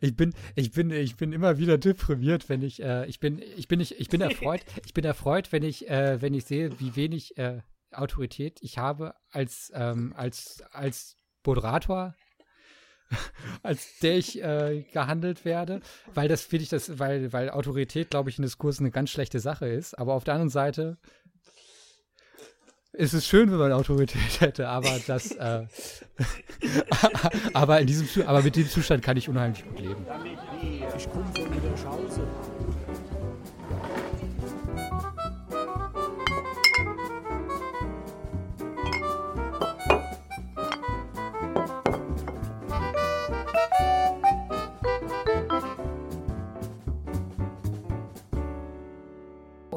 ich bin, ich bin, ich bin immer wieder deprimiert, wenn ich, äh, ich bin, ich bin nicht, ich bin erfreut, ich bin erfreut, wenn ich, äh, wenn ich sehe, wie wenig äh, Autorität ich habe als, ähm, als, als Moderator, als der ich äh, gehandelt werde, weil das finde ich das, weil, weil Autorität, glaube ich, in Diskursen eine ganz schlechte Sache ist. Aber auf der anderen Seite ist es schön, wenn man Autorität hätte, aber das, äh, aber in diesem, aber mit dem Zustand kann ich unheimlich gut leben. Ich komme von der Schause.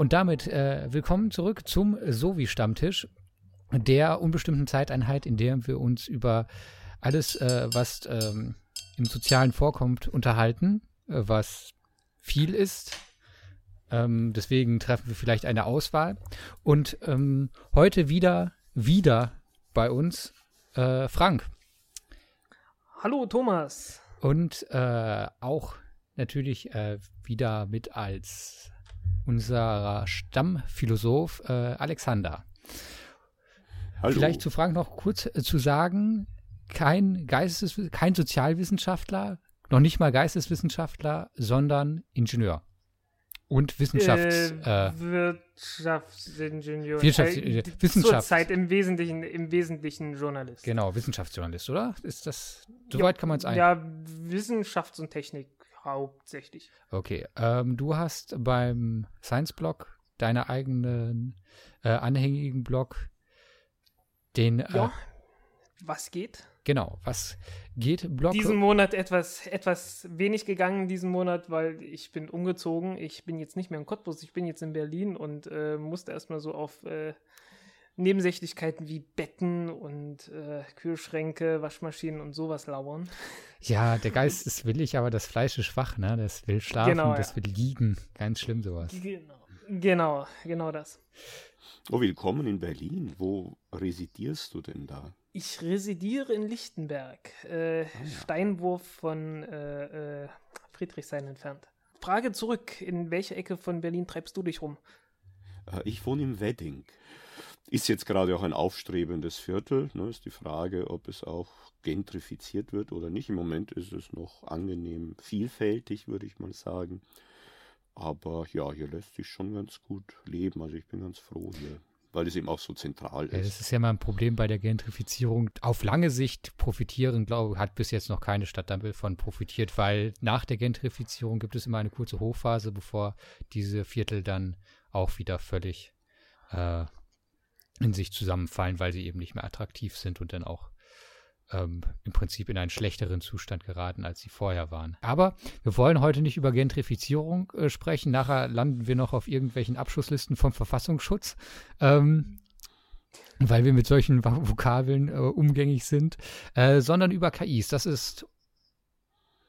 Und damit äh, willkommen zurück zum Sovi-Stammtisch, der unbestimmten Zeiteinheit, in der wir uns über alles, äh, was ähm, im Sozialen vorkommt, unterhalten, äh, was viel ist. Ähm, deswegen treffen wir vielleicht eine Auswahl. Und ähm, heute wieder, wieder bei uns äh, Frank. Hallo Thomas. Und äh, auch natürlich äh, wieder mit als unser Stammphilosoph äh, Alexander. Hallo. Vielleicht zu Frank noch kurz äh, zu sagen, kein Geistes kein Sozialwissenschaftler, noch nicht mal Geisteswissenschaftler, sondern Ingenieur. Und Wissenschafts... Äh, äh Wirtschaftsingenieur. Wirtschafts äh, Wissenschaft. Zurzeit im Wesentlichen, im Wesentlichen Journalist. Genau, Wissenschaftsjournalist, oder? Ist das, soweit ja, kann man es ein... Ja, Wissenschafts- und Technik hauptsächlich. Okay, ähm, du hast beim Science-Blog deinen eigenen äh, anhängigen Blog, den. Äh, ja, was geht? Genau, was geht Blog? Diesen Monat etwas, etwas wenig gegangen, diesen Monat, weil ich bin umgezogen. Ich bin jetzt nicht mehr in Cottbus, ich bin jetzt in Berlin und äh, musste erstmal so auf äh, Nebensächlichkeiten wie Betten und äh, Kühlschränke, Waschmaschinen und sowas lauern. Ja, der Geist ist willig, aber das Fleisch ist schwach, ne? Das will schlafen, genau, das will liegen. Ganz schlimm sowas. Genau, genau, genau das. Oh, willkommen in Berlin. Wo residierst du denn da? Ich residiere in Lichtenberg, äh, ah, ja. Steinwurf von äh, äh, Friedrichshain entfernt. Frage zurück, in welcher Ecke von Berlin treibst du dich rum? Äh, ich wohne im Wedding. Ist jetzt gerade auch ein aufstrebendes Viertel. Ne, ist die Frage, ob es auch gentrifiziert wird oder nicht. Im Moment ist es noch angenehm vielfältig, würde ich mal sagen. Aber ja, hier lässt sich schon ganz gut leben. Also ich bin ganz froh hier, weil es eben auch so zentral ist. Ja, das ist ja mal ein Problem bei der Gentrifizierung. Auf lange Sicht profitieren, glaube ich, hat bis jetzt noch keine Stadt davon profitiert, weil nach der Gentrifizierung gibt es immer eine kurze Hochphase, bevor diese Viertel dann auch wieder völlig äh, in sich zusammenfallen, weil sie eben nicht mehr attraktiv sind und dann auch ähm, im Prinzip in einen schlechteren Zustand geraten, als sie vorher waren. Aber wir wollen heute nicht über Gentrifizierung äh, sprechen. Nachher landen wir noch auf irgendwelchen Abschusslisten vom Verfassungsschutz. Ähm, weil wir mit solchen Vokabeln äh, umgängig sind, äh, sondern über KIs. Das ist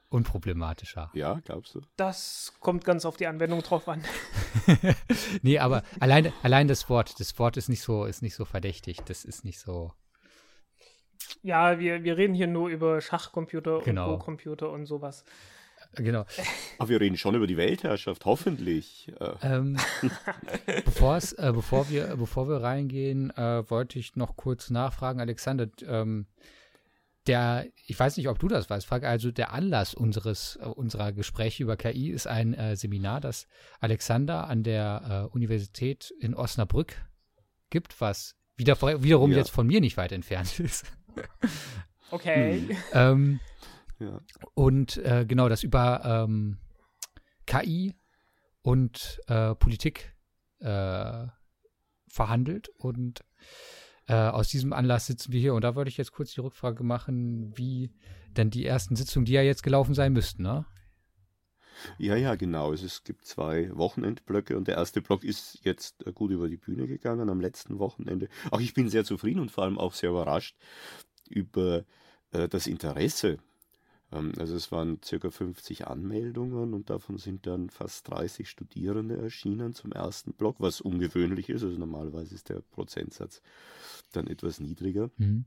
unproblematischer. Ja, glaubst du? Das kommt ganz auf die Anwendung drauf an. nee, aber allein, allein das Wort, das Wort ist nicht so, ist nicht so verdächtig. Das ist nicht so. Ja, wir, wir reden hier nur über Schachcomputer genau. und Go-Computer und sowas. Genau. Aber wir reden schon über die Weltherrschaft, hoffentlich. Ähm, äh, bevor, wir, bevor wir reingehen, äh, wollte ich noch kurz nachfragen, Alexander, ähm, der, ich weiß nicht, ob du das weißt, frage also der Anlass unseres, äh, unserer Gespräche über KI ist ein äh, Seminar, das Alexander an der äh, Universität in Osnabrück gibt, was wieder, wiederum ja. jetzt von mir nicht weit entfernt ist. Okay. Hm. ähm, ja. Und äh, genau, das über ähm, KI und äh, Politik äh, verhandelt und äh, aus diesem Anlass sitzen wir hier und da wollte ich jetzt kurz die Rückfrage machen, wie denn die ersten Sitzungen, die ja jetzt gelaufen sein müssten, ne? Ja, ja, genau. Es gibt zwei Wochenendblöcke und der erste Block ist jetzt äh, gut über die Bühne gegangen am letzten Wochenende. Auch ich bin sehr zufrieden und vor allem auch sehr überrascht über äh, das Interesse also es waren circa 50 Anmeldungen und davon sind dann fast 30 Studierende erschienen zum ersten Block, was ungewöhnlich ist. Also normalerweise ist der Prozentsatz dann etwas niedriger. Mhm.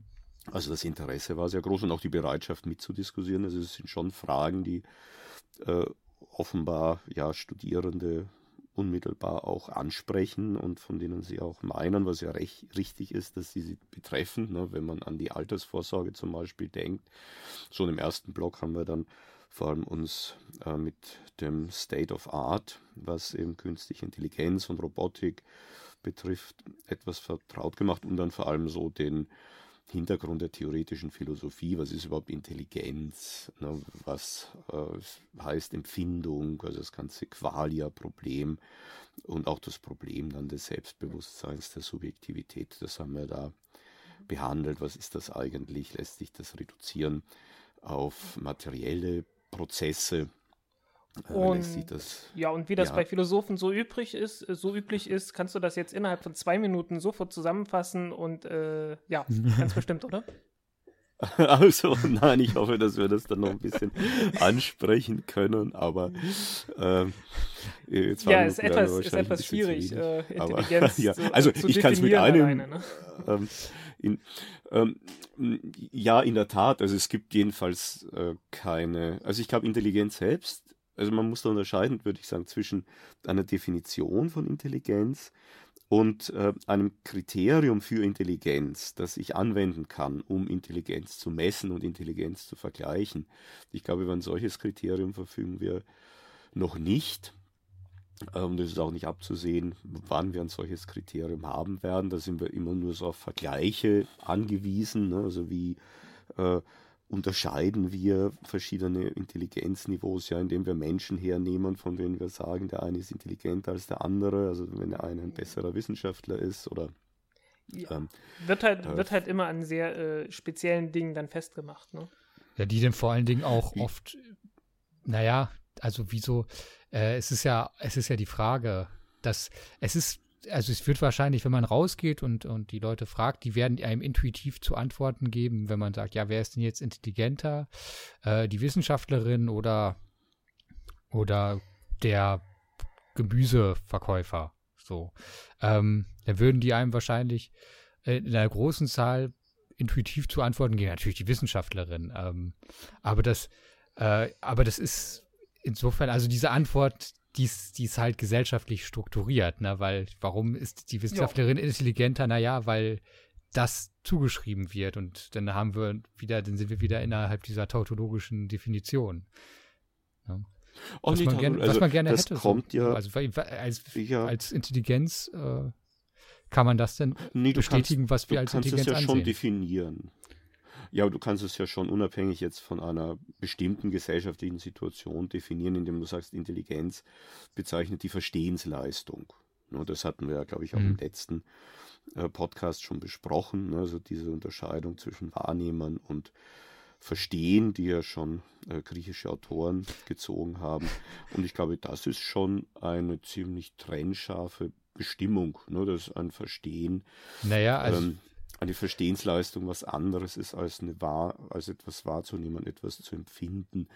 Also das Interesse war sehr groß und auch die Bereitschaft mitzudiskutieren. Also es sind schon Fragen, die äh, offenbar ja Studierende unmittelbar auch ansprechen und von denen sie auch meinen, was ja recht, richtig ist, dass sie sie betreffen. Ne? Wenn man an die Altersvorsorge zum Beispiel denkt. Schon im ersten Block haben wir dann vor allem uns äh, mit dem State of Art, was eben künstliche Intelligenz und Robotik betrifft, etwas vertraut gemacht und dann vor allem so den Hintergrund der theoretischen Philosophie, was ist überhaupt Intelligenz, ne, was äh, heißt Empfindung, also das ganze Qualia-Problem und auch das Problem dann des Selbstbewusstseins, der Subjektivität, das haben wir da behandelt. Was ist das eigentlich? Lässt sich das reduzieren auf materielle Prozesse? Äh, und, das, ja, und wie das ja. bei Philosophen so übrig ist, äh, so üblich ist, kannst du das jetzt innerhalb von zwei Minuten sofort zusammenfassen und äh, ja, ganz bestimmt, oder? Also, nein, ich hoffe, dass wir das dann noch ein bisschen ansprechen können, aber ähm, jetzt ja, ist etwas, ist etwas schwierig, äh, Intelligenz aber, ja, zu, Also, zu ich kann es mit einem. Alleine, ne? ähm, in, ähm, ja, in der Tat. Also, es gibt jedenfalls äh, keine. Also, ich glaube, Intelligenz selbst also man muss da unterscheiden, würde ich sagen, zwischen einer Definition von Intelligenz und äh, einem Kriterium für Intelligenz, das ich anwenden kann, um Intelligenz zu messen und Intelligenz zu vergleichen. Ich glaube, über ein solches Kriterium verfügen wir noch nicht. Und es ist auch nicht abzusehen, wann wir ein solches Kriterium haben werden. Da sind wir immer nur so auf Vergleiche angewiesen, ne? also wie äh, unterscheiden wir verschiedene Intelligenzniveaus, ja, indem wir Menschen hernehmen, von denen wir sagen, der eine ist intelligenter als der andere, also wenn der eine ein besserer Wissenschaftler ist oder ja. ähm, wird halt äh, wird halt immer an sehr äh, speziellen Dingen dann festgemacht, ne? Ja, die dann vor allen Dingen auch oft, naja, also wieso, äh, es ist ja, es ist ja die Frage, dass es ist also es wird wahrscheinlich, wenn man rausgeht und, und die Leute fragt, die werden einem intuitiv zu Antworten geben, wenn man sagt, ja, wer ist denn jetzt intelligenter? Äh, die Wissenschaftlerin oder, oder der Gemüseverkäufer. So. Ähm, dann würden die einem wahrscheinlich in einer großen Zahl intuitiv zu Antworten geben. Natürlich die Wissenschaftlerin. Ähm, aber das, äh, aber das ist insofern, also diese Antwort, die ist, halt gesellschaftlich strukturiert, ne? Weil warum ist die Wissenschaftlerin ja. intelligenter? Naja, weil das zugeschrieben wird und dann haben wir wieder, dann sind wir wieder innerhalb dieser tautologischen Definition. Ne? Was, man gern, also, was man gerne hätte. Kommt so. ja, also als, ja. als Intelligenz äh, kann man das denn nee, bestätigen, kannst, was wir als Intelligenz ansehen? Du kannst es ja schon definieren. Ja, aber du kannst es ja schon unabhängig jetzt von einer bestimmten gesellschaftlichen Situation definieren, indem du sagst, Intelligenz bezeichnet die Verstehensleistung. Das hatten wir ja, glaube ich, auch mhm. im letzten äh, Podcast schon besprochen. Also diese Unterscheidung zwischen Wahrnehmern und Verstehen, die ja schon äh, griechische Autoren gezogen haben. Und ich glaube, das ist schon eine ziemlich trennscharfe Bestimmung, ne, dass ein Verstehen naja, also ähm, eine Verstehensleistung was anderes ist, als, eine wahr, als etwas wahrzunehmen, etwas zu empfinden.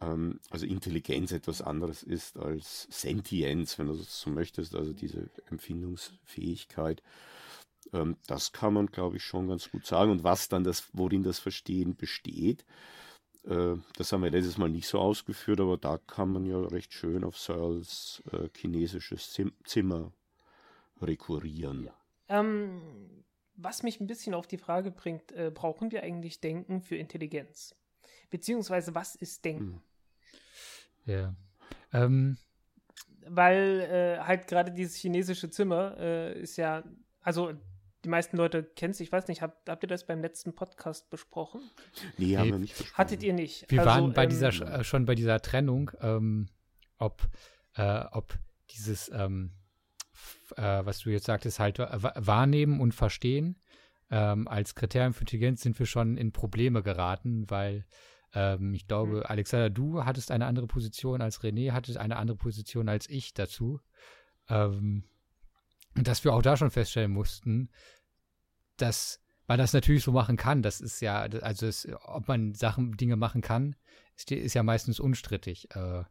Ähm, also Intelligenz etwas anderes ist als Sentienz, wenn du das so möchtest, also diese Empfindungsfähigkeit. Ähm, das kann man, glaube ich, schon ganz gut sagen. Und was dann das, worin das Verstehen besteht, äh, das haben wir letztes Mal nicht so ausgeführt, aber da kann man ja recht schön auf Searles äh, chinesisches Zim Zimmer rekurrieren. Ja. Ähm, was mich ein bisschen auf die Frage bringt, äh, brauchen wir eigentlich Denken für Intelligenz? Beziehungsweise, was ist Denken? Hm. Ja. Ähm. Weil äh, halt gerade dieses chinesische Zimmer äh, ist ja, also die meisten Leute kennen es, ich weiß nicht, habt, habt ihr das beim letzten Podcast besprochen? Nee, nee haben wir nicht besprochen. Hattet ihr nicht? Wir also, waren bei ähm, dieser, äh, schon bei dieser Trennung, ähm, ob, äh, ob dieses, ähm, äh, was du jetzt sagtest, halt wahrnehmen und verstehen. Ähm, als Kriterium für Intelligenz sind wir schon in Probleme geraten, weil ähm, ich glaube, mhm. Alexander, du hattest eine andere Position als René, hattest eine andere Position als ich dazu. Ähm, dass wir auch da schon feststellen mussten, dass man das natürlich so machen kann. Das ist ja, also es, ob man Sachen, Dinge machen kann, ist, ist ja meistens unstrittig. Äh,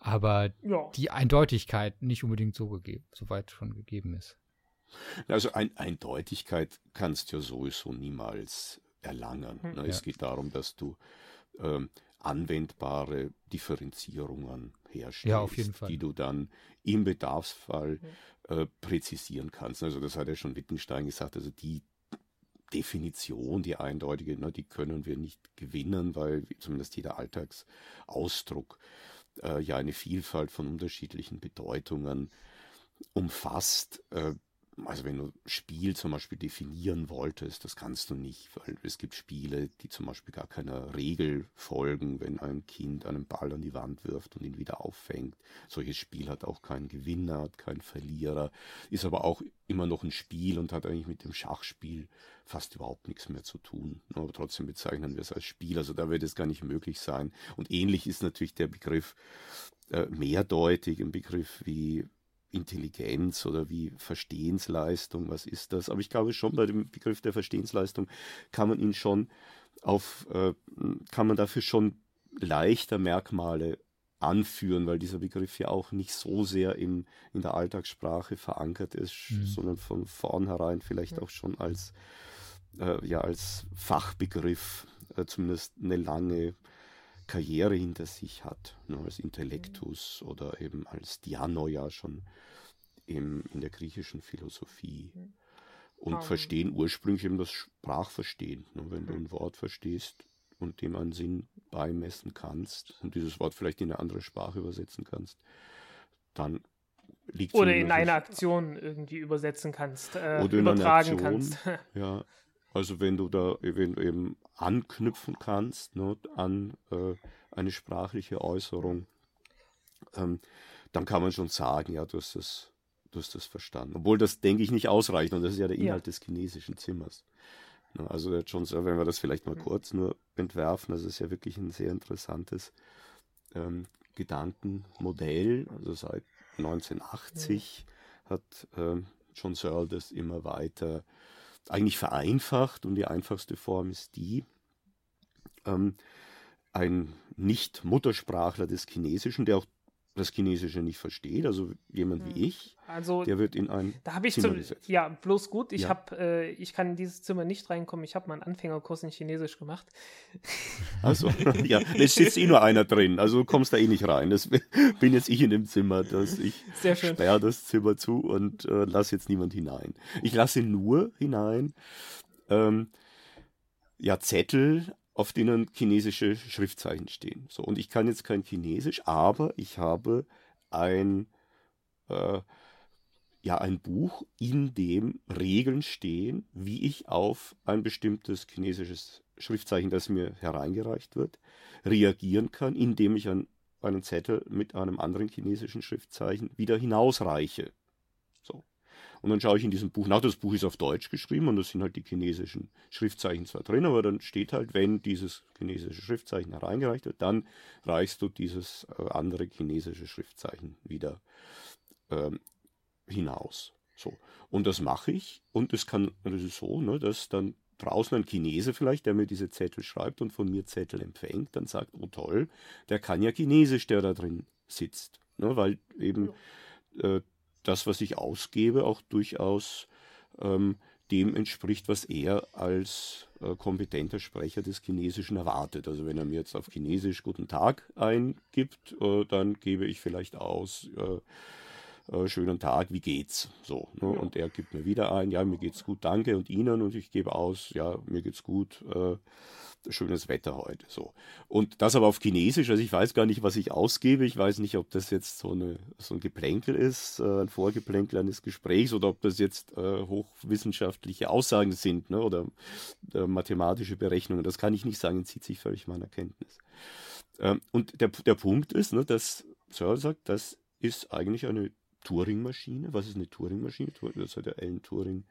aber ja. die Eindeutigkeit nicht unbedingt so gegeben, so weit schon gegeben ist. Also ein, Eindeutigkeit kannst du ja sowieso niemals erlangen. Hm. Ne? Ja. Es geht darum, dass du ähm, anwendbare Differenzierungen herstellst, ja, auf jeden Fall. die du dann im Bedarfsfall äh, präzisieren kannst. Also das hat ja schon Wittgenstein gesagt, also die Definition, die eindeutige, ne, die können wir nicht gewinnen, weil zumindest jeder Alltagsausdruck äh, ja eine Vielfalt von unterschiedlichen Bedeutungen umfasst. Äh, also wenn du Spiel zum Beispiel definieren wolltest, das kannst du nicht, weil es gibt Spiele, die zum Beispiel gar keiner Regel folgen, wenn ein Kind einen Ball an die Wand wirft und ihn wieder auffängt. Solches Spiel hat auch keinen Gewinner, hat keinen Verlierer, ist aber auch immer noch ein Spiel und hat eigentlich mit dem Schachspiel fast überhaupt nichts mehr zu tun. Aber trotzdem bezeichnen wir es als Spiel, also da wird es gar nicht möglich sein. Und ähnlich ist natürlich der Begriff äh, mehrdeutig, ein Begriff wie Intelligenz oder wie Verstehensleistung, was ist das? Aber ich glaube schon, bei dem Begriff der Verstehensleistung kann man ihn schon auf, äh, kann man dafür schon leichter Merkmale anführen, weil dieser Begriff ja auch nicht so sehr im, in der Alltagssprache verankert ist, mhm. sondern von vornherein vielleicht auch schon als, äh, ja, als Fachbegriff äh, zumindest eine lange Karriere hinter sich hat, ne, als Intellektus mhm. oder eben als Dianoia schon im, in der griechischen Philosophie. Mhm. Und um. verstehen ursprünglich eben das Sprachverstehen. Ne, wenn mhm. du ein Wort verstehst und dem einen Sinn beimessen kannst und dieses Wort vielleicht in eine andere Sprache übersetzen kannst, dann liegt Oder in eine Aktion irgendwie übersetzen kannst, äh, oder übertragen Aktion, kannst. ja, also wenn du da eben anknüpfen kannst ne, an äh, eine sprachliche Äußerung, ähm, dann kann man schon sagen, ja, du hast das, du hast das verstanden. Obwohl das, denke ich, nicht ausreicht und das ist ja der Inhalt ja. des chinesischen Zimmers. Ne, also der John Searle, wenn wir das vielleicht mal mhm. kurz nur entwerfen, das ist ja wirklich ein sehr interessantes ähm, Gedankenmodell. Also seit 1980 mhm. hat ähm, John Searle das immer weiter eigentlich vereinfacht und die einfachste Form ist die, ähm, ein Nicht-Muttersprachler des Chinesischen, der auch das Chinesische nicht versteht, also jemand wie hm. ich, also, der wird in ein da ich Zimmer zum, gesetzt. Ja, bloß gut, ich ja. habe, äh, ich kann in dieses Zimmer nicht reinkommen. Ich habe mal einen Anfängerkurs in Chinesisch gemacht. Also, ja, es sitzt eh nur einer drin, also du kommst da eh nicht rein. Das bin jetzt ich in dem Zimmer, dass ich sperre das Zimmer zu und äh, lasse jetzt niemand hinein. Ich lasse nur hinein ähm, ja Zettel auf denen chinesische Schriftzeichen stehen. So, und ich kann jetzt kein Chinesisch, aber ich habe ein, äh, ja, ein Buch, in dem Regeln stehen, wie ich auf ein bestimmtes chinesisches Schriftzeichen, das mir hereingereicht wird, reagieren kann, indem ich an einen Zettel mit einem anderen chinesischen Schriftzeichen wieder hinausreiche. Und dann schaue ich in diesem Buch nach. Das Buch ist auf Deutsch geschrieben und da sind halt die chinesischen Schriftzeichen zwar drin, aber dann steht halt, wenn dieses chinesische Schriftzeichen hereingereicht wird, dann reichst du dieses äh, andere chinesische Schriftzeichen wieder ähm, hinaus. So. Und das mache ich. Und es kann, das ist so, ne, dass dann draußen ein Chinese vielleicht, der mir diese Zettel schreibt und von mir Zettel empfängt, dann sagt, oh toll, der kann ja Chinesisch, der da drin sitzt. Ne, weil eben äh, das, was ich ausgebe, auch durchaus ähm, dem entspricht, was er als äh, kompetenter Sprecher des Chinesischen erwartet. Also wenn er mir jetzt auf Chinesisch Guten Tag eingibt, äh, dann gebe ich vielleicht aus, äh, äh schönen Tag, wie geht's? So, ne? Und er gibt mir wieder ein, ja, mir geht's gut, danke und Ihnen und ich gebe aus, ja, mir geht's gut, äh, schönes Wetter heute. So. Und das aber auf Chinesisch, also ich weiß gar nicht, was ich ausgebe. Ich weiß nicht, ob das jetzt so, eine, so ein Geplänkel ist, äh, ein Vorgeplänkel eines Gesprächs oder ob das jetzt äh, hochwissenschaftliche Aussagen sind ne, oder äh, mathematische Berechnungen. Das kann ich nicht sagen, entzieht sich völlig meiner Kenntnis. Ähm, und der, der Punkt ist, ne, dass Searle sagt, das ist eigentlich eine Turing-Maschine. Was ist eine Turing-Maschine? Das hat der Alan Turing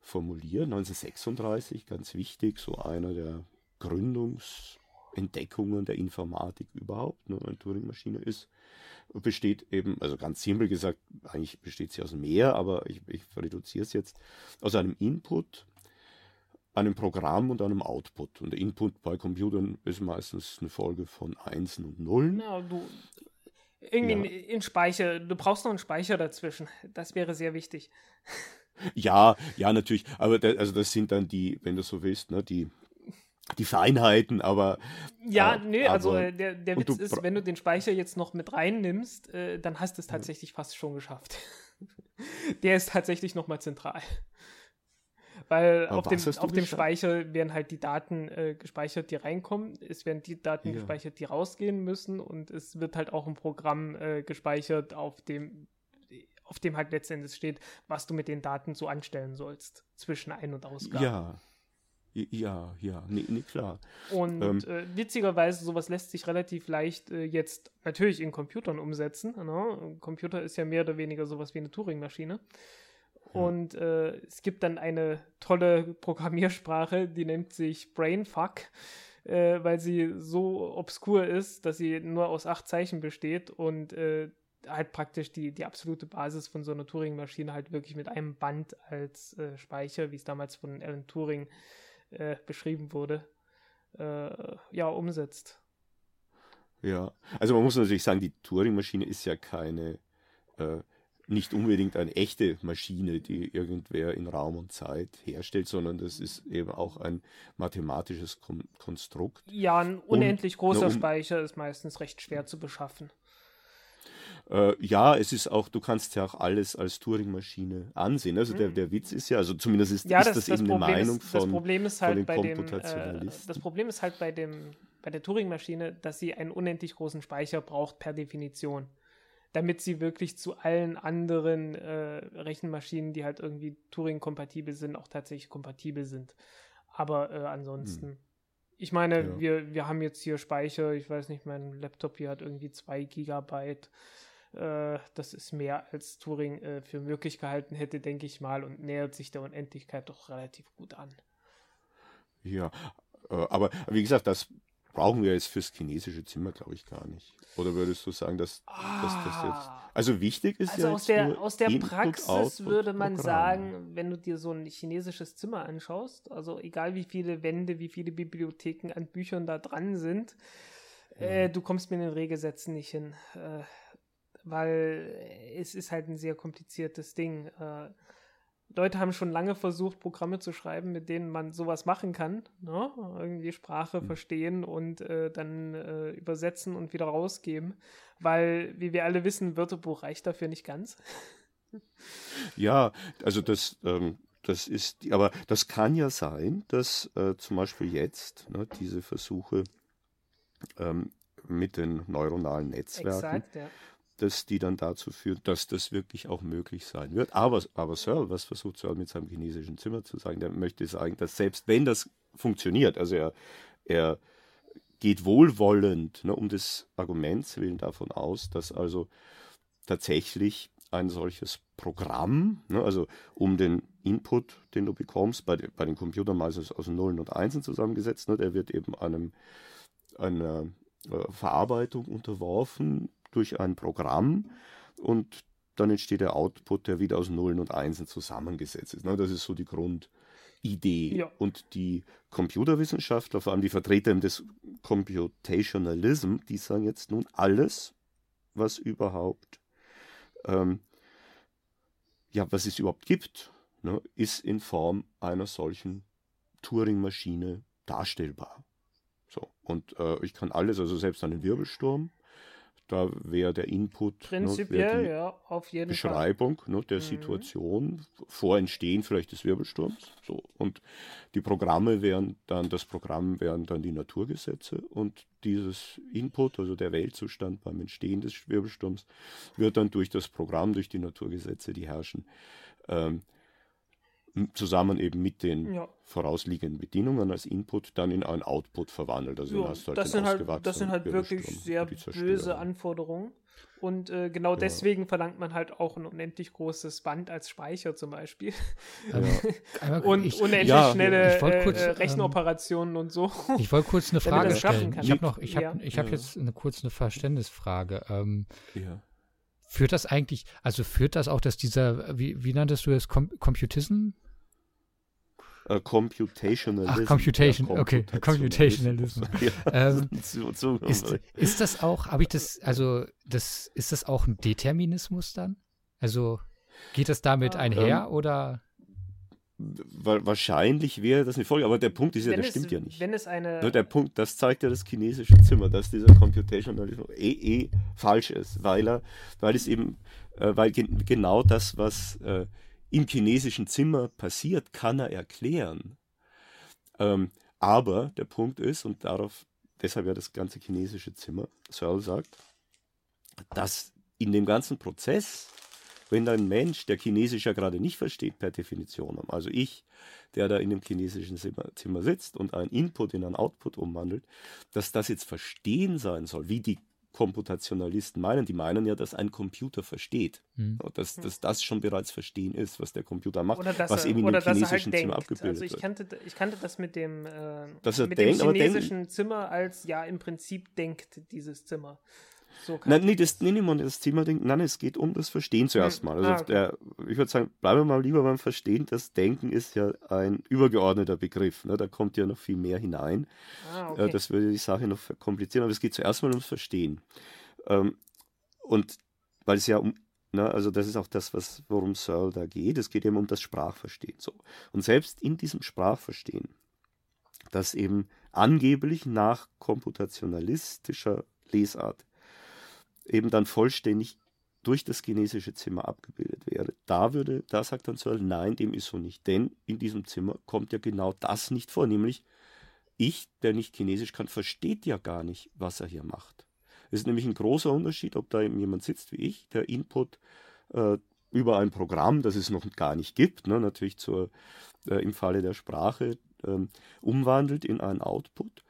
formuliert, 1936, ganz wichtig, so einer der Gründungsentdeckungen der Informatik überhaupt. Ne? Eine Turing-Maschine ist, besteht eben, also ganz simpel gesagt, eigentlich besteht sie aus mehr, aber ich, ich reduziere es jetzt, aus einem Input, einem Programm und einem Output. Und der Input bei Computern ist meistens eine Folge von Einsen und Nullen. Ja, du, irgendwie ja. in Speicher, du brauchst noch einen Speicher dazwischen. Das wäre sehr wichtig. Ja, ja, natürlich. Aber da, also das sind dann die, wenn du so willst, ne, die, die Feinheiten, aber. Ja, äh, nee, also äh, der, der Witz ist, wenn du den Speicher jetzt noch mit reinnimmst, äh, dann hast du es tatsächlich fast schon geschafft. der ist tatsächlich nochmal zentral. Weil Aber auf dem, auf dem? Speicher werden halt die Daten äh, gespeichert, die reinkommen. Es werden die Daten Ja. gespeichert, die rausgehen müssen. Und es wird halt auch ein Programm äh, gespeichert, auf dem, auf dem halt letztendlich steht, was du mit den Daten so anstellen sollst. Zwischen Ein- und Ausgabe. ja. Ja, ja, nee, nee, klar. Und Ähm. äh, witzigerweise, sowas lässt sich relativ leicht äh, jetzt natürlich in Computern umsetzen. Ne? Ein Computer ist ja mehr oder weniger sowas wie eine Turing-Maschine. Und äh, es gibt dann eine tolle Programmiersprache, die nennt sich Brainfuck, äh, weil sie so obskur ist, dass sie nur aus acht Zeichen besteht und äh, halt praktisch die, die absolute Basis von so einer Turing-Maschine halt wirklich mit einem Band als äh, Speicher, wie es damals von Alan Turing äh, beschrieben wurde, äh, ja, umsetzt. Ja, also man muss natürlich sagen, die Turing-Maschine ist ja keine, äh, nicht unbedingt eine echte Maschine, die irgendwer in Raum und Zeit herstellt, sondern das ist eben auch ein mathematisches Kon Konstrukt. Ja, ein unendlich großer na, um- Speicher ist meistens recht schwer zu beschaffen. Äh, ja, es ist auch, du kannst ja auch alles als Turing-Maschine ansehen. Also der, der Witz ist ja, also zumindest ist, Mhm. Ja, ist das, das, das, eben eine Problem Meinung ist, das von, Problem ist von halt den bei dem, äh, das Problem ist halt bei dem, bei der Turing-Maschine, dass sie einen unendlich großen Speicher braucht per Definition. Damit sie wirklich zu allen anderen äh, Rechenmaschinen, die halt irgendwie Turing-kompatibel sind, auch tatsächlich kompatibel sind. Aber äh, ansonsten. Ich meine. Ja. wir, wir haben jetzt hier Speicher, ich weiß nicht, mein Laptop hier hat irgendwie 2 Gigabyte. Äh, das ist mehr als Turing äh, für möglich gehalten hätte, denke ich mal, und nähert sich der Unendlichkeit doch relativ gut an. Ja, äh, aber wie gesagt, das brauchen wir jetzt fürs chinesische Zimmer, glaube ich, gar nicht. Oder würdest du sagen, dass, dass das jetzt. Ah. Also wichtig ist Also ja aus jetzt der, aus der Input, Praxis Output, würde man Programm. sagen, wenn du dir so ein chinesisches Zimmer anschaust, also egal wie viele Wände, wie viele Bibliotheken an Büchern da dran sind, äh, du kommst mit den Regelsätzen nicht hin. Äh, weil es ist halt ein sehr kompliziertes Ding. Äh, Leute haben schon lange versucht, Programme zu schreiben, mit denen man sowas machen kann. Ne? Irgendwie Sprache verstehen und äh, dann äh, übersetzen und wieder rausgeben. Weil, wie wir alle wissen, Wörterbuch reicht dafür nicht ganz. Ja, also das, ähm, das ist, aber das kann ja sein, dass äh, zum Beispiel jetzt ne, diese Versuche ähm, mit den neuronalen Netzwerken, Exakt, ja. Dass die dann dazu führen, dass das wirklich auch möglich sein wird. Aber, aber Searle, was versucht Searle mit seinem chinesischen Zimmer zu sagen? Der möchte sagen, dass selbst wenn das funktioniert, also er, er geht wohlwollend ne, um des Arguments willen davon aus, dass also tatsächlich ein solches Programm, ne, also um den Input, den du bekommst, bei, bei den Computern meistens aus Nullen und Einsen zusammengesetzt, ne, der wird eben einem, einer äh, Verarbeitung unterworfen durch ein Programm und dann entsteht der Output, der wieder aus Nullen und Einsen zusammengesetzt ist. Ne, das ist so die Grundidee. Ja. Und die Computerwissenschaftler, vor allem die Vertreter des Computationalism, die sagen jetzt nun alles, was überhaupt, ähm, ja, was es überhaupt gibt, ne, ist in Form einer solchen Turing-Maschine darstellbar. So, und äh, ich kann alles, also selbst einen Wirbelsturm, da wäre der Input, ne, Prinzipiell, die ja, auf jeden Fall. Beschreibung ne, der Mhm. Situation vor Entstehen vielleicht des Wirbelsturms. So. Und die Programme wären dann, das Programm wären dann die Naturgesetze und dieses Input, also der Weltzustand beim Entstehen des Wirbelsturms, wird dann durch das Programm, durch die Naturgesetze, die herrschen, ähm, zusammen eben mit den Ja. vorausliegenden Bedingungen als Input dann in einen Output verwandelt. Also Ja, hast du halt das, sind halt, das sind halt wirklich sehr böse Anforderungen. Und äh, genau deswegen verlangt man halt auch ein unendlich großes Band als Speicher zum Beispiel. Einmal- Und ich, unendlich ja, schnelle äh, kurz, äh, ähm, Rechenoperationen und so. ich wollte kurz eine Frage stellen. kann. Ich habe noch, ich habe, Ja. ich habe Ja. jetzt eine kurz eine Verständnisfrage. Ähm, Ja. führt das eigentlich, also führt das auch, dass dieser, wie, wie nanntest du das, Com Computism? Äh, Computationalism. Ach, Computation, Ja, okay, Computationalism. Ja, Ähm, Ist, ist das auch, habe ich das, also das, ist das auch ein Determinismus dann? Also geht das damit Ah. einher Ähm, oder? wahrscheinlich wäre das eine Folge, aber der Punkt ist ja, wenn das es, stimmt ja nicht. Wenn es eine. der Punkt, das zeigt ja das chinesische Zimmer, dass dieser Computationalismus eh, eh falsch ist, weil er, weil es eben, äh, weil ge genau das, was äh, im chinesischen Zimmer passiert, kann er erklären. Ähm, aber der Punkt ist, und darauf, deshalb ja das ganze chinesische Zimmer, Searle sagt, dass in dem ganzen Prozess wenn ein Mensch, der Chinesisch ja gerade nicht versteht per Definition, also ich, der da in dem chinesischen Zimmer sitzt und einen Input in einen Output umwandelt, dass das jetzt Verstehen sein soll, wie die Komputationalisten meinen. Die meinen ja, dass ein Computer versteht. Mhm. Dass, dass das schon bereits Verstehen ist, was der Computer macht, was er, eben in dem chinesischen halt Zimmer abgebildet also ich kannte, ich kannte das mit dem, äh, mit denkt, dem chinesischen Zimmer als, ja, im Prinzip denkt dieses Zimmer. So nein, nee, das, nee, nee, das Thema denkt, nein, es geht um das Verstehen zuerst hm. mal. Also ah, okay. der, ich würde sagen, bleiben wir mal lieber beim Verstehen. Das Denken ist ja ein übergeordneter Begriff. Ne? Da kommt ja noch viel mehr hinein. Ah, äh, okay. Das würde die Sache noch verkomplizieren, aber es geht zuerst mal ums Verstehen. Ähm, und weil es ja um, na, ne, also das ist auch das, was, worum Searle da geht. Es geht eben um das Sprachverstehen. So. Und selbst in diesem Sprachverstehen, das eben angeblich nach komputationalistischer Lesart eben dann vollständig durch das chinesische Zimmer abgebildet wäre. Da würde, da sagt dann Searle, nein, dem ist so nicht. Denn in diesem Zimmer kommt ja genau das nicht vor, nämlich ich, der nicht Chinesisch kann, versteht ja gar nicht, was er hier macht. Es ist nämlich ein großer Unterschied, ob da eben jemand sitzt wie ich, der Input äh, über ein Programm, das es noch gar nicht gibt, ne, natürlich zur, äh, im Falle der Sprache, äh, umwandelt in einen Output.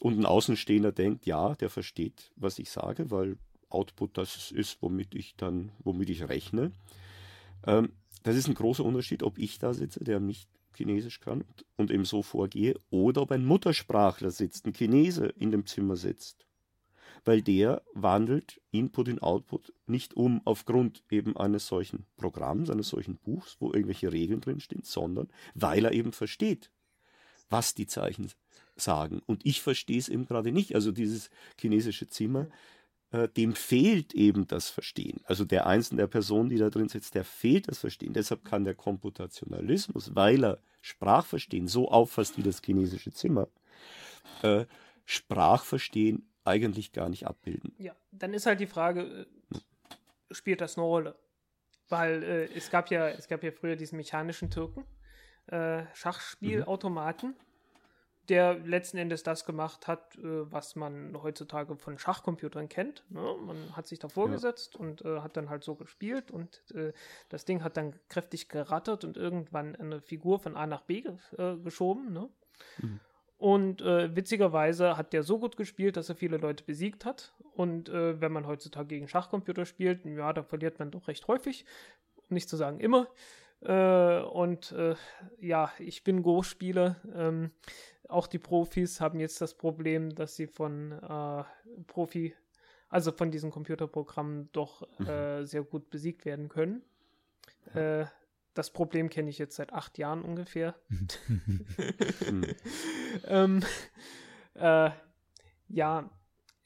Und ein Außenstehender denkt, ja, der versteht, was ich sage, weil Output das ist, womit ich dann, womit ich rechne. Ähm, das ist ein großer Unterschied, ob ich da sitze, der nicht Chinesisch kann und eben so vorgehe, oder ob ein Muttersprachler sitzt, ein Chinese in dem Zimmer sitzt. Weil der wandelt Input in Output nicht um aufgrund eben eines solchen Programms, eines solchen Buchs, wo irgendwelche Regeln drinstehen, sondern weil er eben versteht, was die Zeichen sagen. Und ich verstehe es eben gerade nicht. Also dieses chinesische Zimmer äh, dem fehlt eben das Verstehen. Also der Einzelne der Person, die da drin sitzt, der fehlt das Verstehen. Deshalb kann der Komputationalismus, weil er Sprachverstehen so auffasst wie das chinesische Zimmer, äh, Sprachverstehen eigentlich gar nicht abbilden. Ja, dann ist halt die Frage, äh, spielt das eine Rolle? Weil äh, es gab ja, es gab ja früher diesen mechanischen Türken, äh, Schachspielautomaten, mhm der letzten Endes das gemacht hat, äh, was man heutzutage von Schachcomputern kennt. Ne? Man hat sich da vorgesetzt ja. und äh, hat dann halt so gespielt und äh, das Ding hat dann kräftig gerattert und irgendwann eine Figur von A nach B ge äh, geschoben. Ne? Mhm. Und äh, witzigerweise hat der so gut gespielt, dass er viele Leute besiegt hat. Und äh, wenn man heutzutage gegen Schachcomputer spielt, ja, da verliert man doch recht häufig, um nicht zu sagen immer. und ja, ich bin Go-Spieler. Ähm, auch die Profis haben jetzt das Problem, dass sie von äh, Profi, also von diesen Computerprogrammen doch mhm. äh, sehr gut besiegt werden können. Äh, das Problem kenne ich jetzt seit acht Jahren ungefähr. ähm, äh, ja,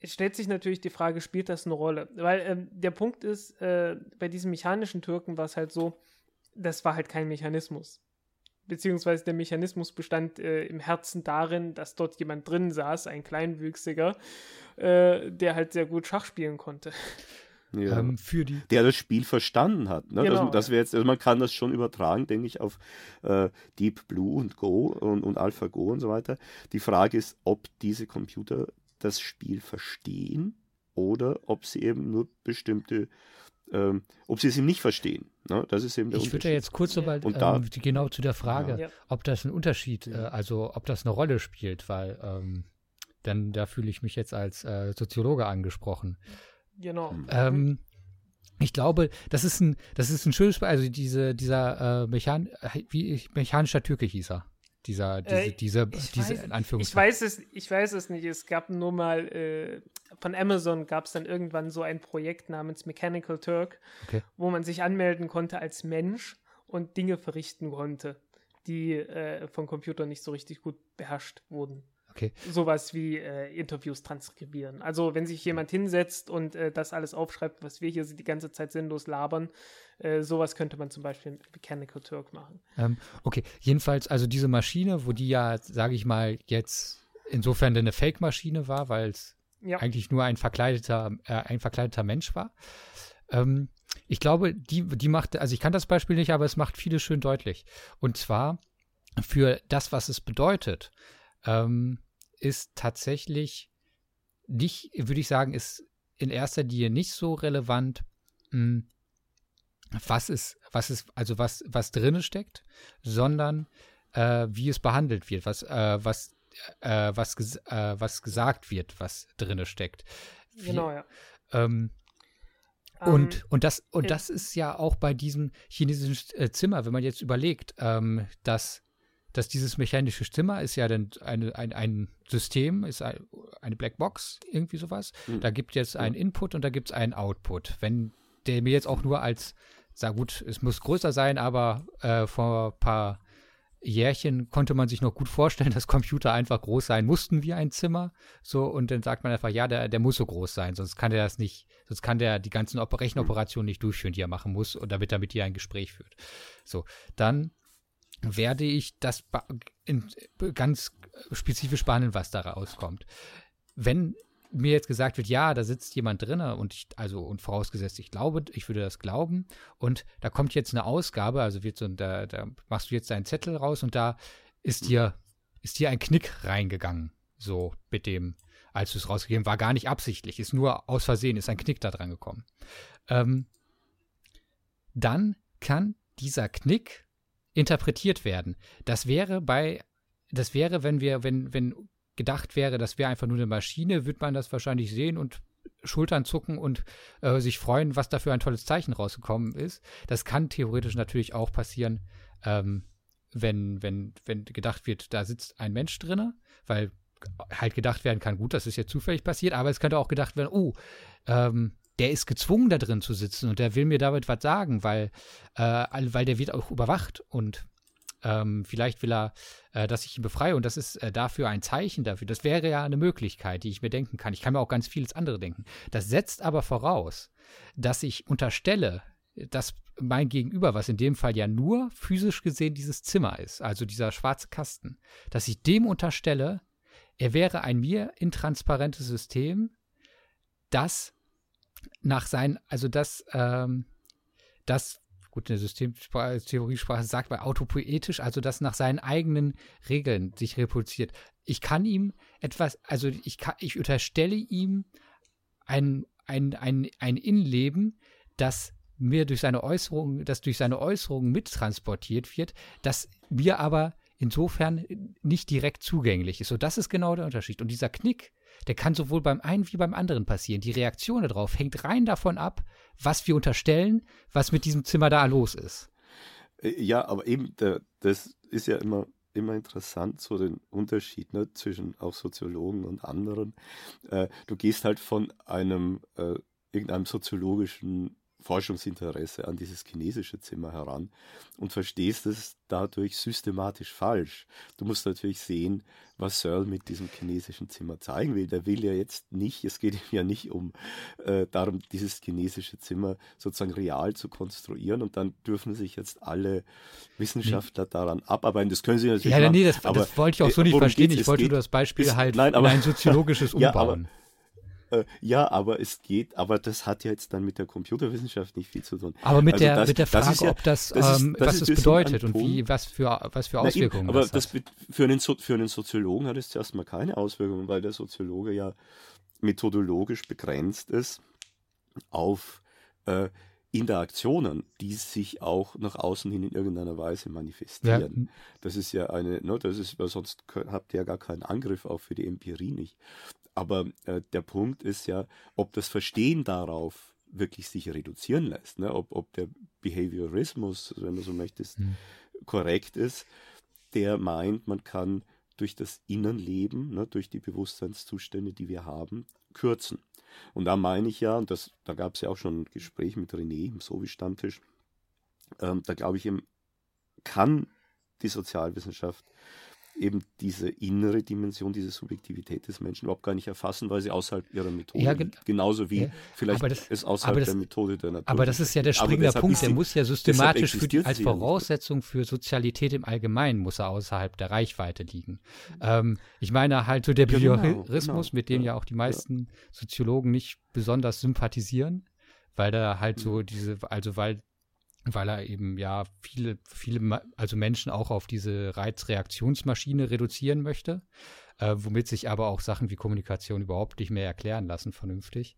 es stellt sich natürlich die Frage, spielt das eine Rolle? Weil ähm, der Punkt ist, äh, bei diesen mechanischen Türken war es halt so, das war halt kein Mechanismus beziehungsweise der Mechanismus bestand äh, im Herzen darin, dass dort jemand drin saß, ein Kleinwüchsiger, äh, der halt sehr gut Schach spielen konnte. Ja. Ähm, für die der das Spiel verstanden hat. Ne? Genau. Das, das jetzt, also man kann das schon übertragen, denke ich, auf äh, Deep Blue und Go und, und AlphaGo und so weiter. Die Frage ist, ob diese Computer das Spiel verstehen oder ob sie eben nur bestimmte ähm, ob sie es ihm nicht verstehen. Ne? Das ist eben der Ich würde ja jetzt kurz nochmal ähm, genau zu der Frage, ja. ob das ein Unterschied, äh, also ob das eine Rolle spielt, weil ähm, dann da fühle ich mich jetzt als äh, Soziologe angesprochen. Genau. Hm. Ähm, ich glaube, das ist ein, das ist ein schönes, also diese, dieser äh, Mechan, äh, wie mechanischer Türke hieß er. Dieser, diese, äh, diese, diese weiß, in Ich weiß es, ich weiß es nicht. Es gab nur mal äh, von Amazon gab es dann irgendwann so ein Projekt namens Mechanical Turk, okay. wo man sich anmelden konnte als Mensch und Dinge verrichten konnte, die äh, von Computern nicht so richtig gut beherrscht wurden. Okay. Sowas wie äh, Interviews transkribieren. Also wenn sich jemand hinsetzt und äh, das alles aufschreibt, was wir hier die ganze Zeit sinnlos labern, äh, sowas könnte man zum Beispiel mit Mechanical Turk machen. Ähm, okay, jedenfalls, also diese Maschine, wo die ja, sage ich mal, jetzt insofern eine Fake-Maschine war, weil es ja. eigentlich nur ein verkleideter, äh, ein verkleideter Mensch war. Ähm, ich glaube, die, die macht, also ich kann das Beispiel nicht, aber es macht vieles schön deutlich. Und zwar für das, was es bedeutet, ähm, ist tatsächlich nicht, würde ich sagen, ist in erster Linie nicht so relevant, mh, hm, was ist, was ist, also was, was drinne steckt, sondern äh, wie es behandelt wird, was, äh, was, äh, was, ges äh, was gesagt wird, was drinne steckt. Wie, genau, ja. Ähm, um, und, ähm, und, das, und das ist ja auch bei diesem chinesischen äh, Zimmer, wenn man jetzt überlegt, ähm, dass, dass dieses mechanische Zimmer ist ja dann eine, ein, ein System, ist ein, eine Blackbox, irgendwie sowas. Mhm. Da gibt es jetzt einen Input und da gibt es einen Output. Wenn der mir jetzt auch nur als, sag gut, es muss größer sein, aber äh, vor ein paar Jährchen konnte man sich noch gut vorstellen, dass Computer einfach groß sein mussten wie ein Zimmer. So, und dann sagt man einfach, ja, der, der muss so groß sein, sonst kann der das nicht, sonst kann der die ganzen Rechenoperationen nicht durchführen, die er machen muss, und damit er mit dir ein Gespräch führt. So, dann werde ich das in, ganz spezifisch behandeln, was da rauskommt. Wenn mir jetzt gesagt wird, ja, da sitzt jemand drin und ich, also und vorausgesetzt, ich glaube, ich würde das glauben und da kommt jetzt eine Ausgabe, also wird so, da, da machst du jetzt deinen Zettel raus und da ist dir, ist dir ein Knick reingegangen, so mit dem, als du es rausgegeben, war gar nicht absichtlich, ist nur aus Versehen, ist ein Knick da dran gekommen. Ähm, dann kann dieser Knick interpretiert werden. Das wäre bei, das wäre, wenn wir, wenn, wenn gedacht wäre, das wäre einfach nur eine Maschine, würde man das wahrscheinlich sehen und Schultern zucken und äh, sich freuen, was da für ein tolles Zeichen rausgekommen ist. Das kann theoretisch natürlich auch passieren, ähm, wenn, wenn, wenn gedacht wird, da sitzt ein Mensch drinne, weil halt gedacht werden kann, gut, das ist jetzt zufällig passiert, aber es könnte auch gedacht werden, oh, ähm, der ist gezwungen, da drin zu sitzen und der will mir damit was sagen, weil, äh, weil der wird auch überwacht und ähm, vielleicht will er, äh, dass ich ihn befreie und das ist äh, dafür ein Zeichen dafür. Das wäre ja eine Möglichkeit, die ich mir denken kann. Ich kann mir auch ganz vieles andere denken. Das setzt aber voraus, dass ich unterstelle, dass mein Gegenüber, was in dem Fall ja nur physisch gesehen dieses Zimmer ist, also dieser schwarze Kasten, dass ich dem unterstelle, er wäre ein mir intransparentes System, das nach seinen, also das, ähm, das gut, eine Systemtheoriesprache sagt bei autopoetisch, also das nach seinen eigenen Regeln sich reproduziert. Ich kann ihm etwas, also ich, kann, ich unterstelle ihm ein, ein, ein, ein Innenleben, das mir durch seine Äußerungen, das durch seine Äußerungen mittransportiert wird, das mir aber insofern nicht direkt zugänglich ist. So, das ist genau der Unterschied. Und dieser Knick, der kann sowohl beim einen wie beim anderen passieren. Die Reaktion darauf hängt rein davon ab, was wir unterstellen, was mit diesem Zimmer da los ist. Äh, ja, aber eben, das ist ja immer, immer interessant, so den Unterschied ne, zwischen auch Soziologen und anderen. Äh, du gehst halt von einem äh, irgendeinem soziologischen Forschungsinteresse an dieses chinesische Zimmer heran und verstehst es dadurch systematisch falsch. Du musst natürlich sehen, was Searle mit diesem chinesischen Zimmer zeigen will. Der will ja jetzt nicht, es geht ihm ja nicht um äh, darum, dieses chinesische Zimmer sozusagen real zu konstruieren und dann dürfen sich jetzt alle Wissenschaftler nee. daran abarbeiten. Das können sie natürlich ja, machen. Nee, das, aber, das wollte ich auch so äh, nicht verstehen. Ich wollte nur das Beispiel ist, halt nein, aber, ein soziologisches Umbauen. Ja, aber, äh, ja, aber es geht, aber das hat ja jetzt dann mit der Computerwissenschaft nicht viel zu tun. Aber mit, also der, das, mit der Frage, ja, ob das, das ähm, ist, was es bedeutet und wie, was für, was für Auswirkungen Na, eben, aber das, das für, einen so für einen Soziologen hat es zuerst mal keine Auswirkungen, weil der Soziologe ja methodologisch begrenzt ist auf äh, Interaktionen, die sich auch nach außen hin in irgendeiner Weise manifestieren. Ja. Das ist ja eine, ne, das ist, weil sonst habt ihr ja gar keinen Angriff auch für die Empirie nicht. Aber äh, der Punkt ist ja, ob das Verstehen darauf wirklich sich reduzieren lässt, ne? ob, ob der Behaviorismus, wenn du so möchtest, mhm. korrekt ist, der meint, man kann durch das Innenleben, ne, durch die Bewusstseinszustände, die wir haben, kürzen. Und da meine ich ja, und das, da gab es ja auch schon ein Gespräch mit René im Sovi-Stammtisch, ähm, da glaube ich, eben, kann die Sozialwissenschaft eben diese innere Dimension, diese Subjektivität des Menschen überhaupt gar nicht erfassen, weil sie außerhalb ihrer Methode Ja, liegt. Genauso wie ja, vielleicht das- es außerhalb das- der Methode der Natur Aber das ist ja der springende Punkt. ist Der muss ja systematisch für die, als. Voraussetzung für Sozialität im Allgemeinen muss er außerhalb der Reichweite liegen. Ähm, ich meine halt so der genau, Behaviorismus, genau, mit dem ja, ja auch die meisten Soziologen nicht besonders sympathisieren, weil da halt Mhm. so diese, also weil weil er eben ja viele, viele, also Menschen auch auf diese Reizreaktionsmaschine reduzieren möchte, äh, womit sich aber auch Sachen wie Kommunikation überhaupt nicht mehr erklären lassen, vernünftig,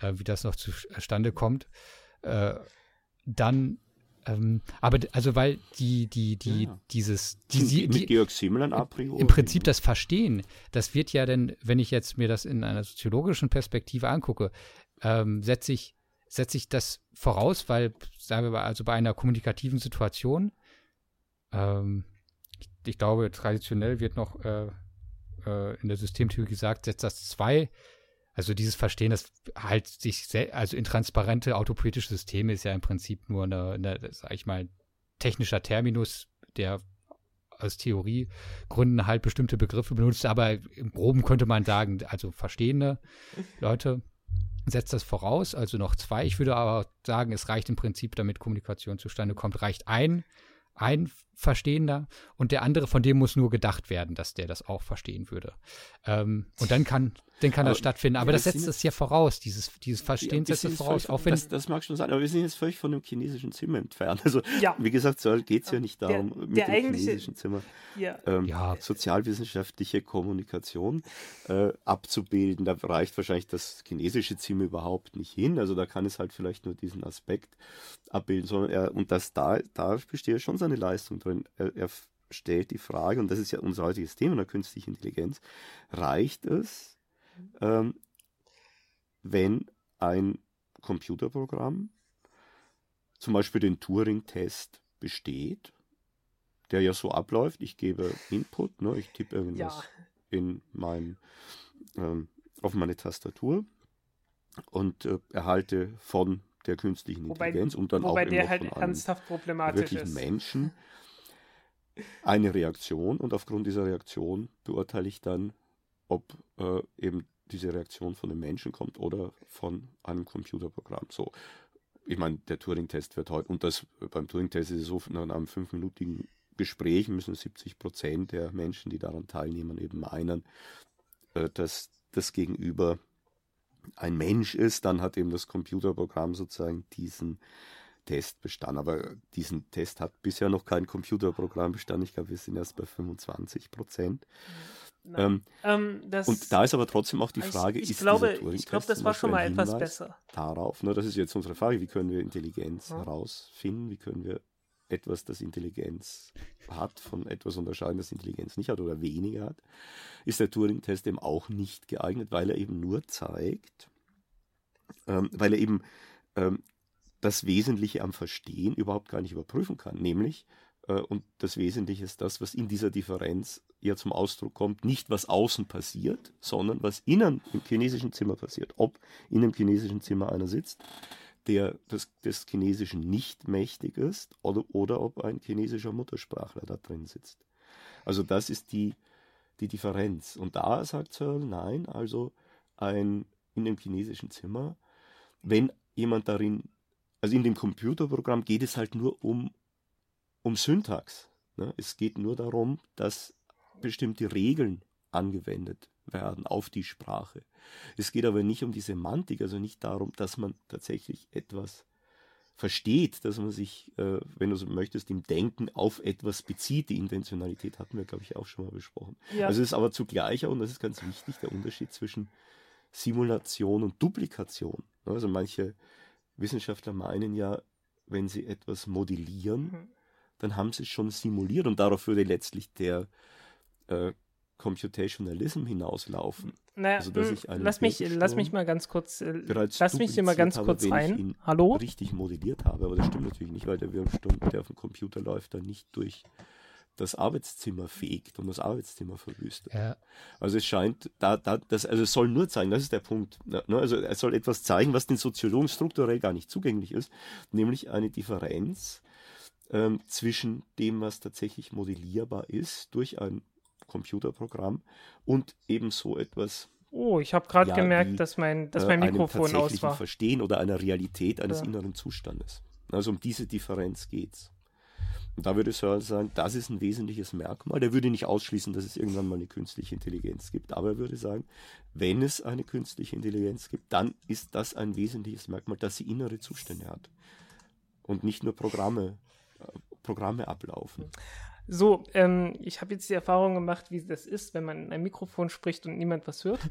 äh, wie das noch zustande kommt. Äh, dann, ähm, aber also weil die, die, die, Ja. dieses, die, Mit die, die, Georg Simmel a priori. im Prinzip das Verstehen, das wird ja denn, wenn ich jetzt mir das in einer soziologischen Perspektive angucke, ähm, setze ich, setze ich das voraus, weil, sagen wir mal, also bei einer kommunikativen Situation, ähm, ich, ich glaube, traditionell wird noch äh, äh, in der Systemtheorie gesagt, setzt das zwei, also dieses Verstehen, das halt sich, sel- also intransparente autopoetische Systeme ist ja im Prinzip nur eine, eine sag ich mal, technischer Terminus, der aus Theoriegründen halt bestimmte Begriffe benutzt, aber im Groben könnte man sagen, also verstehende Leute setzt das voraus, also noch zwei. Ich würde aber sagen, es reicht im Prinzip, damit Kommunikation zustande kommt, reicht ein, ein Verstehender und der andere, von dem muss nur gedacht werden, dass der das auch verstehen würde. Ähm, und dann kann, dann kann das Aber- stattfinden. Aber das setzt es ja voraus, dieses, dieses Verstehen setzt es voraus, völlig- auch wenn das, das mag schon sein, aber wir sind jetzt völlig von dem chinesischen Zimmer entfernt. Also, Ja. wie gesagt, soll geht es ja nicht Der- darum, mit der dem chinesischen Zimmer Ja. ähm, Ja. sozialwissenschaftliche Kommunikation äh, abzubilden. Da reicht wahrscheinlich das chinesische Zimmer überhaupt nicht hin. Also da kann es halt vielleicht nur diesen Aspekt abbilden, sondern er, und das da, da besteht schon seine Leistung drin. Er, er stellt die Frage, und das ist ja unser heutiges Thema der künstlichen Intelligenz, reicht es, ähm, wenn ein Computerprogramm zum Beispiel den Turing-Test besteht, der ja so abläuft, ich gebe Input, ne, ich tippe irgendwas Ja. in mein, ähm, auf meine Tastatur und äh, erhalte von der künstlichen Wobei- Intelligenz und dann Wobei auch der immer halt von einem ernsthaft problematisch wirklichen ist. Menschen eine Reaktion und aufgrund dieser Reaktion beurteile ich dann, ob äh, eben diese Reaktion von dem Menschen kommt oder von einem Computerprogramm. So, ich meine, der Turing-Test wird heute, und das beim Turing-Test ist es so, nach einem fünfminütigen Gespräch müssen 70 Prozent der Menschen, die daran teilnehmen, eben meinen, äh, dass das Gegenüber ein Mensch ist, dann hat eben das Computerprogramm sozusagen diesen Test bestanden. Aber diesen Test hat bisher noch kein Computerprogramm bestanden. Ich glaube, wir sind erst bei 25 Prozent. Ähm, Ähm, und da ist aber trotzdem auch die ich- Frage, ich, ist glaube, ich glaube, das war schon mal etwas Hinweis besser. darauf, ne, das ist jetzt unsere Frage, wie können wir Intelligenz Ja. herausfinden, wie können wir etwas, das Intelligenz hat, von etwas unterscheiden, das Intelligenz nicht hat oder weniger hat, ist der Turing-Test eben auch nicht geeignet, weil er eben nur zeigt, ähm, weil er eben ähm, das Wesentliche am Verstehen überhaupt gar nicht überprüfen kann, nämlich, äh, und das Wesentliche ist das, was in dieser Differenz ja zum Ausdruck kommt, nicht was außen passiert, sondern was innen im chinesischen Zimmer passiert. Ob in einem chinesischen Zimmer einer sitzt, der des, des Chinesischen nicht mächtig ist, oder, oder ob ein chinesischer Muttersprachler da drin sitzt. Also das ist die, die Differenz. Und da sagt Searle, nein, also ein in dem chinesischen Zimmer, wenn jemand darin, also in dem Computerprogramm geht es halt nur um, um Syntax. Ne? Es geht nur darum, dass bestimmte Regeln angewendet werden auf die Sprache. Es geht aber nicht um die Semantik, also nicht darum, dass man tatsächlich etwas versteht, dass man sich, äh, wenn du so möchtest, im Denken auf etwas bezieht. Die Intentionalität hatten wir, glaube ich, auch schon mal besprochen. Ja. Also es ist aber zugleich, und das ist ganz wichtig, der Unterschied zwischen Simulation und Duplikation. Also manche Wissenschaftler meinen ja, wenn sie etwas modellieren, Mhm. dann haben sie es schon simuliert und darauf würde letztlich der äh, Computationalism hinauslaufen. Naja, Also, einen lass mich, lass mich mal ganz kurz, äh, bereits lass mich hier mal ganz kurz habe, ich rein. Hallo? richtig modelliert habe, aber das stimmt natürlich nicht, weil der Wirbelsturm, der auf dem Computer läuft, dann nicht durch das Arbeitszimmer fegt und das Arbeitszimmer verwüstet. Ja, Also es scheint, da, da, das, also es soll nur zeigen, das ist der Punkt. Ne? Also er soll etwas zeigen, was den Soziologen strukturell gar nicht zugänglich ist, nämlich eine Differenz ähm, zwischen dem, was tatsächlich modellierbar ist durch ein Computerprogramm und ebenso etwas. Oh, ich habe gerade ja, gemerkt, wie, dass mein, dass mein äh, Mikrofon aus war. Verstehen oder einer Realität eines ja. inneren Zustandes. Also um diese Differenz geht es. Und da würde Searle sagen, das ist ein wesentliches Merkmal. Der würde nicht ausschließen, dass es irgendwann mal eine künstliche Intelligenz gibt, aber er würde sagen, wenn es eine künstliche Intelligenz gibt, dann ist das ein wesentliches Merkmal, dass sie innere Zustände hat und nicht nur Programme, äh, Programme ablaufen. So, ähm, ich habe jetzt die Erfahrung gemacht, wie das ist, wenn man in ein Mikrofon spricht und niemand was hört.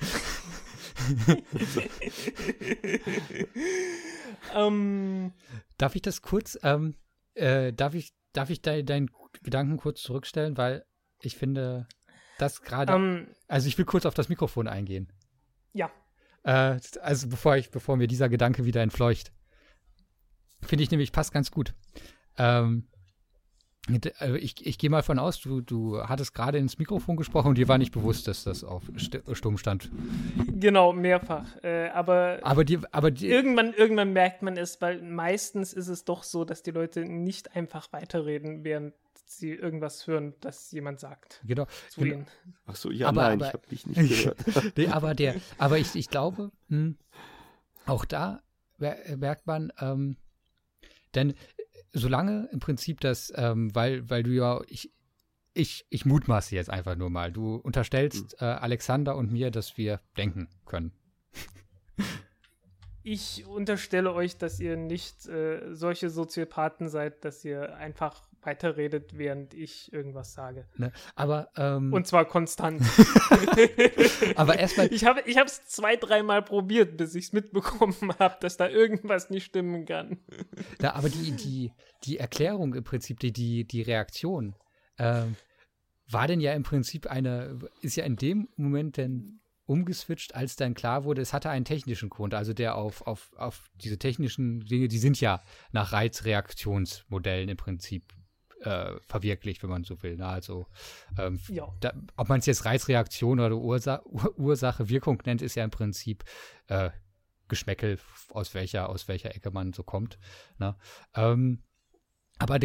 ähm, darf ich das kurz, ähm, äh, darf ich, darf ich de deinen Gedanken kurz zurückstellen, weil ich finde, das gerade, ähm, also ich will kurz auf das Mikrofon eingehen. Ja. Äh, also bevor ich, bevor mir dieser Gedanke wieder entfleucht. Finde ich nämlich passt ganz gut. Ähm, ich, ich gehe mal von aus, du, du hattest gerade ins Mikrofon gesprochen und dir war nicht bewusst, dass das auf Stumm stand. Genau, mehrfach. Äh, aber aber, die, aber die, irgendwann, irgendwann merkt man es, weil meistens ist es doch so, dass die Leute nicht einfach weiterreden, während sie irgendwas hören, das jemand sagt. Genau. Zu genau. Ach so, ja, aber, nein, aber, ich habe dich nicht gehört. nee, aber der, aber ich, ich glaube, hm, auch da merkt man, ähm, denn solange im Prinzip das, ähm, weil, weil du ja, ich, ich, ich mutmaße jetzt einfach nur mal. Du unterstellst mhm. äh, Alexander und mir, dass wir denken können. Ich unterstelle euch, dass ihr nicht äh, solche Soziopathen seid, dass ihr einfach weiterredet, während ich irgendwas sage. Ne, aber ähm, und zwar konstant. aber erstmal. Ich habe, ich es zwei, dreimal probiert, bis ich es mitbekommen habe, dass da irgendwas nicht stimmen kann. Na, aber die, die, die Erklärung im Prinzip, die, die, die Reaktion, ähm, war denn ja im Prinzip eine, ist ja in dem Moment denn umgeswitcht, als dann klar wurde, es hatte einen technischen Grund, also der auf, auf, auf diese technischen Dinge, die sind ja nach Reizreaktionsmodellen im Prinzip äh, verwirklicht, wenn man so will. Ne? Also ähm, ja. da, ob man es jetzt Reizreaktion oder Ursa Ursache, Wirkung nennt, ist ja im Prinzip äh, Geschmäckel, aus welcher, aus welcher Ecke man so kommt. Ne? Ähm, aber,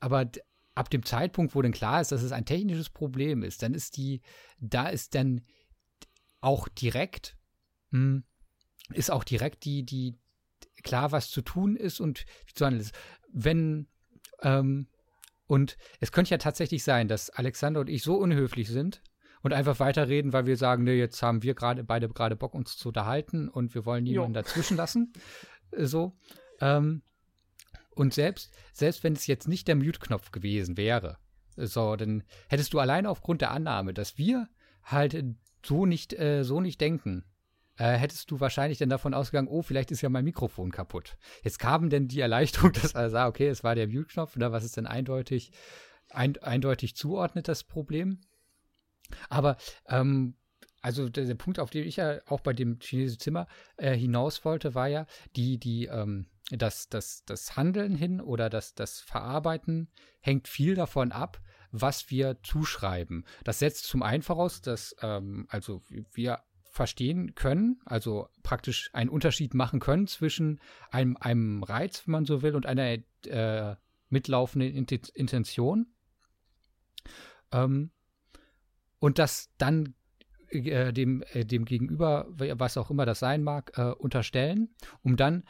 aber ab dem Zeitpunkt, wo dann klar ist, dass es ein technisches Problem ist, dann ist die, da ist dann auch direkt, mh, hm, ist auch direkt die, die, klar, was zu tun ist und wie zu handeln ist. Wenn, ähm, und es könnte ja tatsächlich sein, dass Alexander und ich so unhöflich sind und einfach weiterreden, weil wir sagen, ne, jetzt haben wir gerade beide gerade Bock, uns zu unterhalten und wir wollen niemanden jo. dazwischen lassen. Äh, so. Ähm, und selbst, selbst wenn es jetzt nicht der Mute-Knopf gewesen wäre, so, dann hättest du allein aufgrund der Annahme, dass wir halt so nicht, äh, so nicht denken, äh, hättest du wahrscheinlich dann davon ausgegangen, oh, vielleicht ist ja mein Mikrofon kaputt. Jetzt kam denn die Erleichterung, dass er sah, okay, es war der Mute-Knopf, oder was ist denn eindeutig, ein, eindeutig zuordnet, das Problem. Aber ähm, also der, der, Punkt, auf den ich ja auch bei dem chinesischen Zimmer äh, hinaus wollte, war ja die, die, ähm, das, das, das Handeln hin oder das, das Verarbeiten hängt viel davon ab, was wir zuschreiben. Das setzt zum einen voraus, dass ähm, also wir verstehen können, also praktisch einen Unterschied machen können zwischen einem, einem Reiz, wenn man so will, und einer äh, mitlaufenden Intention. Ähm, und das dann äh, dem, äh, dem Gegenüber, was auch immer das sein mag, äh, unterstellen, um dann,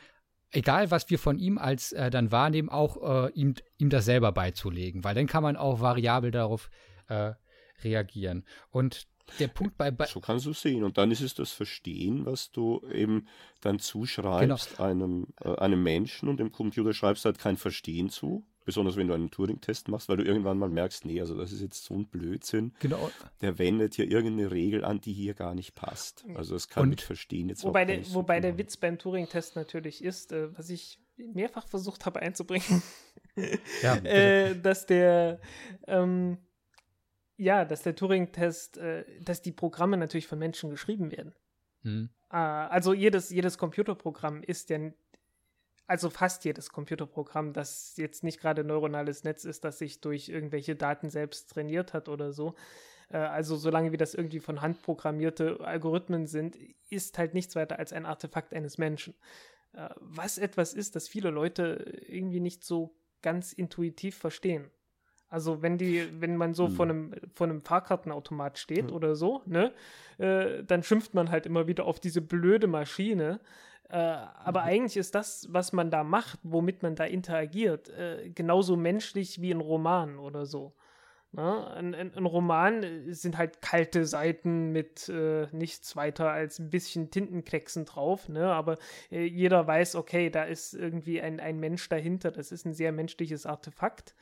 egal was wir von ihm als äh, dann wahrnehmen, auch äh, ihm, ihm das selber beizulegen, weil dann kann man auch variabel darauf äh, reagieren. Und der Punkt bei, bei So kannst du sehen. Und dann ist es das Verstehen, was du eben dann zuschreibst genau. einem, äh, einem Menschen und dem Computer schreibst halt kein Verstehen zu. Besonders wenn du einen Turing-Test machst, weil du irgendwann mal merkst, nee, also das ist jetzt so ein Blödsinn. Genau. Der wendet hier irgendeine Regel an, die hier gar nicht passt. Also es kann und mit Verstehen jetzt wobei der, Wobei der Witz beim Turing-Test natürlich ist, äh, was ich mehrfach versucht habe einzubringen, ja, äh, dass der ähm, ja, dass der Turing-Test, äh, dass die Programme natürlich von Menschen geschrieben werden. Hm. Äh, also jedes, jedes Computerprogramm ist ja, also fast jedes Computerprogramm, das jetzt nicht gerade neuronales Netz ist, das sich durch irgendwelche Daten selbst trainiert hat oder so. Äh, also solange wie das irgendwie von Hand programmierte Algorithmen sind, ist halt nichts weiter als ein Artefakt eines Menschen. Äh, was etwas ist, das viele Leute irgendwie nicht so ganz intuitiv verstehen. Also wenn die, wenn man so hm. vor einem, vor einem Fahrkartenautomat steht hm. oder so, ne, äh, dann schimpft man halt immer wieder auf diese blöde Maschine. Äh, aber mhm. eigentlich ist das, was man da macht, womit man da interagiert, äh, genauso menschlich wie ein Roman oder so. Ne? Ein, ein, ein, Roman sind halt kalte Seiten mit äh, nichts weiter als ein bisschen Tintenklecksen drauf, ne? aber äh, jeder weiß, okay, da ist irgendwie ein, ein Mensch dahinter, das ist ein sehr menschliches Artefakt.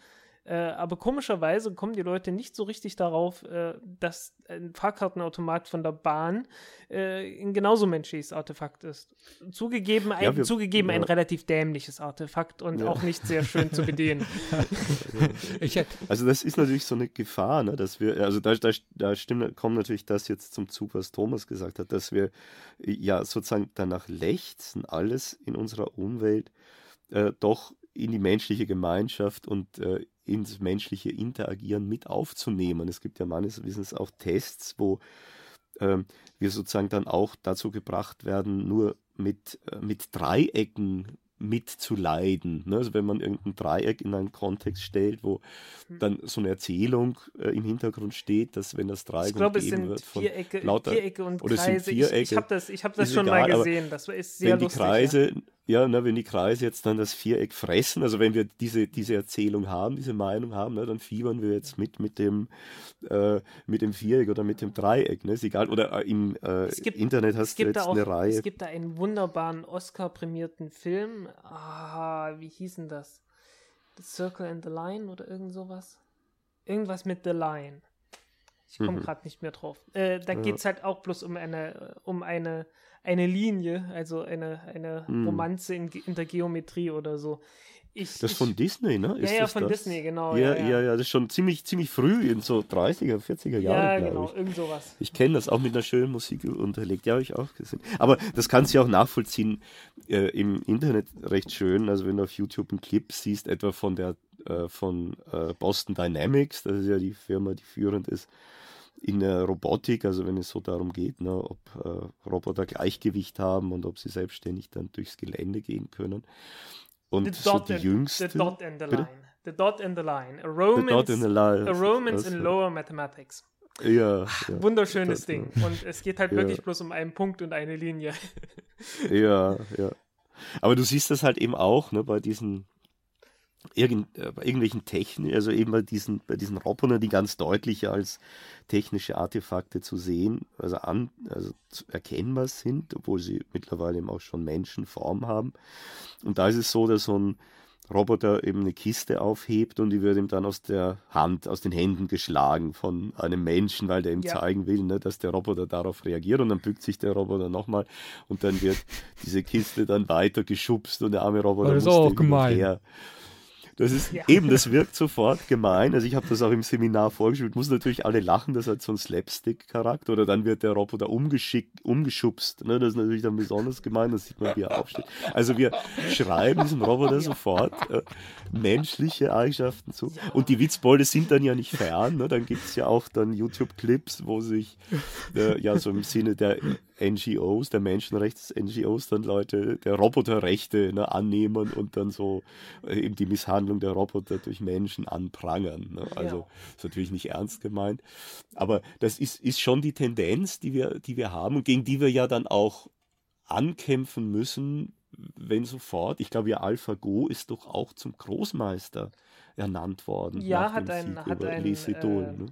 Äh, aber komischerweise kommen die Leute nicht so richtig darauf, äh, dass ein Fahrkartenautomat von der Bahn äh, ein genauso menschliches Artefakt ist. Zugegeben, ein, ja, wir, zugegeben ja. ein relativ dämliches Artefakt und ja. auch nicht sehr schön zu bedienen. also das ist natürlich so eine Gefahr, ne, dass wir, also da, da, da stimmt, kommt natürlich das jetzt zum Zug, was Thomas gesagt hat, dass wir ja sozusagen danach lechzen, alles in unserer Umwelt äh, doch in die menschliche Gemeinschaft und äh, ins menschliche Interagieren mit aufzunehmen. Es gibt ja meines Wissens auch Tests, wo ähm, wir sozusagen dann auch dazu gebracht werden, nur mit, äh, mit Dreiecken mitzuleiden. Ne? Also wenn man irgendein Dreieck in einen Kontext stellt, wo hm. dann so eine Erzählung äh, im Hintergrund steht, dass wenn das Dreieck ich glaube, es sind wird von Vierecke, lauter, Vierecke und oder Kreise. Vierecke, ich, ich habe das, ich hab das schon egal, mal gesehen. Das ist sehr wenn lustig. Die Kreise, ja ja, na, wenn die Kreise jetzt dann das Viereck fressen, also wenn wir diese, diese Erzählung haben, diese Meinung haben, ne, dann fiebern wir jetzt mit mit dem, äh, mit dem Viereck oder mit dem Dreieck. Ne? Ist egal. Oder äh, im äh, gibt, Internet hast du jetzt auch, eine Reihe. Es gibt da einen wunderbaren Oscar-prämierten Film. Ah, wie hieß denn das? The Circle and the Line oder irgend sowas? Irgendwas mit The Line. Ich komme mhm. gerade nicht mehr drauf. Äh, da ja. geht es halt auch bloß um eine, um eine eine Linie, also eine, eine hm. Romanze in, in, der Geometrie oder so. Ich, das ist von Disney, ne? Ist ja, ja, von das? Disney, genau. Ja, ja, ja, ja, das ist schon ziemlich, ziemlich früh, in so 30er, 40er Jahren. Ja, genau, ich. irgend sowas. Ich kenne das auch mit einer schönen Musik unterlegt. Ja, habe ich auch gesehen. Aber das kannst du ja auch nachvollziehen äh, im Internet recht schön. Also, wenn du auf YouTube einen Clip siehst, etwa von der äh, von äh, Boston Dynamics, das ist ja die Firma, die führend ist in der Robotik, also wenn es so darum geht, ne, ob äh, Roboter Gleichgewicht haben und ob sie selbstständig dann durchs Gelände gehen können. Und so die jüngste. The dot and the line. The dot and the line. A romance, the line. A romance in lower mathematics. Ja, ja. Wunderschönes das, Ding. Und es geht halt ja. wirklich bloß um einen Punkt und eine Linie. ja, ja. Aber du siehst das halt eben auch ne, bei diesen irgend, äh, bei irgendwelchen Technik, also eben bei diesen, bei diesen Robotern, die ganz deutlich als technische Artefakte zu sehen, also, an, also erkennbar sind, obwohl sie mittlerweile eben auch schon Menschenform haben. Und da ist es so, dass so ein Roboter eben eine Kiste aufhebt und die wird ihm dann aus der Hand, aus den Händen geschlagen von einem Menschen, weil der ihm ja. zeigen will, ne, dass der Roboter darauf reagiert und dann bückt sich der Roboter nochmal und dann wird diese Kiste dann weiter geschubst und der arme Roboter ist auch gemein. Her. Das ist ja. eben, das wirkt sofort gemein. Also ich habe das auch im Seminar vorgespielt. Muss natürlich alle lachen, das hat so einen Slapstick-Charakter. Oder dann wird der Roboter umgeschickt, umgeschubst. Ne? Das ist natürlich dann besonders gemein. Das sieht man, wie er aufsteht. Also wir schreiben diesem Roboter sofort äh, menschliche Eigenschaften zu. Und die Witzbolde sind dann ja nicht fern. Ne? Dann gibt es ja auch dann YouTube-Clips, wo sich äh, ja so im Sinne der NGOs, der Menschenrechts-NGOs, dann Leute der Roboterrechte ne, annehmen und dann so äh, eben die Misshandlung der Roboter durch Menschen anprangern. Ne? Also ja. ist natürlich nicht ernst gemeint. Aber das ist, ist schon die Tendenz, die wir, die wir haben und gegen die wir ja dann auch ankämpfen müssen, wenn sofort, ich glaube ja AlphaGo ist doch auch zum Großmeister ernannt worden. Ja, hat ein, hat ein, äh, ne?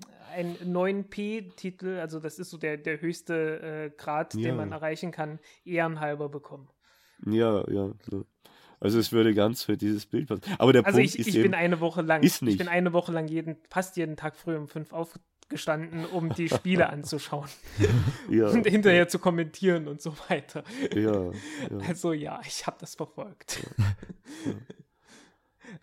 9P-Titel, also das ist so der, der höchste äh, Grad, ja. den man erreichen kann, ehrenhalber bekommen. Ja, ja. So. Also es würde ganz für dieses Bild passen. Aber der also Punkt ich, ist ich eben, bin eine Woche lang, ist nicht. ich bin eine Woche lang jeden, fast jeden Tag früh um fünf aufgestanden, um die Spiele anzuschauen ja, und hinterher ja. zu kommentieren und so weiter. Ja, ja. Also ja, ich habe das verfolgt.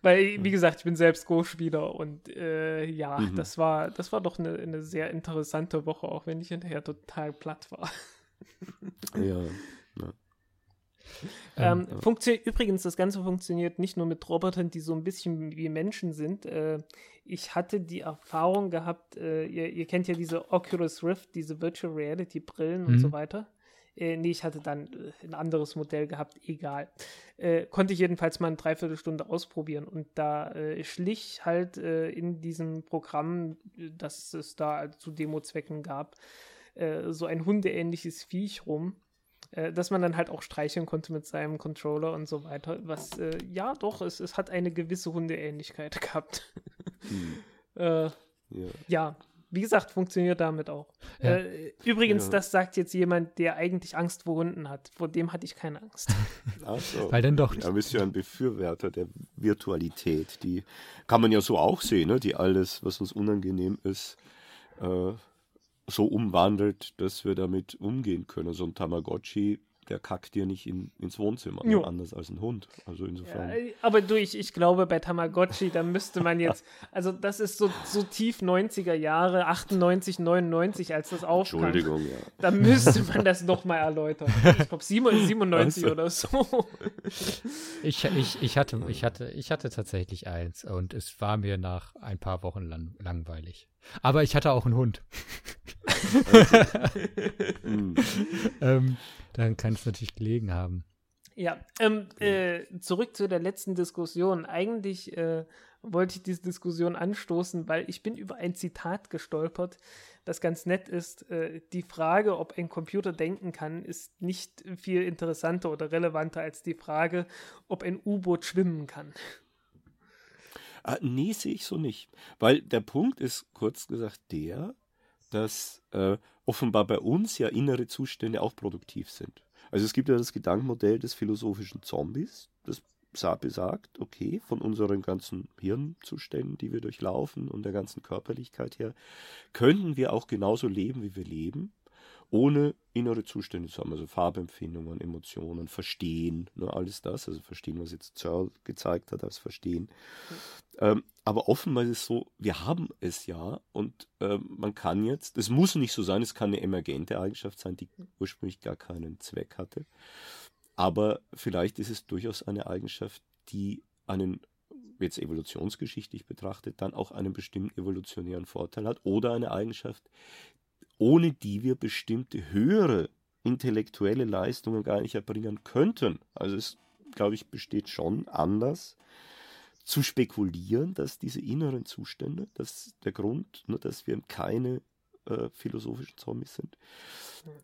Weil, wie gesagt, ich bin selbst Go-Spieler und äh, ja, mhm. das war, das war doch eine, eine, sehr interessante Woche, auch wenn ich hinterher total platt war. ja. Ähm, ja. Übrigens, das Ganze funktioniert nicht nur mit Robotern, die so ein bisschen wie Menschen sind. Äh, ich hatte die Erfahrung gehabt, äh, ihr, ihr, kennt ja diese Oculus Rift, diese Virtual Reality Brillen mhm. und so weiter. Äh, nee, ich hatte dann äh, ein anderes Modell gehabt, egal. Äh, konnte ich jedenfalls mal eine Dreiviertelstunde ausprobieren und da äh, schlich halt äh, in diesem Programm, das es da zu Demo-Zwecken gab, äh, so ein hundeähnliches Viech rum, dass man dann halt auch streicheln konnte mit seinem Controller und so weiter. Was, ja, doch, es, es hat eine gewisse Hundeähnlichkeit gehabt. Hm. ja. ja wie gesagt, funktioniert damit auch. Ja. Äh, übrigens, ja. das sagt jetzt jemand, der eigentlich Angst vor Hunden hat. Vor dem hatte ich keine Angst. Ach so. Weil dann doch. Ja, bist ja ein Befürworter der Virtualität. Die kann man ja so auch sehen, ne? die alles, was uns unangenehm ist, äh, so umwandelt, dass wir damit umgehen können. So ein Tamagotchi der kackt dir nicht in, ins Wohnzimmer, jo. anders als ein Hund. Also insofern. Ja, aber du, ich, ich glaube, bei Tamagotchi, da müsste man jetzt, also das ist so, so tief 90er Jahre, 98, 99, als das aufkam. Entschuldigung, ja. Da müsste man das nochmal erläutern. Ich glaube 97 oder so. Ich, ich, ich, hatte, ich, hatte, ich hatte tatsächlich eins und es war mir nach ein paar Wochen lang, langweilig. Aber ich hatte auch einen Hund. Hm. ähm, dann kann es natürlich gelegen haben. Ja, ähm, äh, zurück zu der letzten Diskussion. Eigentlich äh, wollte ich diese Diskussion anstoßen, weil ich bin über ein Zitat gestolpert, das ganz nett ist. Äh, die Frage, ob ein Computer denken kann, ist nicht viel interessanter oder relevanter als die Frage, ob ein U-Boot schwimmen kann. Ah, nee, sehe ich so nicht. Weil der Punkt ist, kurz gesagt, der, dass äh, offenbar bei uns ja innere Zustände auch produktiv sind. Also es gibt ja das Gedankenmodell des philosophischen Zombies, das besagt, okay, von unseren ganzen Hirnzuständen, die wir durchlaufen und der ganzen Körperlichkeit her, könnten wir auch genauso leben, wie wir leben, ohne innere Zustände zu haben, also Farbempfindungen, Emotionen, Verstehen, ne, alles das, also Verstehen, was jetzt Searle gezeigt hat als Verstehen. Mhm. Ähm, aber offenbar ist es so, wir haben es ja und äh, man kann jetzt, es muss nicht so sein, es kann eine emergente Eigenschaft sein, die ursprünglich gar keinen Zweck hatte, aber vielleicht ist es durchaus eine Eigenschaft, die einen jetzt evolutionsgeschichtlich betrachtet, dann auch einen bestimmten evolutionären Vorteil hat oder eine Eigenschaft, ohne die wir bestimmte höhere intellektuelle Leistungen gar nicht erbringen könnten. Also es, glaube ich, besteht schon anders zu spekulieren, dass diese inneren Zustände, dass der Grund, nur dass wir keine äh, philosophischen Zombies sind,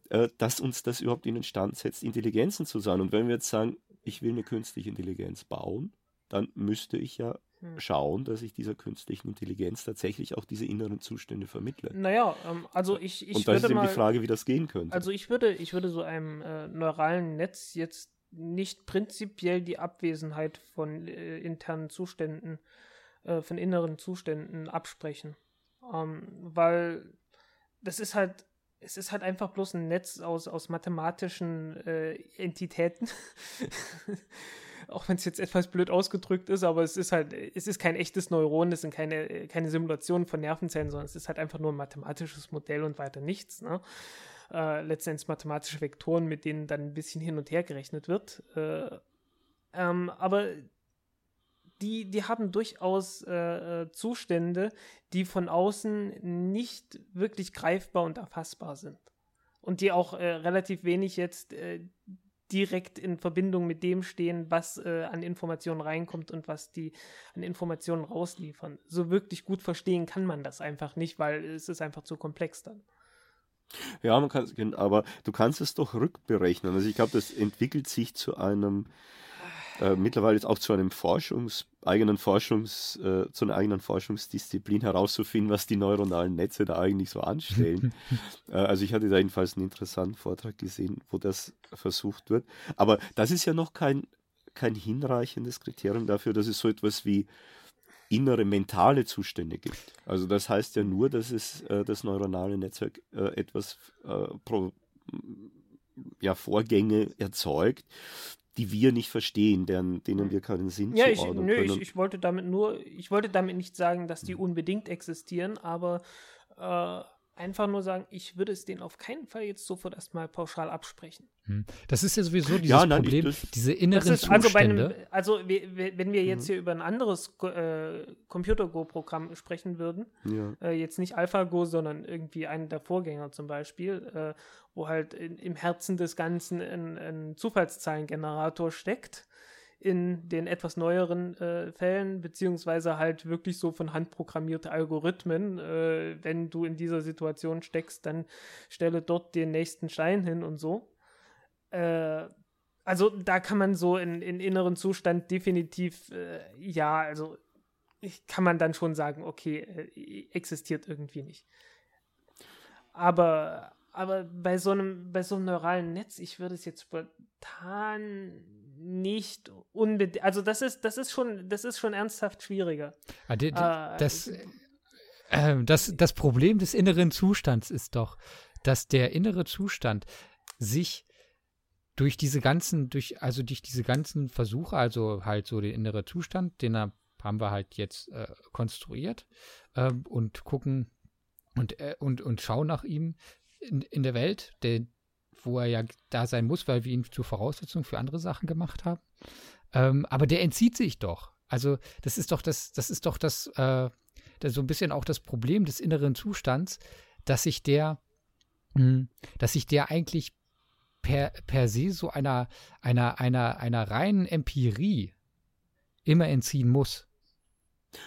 äh, dass uns das überhaupt in den Stand setzt, Intelligenzen zu sein. Und wenn wir jetzt sagen, ich will eine künstliche Intelligenz bauen, dann müsste ich ja. Schauen, dass ich dieser künstlichen Intelligenz tatsächlich auch diese inneren Zustände vermittle. Naja, ähm, also ich, ich Und das ist eben mal, die Frage, wie das gehen könnte. Also ich würde, ich würde so einem äh, neuralen Netz jetzt nicht prinzipiell die Abwesenheit von äh, internen Zuständen, äh, von inneren Zuständen absprechen. Ähm, weil das ist halt, es ist halt einfach bloß ein Netz aus, aus mathematischen äh, Entitäten. auch wenn es jetzt etwas blöd ausgedrückt ist, aber es ist halt, es ist kein echtes Neuron, es sind keine, keine Simulationen von Nervenzellen, sondern es ist halt einfach nur ein mathematisches Modell und weiter nichts. Ne? Äh, letztendlich mathematische Vektoren, mit denen dann ein bisschen hin und her gerechnet wird. Äh, ähm, aber die, die haben durchaus äh, Zustände, die von außen nicht wirklich greifbar und erfassbar sind. Und die auch äh, relativ wenig jetzt äh, direkt in Verbindung mit dem stehen, was äh, an Informationen reinkommt und was die an Informationen rausliefern. So wirklich gut verstehen kann man das einfach nicht, weil es ist einfach zu komplex dann. Ja, man kann, aber du kannst es doch rückberechnen. Also ich glaube, das entwickelt sich zu einem äh, mittlerweile jetzt auch zu einem Forschungs, eigenen Forschungs, äh, zu einer eigenen Forschungsdisziplin herauszufinden, was die neuronalen Netze da eigentlich so anstellen. äh, also ich hatte da jedenfalls einen interessanten Vortrag gesehen, wo das versucht wird. Aber das ist ja noch kein, kein hinreichendes Kriterium dafür, dass es so etwas wie innere mentale Zustände gibt. Also das heißt ja nur, dass es äh, das neuronale Netzwerk äh, etwas pro, ja, Vorgänge erzeugt, die wir nicht verstehen, deren, denen wir keinen Sinn ja, zuordnen ich, nö, können. Ich, ich wollte damit nur, ich wollte damit nicht sagen, dass die unbedingt existieren, aber äh, einfach nur sagen, ich würde es denen auf keinen Fall jetzt sofort erstmal pauschal absprechen. Hm. Das ist ja sowieso dieses Ja, nein, Problem, ich- das- diese inneren Das ist also bei einem, Zustände. also we- we- wenn wir jetzt Mhm. hier über ein anderes Go- äh, Computer-Go-Programm sprechen würden, Ja. äh, jetzt nicht AlphaGo, sondern irgendwie einen der Vorgänger zum Beispiel, äh, wo halt in, im Herzen des Ganzen ein, ein Zufallszahlengenerator steckt, in den etwas neueren äh, Fällen, beziehungsweise halt wirklich so von Hand programmierte Algorithmen. Äh, wenn du in dieser Situation steckst, dann stelle dort den nächsten Stein hin und so. Äh, also da kann man so in, in inneren Zustand definitiv, äh, ja, also kann man dann schon sagen, okay, äh, existiert irgendwie nicht. Aber, aber bei so einem, bei so einem neuralen Netz, ich würde es jetzt spontan nicht unbedingt, also das ist, das ist schon, das ist schon ernsthaft schwieriger. Ah, die- die- Ah, das, äh, das, das Problem des inneren Zustands ist doch, dass der innere Zustand sich durch diese ganzen, durch, also durch diese ganzen Versuche, also halt so den inneren Zustand, den haben wir halt jetzt äh, konstruiert ähm, und gucken und, äh, und, und schauen nach ihm in, in der Welt, der, wo er ja da sein muss, weil wir ihn zur Voraussetzung für andere Sachen gemacht haben. Ähm, aber der entzieht sich doch. Also das ist doch das, das ist doch das, äh, das so ein bisschen auch das Problem des inneren Zustands, dass sich der, mh, dass sich der eigentlich per, per se so einer, einer, einer, einer reinen Empirie immer entziehen muss.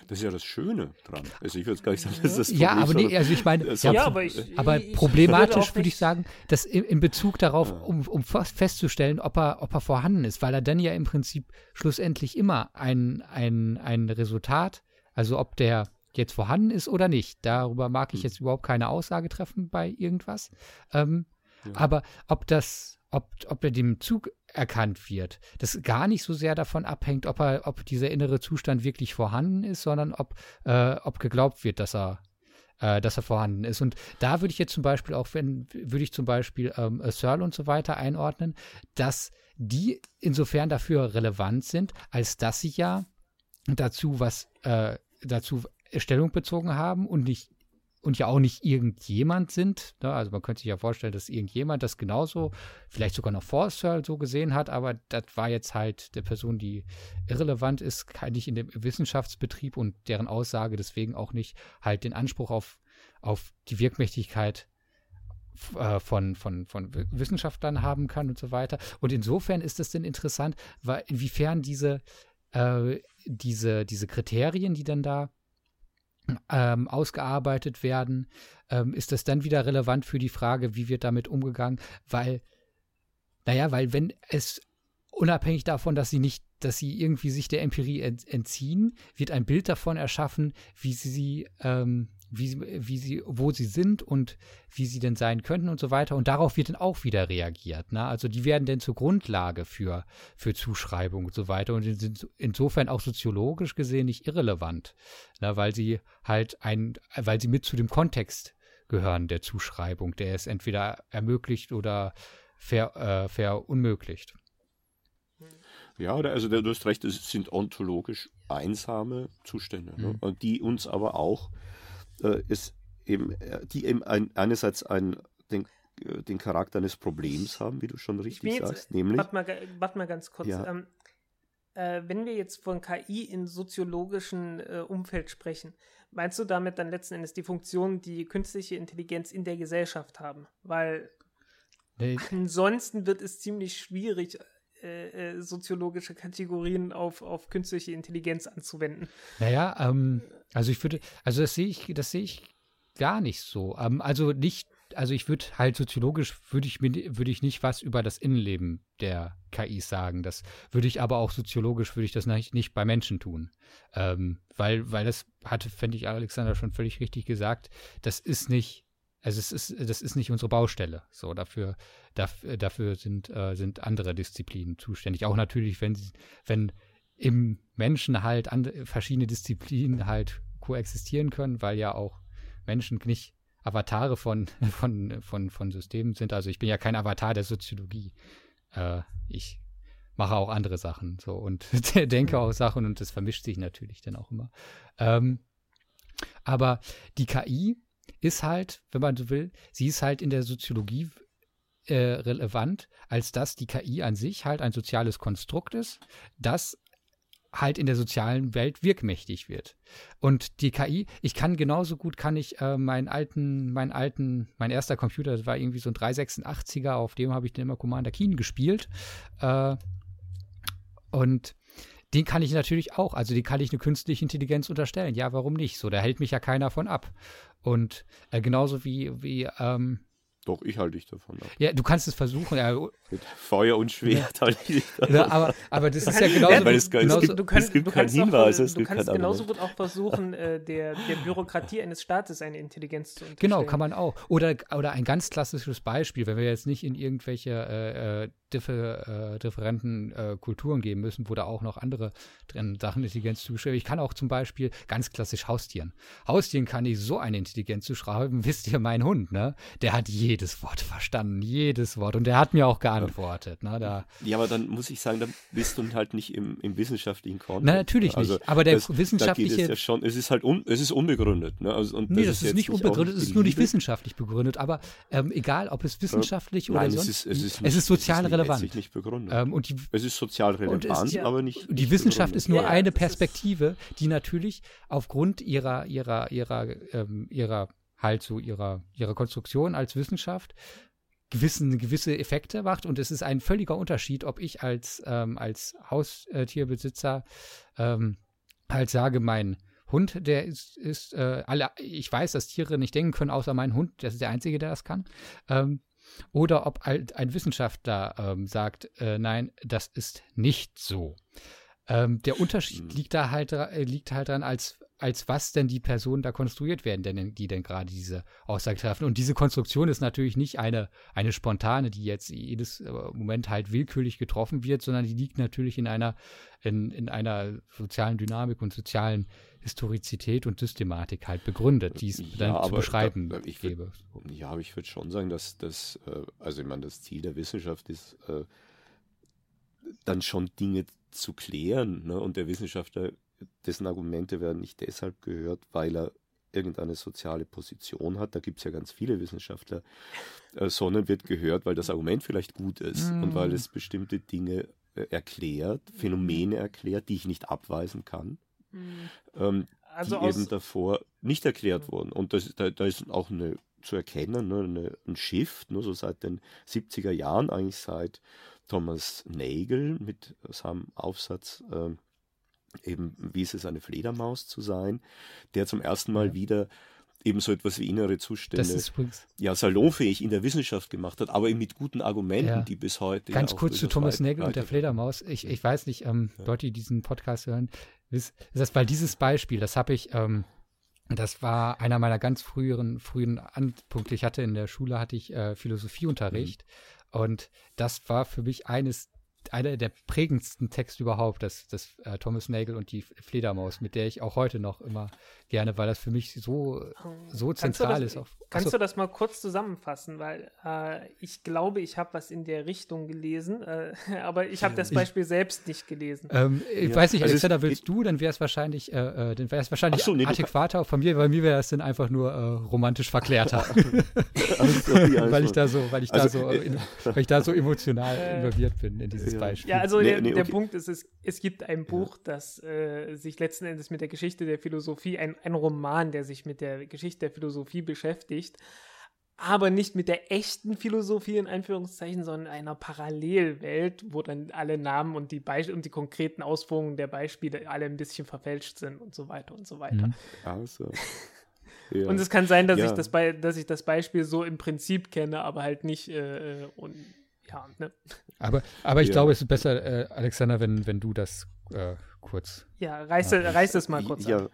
Das ist ja das Schöne dran. Also ich würde jetzt gar nicht sagen, dass das Ja, aber ist, nee, also ich meine, ja, ja, aber ich, aber ich problematisch würde ich sagen, dass in, in Bezug darauf, Ja. um, um fest- festzustellen, ob er, ob er vorhanden ist, weil er dann ja im Prinzip schlussendlich immer ein, ein, ein Resultat, also ob der jetzt vorhanden ist oder nicht, darüber mag ich Hm. jetzt überhaupt keine Aussage treffen bei irgendwas. Ähm, Ja. Aber ob das, ob, ob er dem Zug erkannt wird, das gar nicht so sehr davon abhängt, ob er, ob dieser innere Zustand wirklich vorhanden ist, sondern ob, äh, ob geglaubt wird, dass er äh, dass er vorhanden ist. Und da würde ich jetzt zum Beispiel auch, wenn, würde ich zum Beispiel ähm, Searle und so weiter einordnen, dass die insofern dafür relevant sind, als dass sie ja dazu was, äh, dazu Stellung bezogen haben und nicht und ja auch nicht irgendjemand sind. Ne? Also man könnte sich ja vorstellen, dass irgendjemand das genauso, vielleicht sogar noch Searle so gesehen hat, aber das war jetzt halt der Person, die irrelevant ist, nicht in dem Wissenschaftsbetrieb und deren Aussage deswegen auch nicht halt den Anspruch auf, auf die Wirkmächtigkeit äh, von, von, von Wissenschaftlern haben kann und so weiter. Und insofern ist es denn interessant, weil inwiefern diese, äh, diese, diese Kriterien, die dann da ähm, ausgearbeitet werden, ähm, ist das dann wieder relevant für die Frage, wie wird damit umgegangen, weil, naja, weil wenn es unabhängig davon, dass sie nicht, dass sie irgendwie sich der Empirie ent entziehen, wird ein Bild davon erschaffen, wie sie, ähm, wie, sie, wie sie, wo sie sind und wie sie denn sein könnten und so weiter. Und darauf wird dann auch wieder reagiert. Ne? Also die werden dann zur Grundlage für, für Zuschreibung und so weiter und sind insofern auch soziologisch gesehen nicht irrelevant, ne? weil sie halt ein, weil sie mit zu dem Kontext gehören der Zuschreibung, der es entweder ermöglicht oder ver, äh, verunmöglicht. Ja, also du hast recht, es sind ontologisch einsame Zustände, ne? Mhm. und die uns aber auch äh, ist eben, äh, die eben ein, einerseits ein, den, äh, den Charakter eines Problems haben, wie du schon richtig jetzt, sagst, nämlich warte mal, warte mal ganz kurz. Ja. Ähm, äh, wenn wir jetzt von KI in soziologischen äh, Umfeld sprechen, meinst du damit dann letzten Endes die Funktion, die künstliche Intelligenz in der Gesellschaft haben? Weil Nee, ansonsten wird es ziemlich schwierig, äh, äh, soziologische Kategorien auf, auf künstliche Intelligenz anzuwenden. Naja, ähm, also ich würde, also das sehe ich, das sehe ich gar nicht so. Ähm, also nicht, also ich würde halt soziologisch würde ich mir, würde ich nicht was über das Innenleben der KIs sagen. Das würde ich aber auch soziologisch würde ich das nicht, nicht bei Menschen tun. Ähm, weil, weil das hatte, fände ich Alexander schon völlig richtig gesagt, das ist nicht, also es ist, das ist nicht unsere Baustelle. So, dafür, dafür, dafür sind, äh, sind andere Disziplinen zuständig. Auch natürlich, wenn, wenn im Menschen halt andere, verschiedene Disziplinen halt koexistieren können, weil ja auch Menschen nicht Avatare von, von, von, von Systemen sind. Also ich bin ja kein Avatar der Soziologie. Äh, ich mache auch andere Sachen so und denke auch Sachen und das vermischt sich natürlich dann auch immer. Ähm, aber die KI ist halt, wenn man so will, sie ist halt in der Soziologie äh, relevant, als dass die KI an sich halt ein soziales Konstrukt ist, das halt in der sozialen Welt wirkmächtig wird. Und die KI, ich kann genauso gut, kann ich äh, meinen alten, meinen alten, mein erster Computer, das war irgendwie so ein 386er, auf dem habe ich dann immer Commander Keen gespielt. Äh, und den kann ich natürlich auch, also den kann ich eine künstliche Intelligenz unterstellen. Ja, warum nicht? So, da hält mich ja keiner von ab. Und äh, genauso wie, wie ähm, doch, ich halte dich davon ab. Ja, du kannst es versuchen. Ja. Mit Feuer und Schwert ja. halte ich dich davon ja, aber, aber das ist ja genauso. Ja, es, genauso, es gibt, du kannst, es gibt du keinen Hinweis. Auch, du kannst genauso gut auch versuchen, äh, der, der Bürokratie eines Staates eine Intelligenz zu unterstellen. Genau, kann man auch. Oder, oder ein ganz klassisches Beispiel, wenn wir jetzt nicht in irgendwelche äh, äh differ, äh, differenten äh, Kulturen geben müssen, wo da auch noch andere drin Sachen Intelligenz zugeschrieben Ich kann auch zum Beispiel ganz klassisch Haustieren. Haustieren kann ich so eine Intelligenz zuschreiben. Wisst ihr, mein Hund, ne? Der hat jedes Wort verstanden, jedes Wort. Und der hat mir auch geantwortet. Ne? Da, ja, aber dann muss ich sagen, dann bist du halt nicht im, im wissenschaftlichen Kontext. Na, natürlich also, nicht. Aber der das, wissenschaftliche. Da es ja schon, es ist halt un, es ist unbegründet. Ne? Also, und nee, das, das ist nicht unbegründet, es ist nur nicht wissenschaftlich begründet. Aber ähm, egal, ob es wissenschaftlich oder Nein, sonst. Es ist, es ist, nicht, es ist sozial relevant letztlich nicht begründet. Ähm, und die, es ist sozial relevant, ist, ja, aber nicht. Die nicht Wissenschaft begründet. ist nur Ja, eine ist- Perspektive, die natürlich aufgrund ihrer, ihrer, ihrer, ähm, ihrer, halt so ihrer, ihrer Konstruktion als Wissenschaft gewissen, gewisse Effekte macht. Und es ist ein völliger Unterschied, ob ich als, ähm, als Haustierbesitzer ähm, halt sage, mein Hund, der ist, ist äh, alle, ich weiß, dass Tiere nicht denken können, außer mein Hund, das ist der Einzige, der das kann. Ähm, oder ob halt ein Wissenschaftler ähm, sagt, äh, nein, das ist nicht so. Ähm, der Unterschied Hm. liegt da halt, äh, liegt halt dran, als, als was denn die Personen da konstruiert werden, denn, die denn gerade diese Aussage treffen. Und diese Konstruktion ist natürlich nicht eine, eine spontane, die jetzt jedes äh, Moment halt willkürlich getroffen wird, sondern die liegt natürlich in einer, in, in einer sozialen Dynamik und sozialen Historizität und Systematik halt begründet, die es Ja, dann zu beschreiben da- ich würd-. Ja, aber ich würde schon sagen, dass das, äh, also ich meine, das Ziel der Wissenschaft ist, äh, dann schon Dinge zu klären. Ne? Und der Wissenschaftler, dessen Argumente werden nicht deshalb gehört, weil er irgendeine soziale Position hat. Da gibt es ja ganz viele Wissenschaftler, äh, sondern wird gehört, weil das Argument vielleicht gut ist und weil Mm. es bestimmte Dinge äh, erklärt, Phänomene erklärt, die ich nicht abweisen kann. Ähm, Also die eben davor nicht erklärt wurden. Und das, da, da ist auch eine zu erkennen, ne, eine, ein Shift, ne, so seit den 70er Jahren, eigentlich seit Thomas Nagel mit seinem Aufsatz, ähm, eben wie ist es eine Fledermaus zu sein, der zum ersten Mal Ja. wieder eben so etwas wie innere Das Zustände ist übrigens ja salonfähig in der Wissenschaft gemacht hat, aber eben mit guten Argumenten, Ja. die bis heute Ganz ja kurz zu Thomas Nagel und der Fledermaus. Ich, ich weiß nicht, ähm, Ja. Leute, die diesen Podcast hören, wissen, das, weil dieses Beispiel, das habe ich, ähm, das war einer meiner ganz früheren, frühen Anpunkte. Ich hatte in der Schule hatte ich äh, Philosophieunterricht Mhm. und das war für mich eines einer der prägendsten Texte überhaupt, das, das äh, Thomas Nagel und die Fledermaus, mit der ich auch heute noch immer gerne, weil das für mich so, so Kannst du zentral das- ist. Auch, Kannst Achso, du das mal kurz zusammenfassen? Weil äh, ich glaube, ich habe was in der Richtung gelesen, äh, aber ich habe das Ich- Beispiel selbst nicht gelesen. Ähm, ich Ja, weiß nicht, also Alexander, willst geht- du, dann wäre es wahrscheinlich, äh, äh, dann wäre es wahrscheinlich so, nee, adäquater von mir, bei mir wäre es dann einfach nur äh, romantisch verklärter. Also, weil ich also- da so, weil ich da Also, so, äh, in, weil ich da so emotional Äh, involviert bin in dieses ja. Beispiel. Ja, also Nee, der, nee, der okay. Punkt ist, es, es gibt ein Buch, das äh, sich letzten Endes mit der Geschichte der Philosophie, ein, ein Roman, der sich mit der Geschichte der Philosophie beschäftigt, aber nicht mit der echten Philosophie in Anführungszeichen, sondern einer Parallelwelt, wo dann alle Namen und die, Beisp und die konkreten Ausführungen der Beispiele alle ein bisschen verfälscht sind und so weiter und so weiter. Mhm. Also, ja. Und es kann sein, dass, Ja. ich das Be dass ich das Beispiel so im Prinzip kenne, aber halt nicht äh, äh, und ja, ne? Aber, aber ich Ja. glaube, es ist besser, äh, Alexander, wenn, wenn du das äh, kurz. Ja, reiß, reiß es mal kurz ja, an.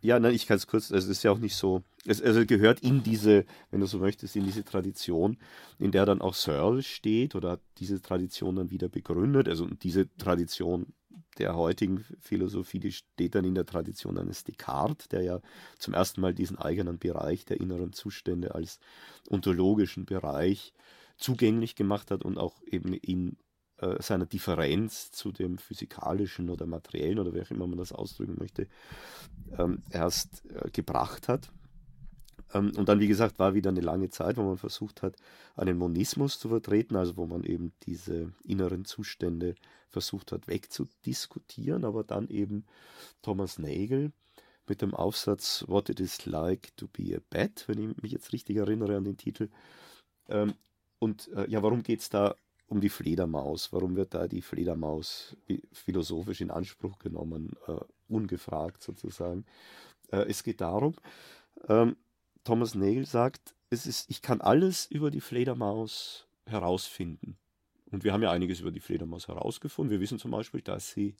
Ja, nein, ich kann es kurz, es ist ja auch nicht so, es also gehört in diese, wenn du so möchtest, in diese Tradition, in der dann auch Searle steht oder hat diese Tradition dann wieder begründet. Also diese Tradition der heutigen Philosophie, die steht dann in der Tradition eines Descartes, der ja zum ersten Mal diesen eigenen Bereich der inneren Zustände als ontologischen Bereich zugänglich gemacht hat und auch eben in äh, seiner Differenz zu dem physikalischen oder materiellen oder wie auch immer man das ausdrücken möchte, ähm, erst äh, gebracht hat. Ähm, und dann, wie gesagt, war wieder eine lange Zeit, wo man versucht hat, einen Monismus zu vertreten, also wo man eben diese inneren Zustände versucht hat wegzudiskutieren, aber dann eben Thomas Nagel mit dem Aufsatz What It Is Like to Be a Bat, wenn ich mich jetzt richtig erinnere an den Titel. Ähm, und äh, ja, warum geht es da um die Fledermaus? Warum wird da die Fledermaus philosophisch in Anspruch genommen, äh, ungefragt sozusagen? Äh, es geht darum, ähm, Thomas Nagel sagt, es ist, ich kann alles über die Fledermaus herausfinden. Und wir haben ja einiges über die Fledermaus herausgefunden. Wir wissen zum Beispiel, dass sie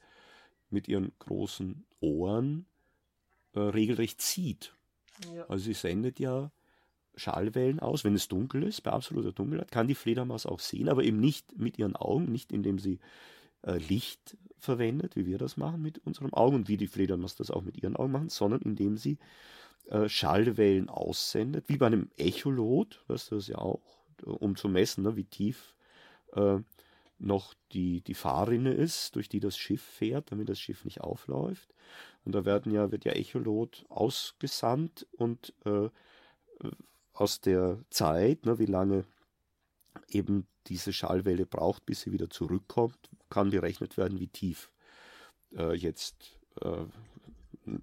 mit ihren großen Ohren äh, regelrecht zieht. Ja. Also sie sendet ja Schallwellen aus, wenn es dunkel ist, bei absoluter Dunkelheit, kann die Fledermaus auch sehen, aber eben nicht mit ihren Augen, nicht indem sie äh, Licht verwendet, wie wir das machen mit unserem Augen und wie die Fledermaus das auch mit ihren Augen machen, sondern indem sie äh, Schallwellen aussendet, wie bei einem Echolot, weißt du das ja auch, um zu messen, ne, wie tief äh, noch die, die Fahrrinne ist, durch die das Schiff fährt, damit das Schiff nicht aufläuft. Und da werden ja, wird ja Echolot ausgesandt und äh, aus der Zeit, ne, wie lange eben diese Schallwelle braucht, bis sie wieder zurückkommt, kann berechnet werden, wie tief äh, jetzt äh,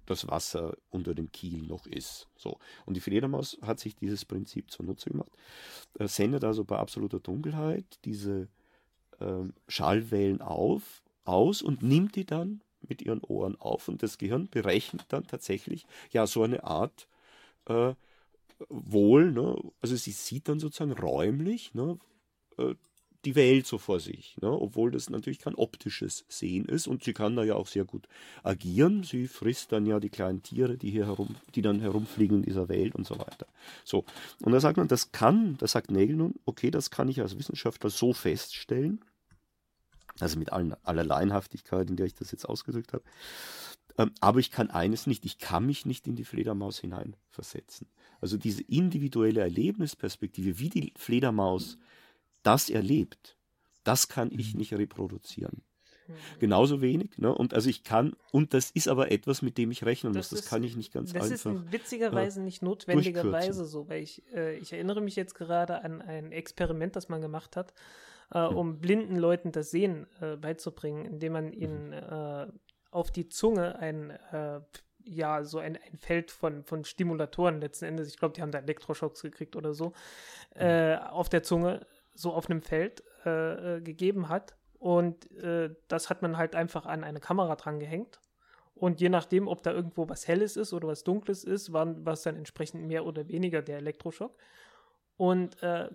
das Wasser unter dem Kiel noch ist. So. Und die Fledermaus hat sich dieses Prinzip zunutze gemacht, äh, sendet also bei absoluter Dunkelheit diese äh, Schallwellen auf, aus und nimmt die dann mit ihren Ohren auf und das Gehirn berechnet dann tatsächlich ja so eine Art äh, Wohl, ne? also sie sieht dann sozusagen räumlich ne, äh, die Welt so vor sich, ne? obwohl das natürlich kein optisches Sehen ist und sie kann da ja auch sehr gut agieren. Sie frisst dann ja die kleinen Tiere, die hier herum, die dann herumfliegen in dieser Welt und so weiter. So und da sagt man, das kann, da sagt Nagel nun, okay, das kann ich als Wissenschaftler so feststellen, also mit allen, aller Laienhaftigkeit, in der ich das jetzt ausgedrückt habe. Ähm, aber ich kann eines nicht, ich kann mich nicht in die Fledermaus hineinversetzen. Also diese individuelle Erlebnisperspektive, wie die Fledermaus das erlebt, das kann ich mhm. nicht reproduzieren. Mhm. Genauso wenig. Ne? Und also ich kann, und das ist aber etwas, mit dem ich rechnen muss. Das, das kann ich nicht ganz das einfach. Das ist witzigerweise äh, nicht notwendigerweise so, weil ich, äh, ich erinnere mich jetzt gerade an ein Experiment, das man gemacht hat, äh, um blinden Leuten das Sehen äh, beizubringen, indem man ihnen mhm. äh, auf die Zunge ein äh, ja, so ein, ein Feld von, von Stimulatoren letzten Endes, ich glaube, die haben da Elektroschocks gekriegt oder so, äh, auf der Zunge so auf einem Feld äh, äh, gegeben hat. Und äh, das hat man halt einfach an eine Kamera dran gehängt. Und je nachdem, ob da irgendwo was Helles ist oder was Dunkles ist, war es dann entsprechend mehr oder weniger der Elektroschock. Und äh,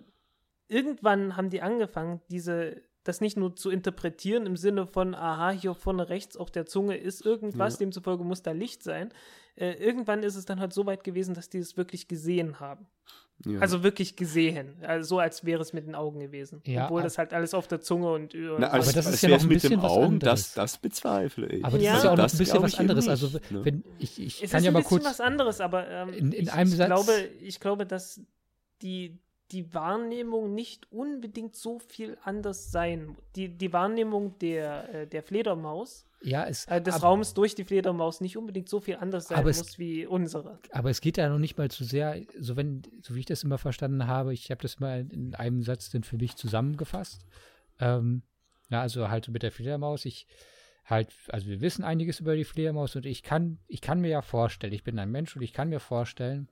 irgendwann haben die angefangen, diese, das nicht nur zu interpretieren im Sinne von, aha, hier vorne rechts auf der Zunge ist irgendwas, ja. demzufolge muss da Licht sein. Äh, irgendwann ist es dann halt so weit gewesen, dass die es wirklich gesehen haben. Ja. Also wirklich gesehen. Also so, als wäre es mit den Augen gewesen. Ja, Obwohl das halt alles auf der Zunge und. Na, als, aber das ist ja noch ein mit bisschen was Augen, das, das bezweifle ich. Aber das ja. ist ja auch noch ein bisschen was anderes. Also, nicht, also, wenn ich, ich es kann ja mal kurz. Es ist ein bisschen was anderes, aber ähm, in, in ich, einem ich Satz. Glaube, ich glaube, dass die, die Wahrnehmung nicht unbedingt so viel anders sein. Die, die Wahrnehmung der, äh, der Fledermaus ja, es, äh, des ab, Raums durch die Fledermaus nicht unbedingt so viel anders sein muss es, wie unsere. Aber es geht ja noch nicht mal zu sehr, so wenn, so wie ich das immer verstanden habe, ich habe das mal in einem Satz dann für mich zusammengefasst. Ähm, ja, also halt mit der Fledermaus, ich halt, also wir wissen einiges über die Fledermaus und ich kann, ich kann mir ja vorstellen, ich bin ein Mensch und ich kann mir vorstellen,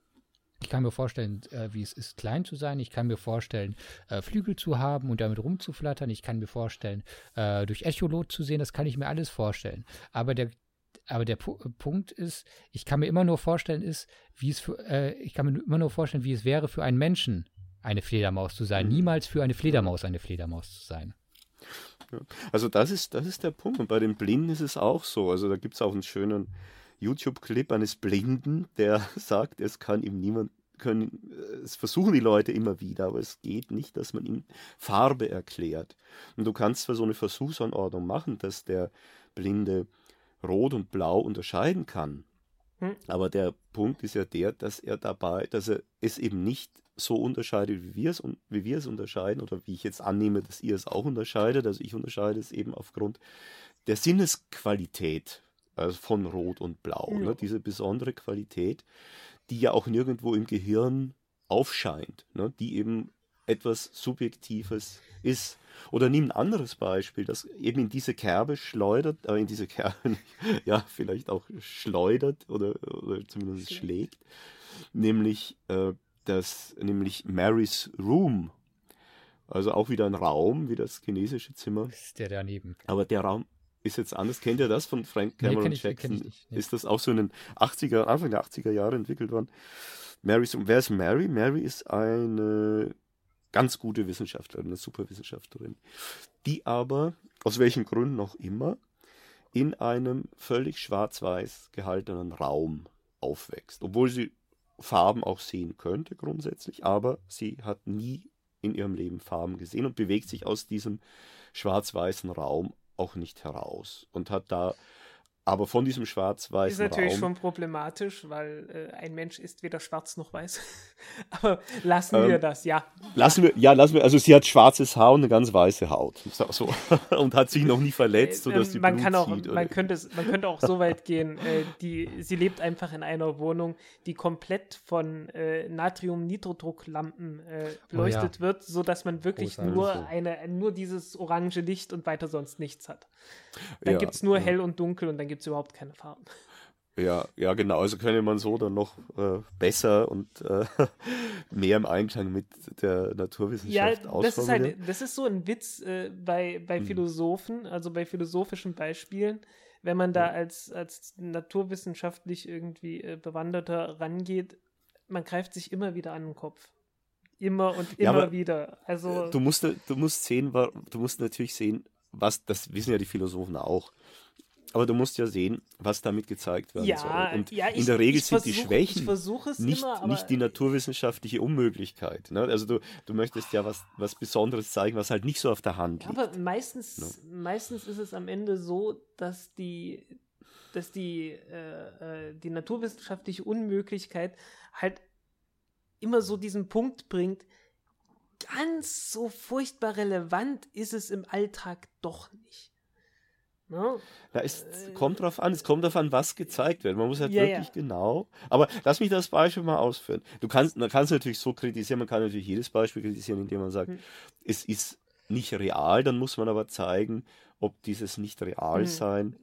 ich kann mir vorstellen, äh, wie es ist, klein zu sein. Ich kann mir vorstellen, äh, Flügel zu haben und damit rumzuflattern. Ich kann mir vorstellen, äh, durch Echolot zu sehen. Das kann ich mir alles vorstellen. Aber der, aber der P Punkt ist, ich kann mir immer nur vorstellen, ist, wie es für, äh, ich kann mir immer nur vorstellen, wie es wäre für einen Menschen, eine Fledermaus zu sein. Mhm. Niemals für eine Fledermaus eine Fledermaus zu sein. Also das ist, das ist der Punkt. Und bei den Blinden ist es auch so. Also da gibt es auch einen schönen YouTube-Clip eines Blinden, der sagt, es kann ihm niemand können, es versuchen die Leute immer wieder, aber es geht nicht, dass man ihm Farbe erklärt. Und du kannst zwar so eine Versuchsanordnung machen, dass der Blinde Rot und Blau unterscheiden kann. Hm. Aber der Punkt ist ja der, dass er dabei, dass er es eben nicht so unterscheidet, wie wir es, wie wir es unterscheiden, oder wie ich jetzt annehme, dass ihr es auch unterscheidet. Also ich unterscheide es eben aufgrund der Sinnesqualität also von Rot und Blau. Ne? Ja. Ne? Diese besondere Qualität, die ja auch nirgendwo im Gehirn aufscheint, ne? die eben etwas Subjektives ist. Oder nimm ein anderes Beispiel, das eben in diese Kerbe schleudert, äh, in diese Kerbe, ja, vielleicht auch schleudert oder, oder zumindest schlägt, nämlich äh, das, nämlich Mary's Room. Also auch wieder ein Raum, wie das chinesische Zimmer. Das ist der daneben. Aber der Raum ist jetzt anders. Kennt ihr das von Frank Cameron nee, ich, Jackson? nicht, nee. Ist das auch so in den 80er, Anfang der 80er Jahre entwickelt worden? Mary's Room. Wer ist Mary? Mary ist eine ganz gute Wissenschaftlerin, eine Superwissenschaftlerin, die aber, aus welchen Gründen auch immer, in einem völlig schwarz-weiß gehaltenen Raum aufwächst. Obwohl sie Farben auch sehen könnte grundsätzlich, aber sie hat nie in ihrem Leben Farben gesehen und bewegt sich aus diesem schwarz-weißen Raum auch nicht heraus und hat da aber von diesem schwarz-weißen Ist natürlich Raum, schon problematisch, weil äh, ein Mensch ist weder schwarz noch weiß. Aber lassen wir Ähm, das, ja. Lassen wir, ja, lassen wir, also sie hat schwarzes Haar und eine ganz weiße Haut. So. Und hat sich noch nie verletzt, sodass Ähm, die man Blut kann auch, zieht. man könnte es, man könnte auch so weit gehen. Äh, die, sie lebt einfach in einer Wohnung, die komplett von äh, Natrium-Nitrodrucklampen äh, beleuchtet wird, so dass man wirklich Großartig. nur eine, nur dieses orange Licht und weiter sonst nichts hat. Dann Ja, gibt es nur ja. hell und dunkel und dann gibt es überhaupt keine Farben. Ja, ja, genau. Also könnte man so dann noch äh, besser und äh, mehr im Einklang mit der Ja, Naturwissenschaft das ist halt, das ist so ein Witz äh, bei, bei Mhm. Philosophen, also bei philosophischen Beispielen, wenn man da als, als naturwissenschaftlich irgendwie äh, Bewanderter rangeht, man greift sich immer wieder an den Kopf. Immer und Ja, immer aber, wieder. Also, Du musst, du musst sehen, du musst natürlich sehen, was, das wissen ja die Philosophen auch. Aber du musst ja sehen, was damit gezeigt werden ja, soll. Und ja, in der Regel ich sind die versuch- Ich Schwächen nicht, immer, nicht die naturwissenschaftliche Unmöglichkeit. Ne? Also du, du möchtest ja was, was Besonderes zeigen, was halt nicht so auf der Hand liegt. Aber meistens, meistens ist es am Ende so, dass die, dass die, äh, äh, die naturwissenschaftliche Unmöglichkeit halt immer so diesen Punkt bringt, ganz so furchtbar relevant ist es im Alltag doch nicht. Ne? Ja, es kommt drauf an, es kommt drauf an, was gezeigt wird. Man muss halt Ja, wirklich ja. genau. Aber lass mich das Beispiel mal ausführen. Du kannst, man kann es natürlich so kritisieren, man kann natürlich jedes Beispiel kritisieren, indem man sagt, Hm. es ist nicht real, dann muss man aber zeigen, ob dieses nicht real Hm. sein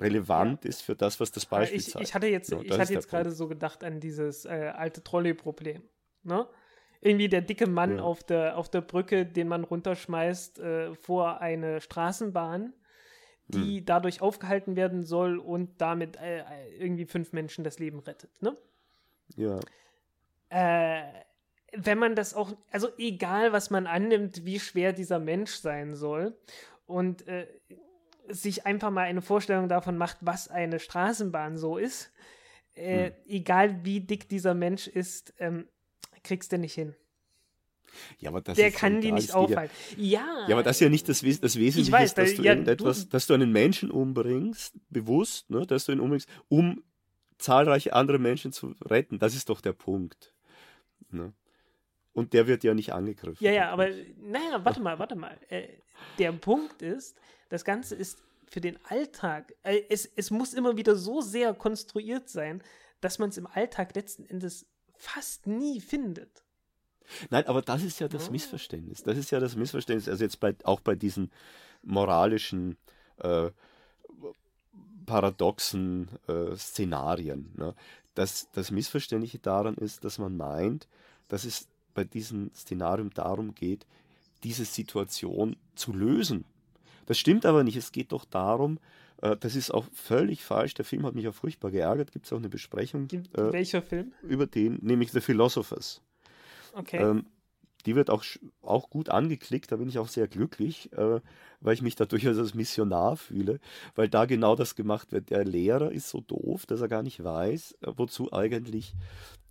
relevant ist für das, was das Beispiel ich, zeigt. ich hatte jetzt, Ja, ich ist hatte jetzt gerade so gedacht an dieses äh, alte Trolley-Problem. Ne? Irgendwie der dicke Mann Ja. auf, der, auf der Brücke, den man runterschmeißt äh, vor eine Straßenbahn, die Hm. dadurch aufgehalten werden soll und damit äh, irgendwie fünf Menschen das Leben rettet. Ne? Ja. äh, wenn man das auch, also egal, was man annimmt, wie schwer dieser Mensch sein soll und äh, sich einfach mal eine Vorstellung davon macht, was eine Straßenbahn so ist, äh, Hm. egal wie dick dieser Mensch ist, ähm, kriegst du nicht hin. Ja, aber das Der ist kann die egal, nicht aufhalten. Ja, Ja, aber das ist ja nicht das, Wes das Wesentliche, weiß, ist, dass da- du ja, irgendetwas, du- dass du einen Menschen umbringst, bewusst, ne, dass du ihn umbringst, um zahlreiche andere Menschen zu retten. Das ist doch der Punkt. Ne? Und der wird ja nicht angegriffen. Ja, ja, aber naja, warte mal, warte mal. Äh, der Punkt ist, das Ganze ist für den Alltag, äh, es, es muss immer wieder so sehr konstruiert sein, dass man es im Alltag letzten Endes fast nie findet. Nein, aber das ist ja das Oh. Missverständnis. Das ist ja das Missverständnis. Also jetzt bei, auch bei diesen moralischen, äh, paradoxen äh, Szenarien. Ne? Das, das Missverständliche daran ist, dass man meint, dass es bei diesem Szenarium darum geht, diese Situation zu lösen. Das stimmt aber nicht. Es geht doch darum, äh, das ist auch völlig falsch. Der Film hat mich auch furchtbar geärgert. Gibt es auch eine Besprechung äh, welcher Film? über den, nämlich The Philosophers. Okay. Ähm, die wird auch, auch gut angeklickt, da bin ich auch sehr glücklich, äh, weil ich mich da durchaus als Missionar fühle, weil da genau das gemacht wird. Der Lehrer ist so doof, dass er gar nicht weiß, äh, wozu eigentlich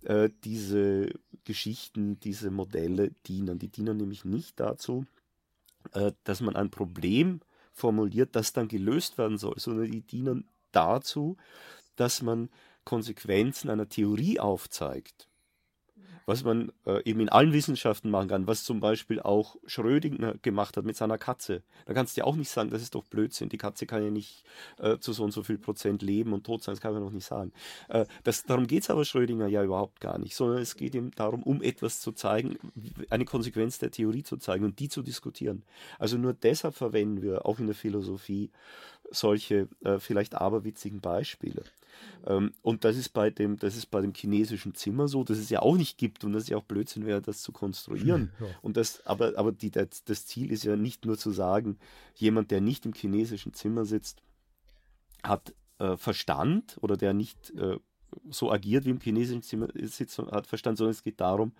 äh, diese Geschichten, diese Modelle dienen. Die dienen nämlich nicht dazu, äh, dass man ein Problem formuliert, das dann gelöst werden soll, sondern die dienen dazu, dass man Konsequenzen einer Theorie aufzeigt. Was man äh, eben in allen Wissenschaften machen kann, was zum Beispiel auch Schrödinger gemacht hat mit seiner Katze. Da kannst du ja auch nicht sagen, das ist doch Blödsinn. Die Katze kann ja nicht äh, zu so und so viel Prozent leben und tot sein, das kann man noch nicht sagen. Äh, das, darum geht es aber Schrödinger ja überhaupt gar nicht, sondern es geht ihm darum, um etwas zu zeigen, eine Konsequenz der Theorie zu zeigen und die zu diskutieren. Also nur deshalb verwenden wir auch in der Philosophie solche äh, vielleicht aberwitzigen Beispiele. Ähm, und das ist, bei dem, das ist bei dem chinesischen Zimmer so, dass es ja auch nicht gibt und dass es ja auch Blödsinn wäre, das zu konstruieren. Ja. Und das, aber aber die, das, das Ziel ist ja nicht nur zu sagen, jemand, der nicht im chinesischen Zimmer sitzt, hat äh, Verstand oder der nicht äh, so agiert wie im chinesischen Zimmer sitzt, hat Verstand, sondern es geht darum,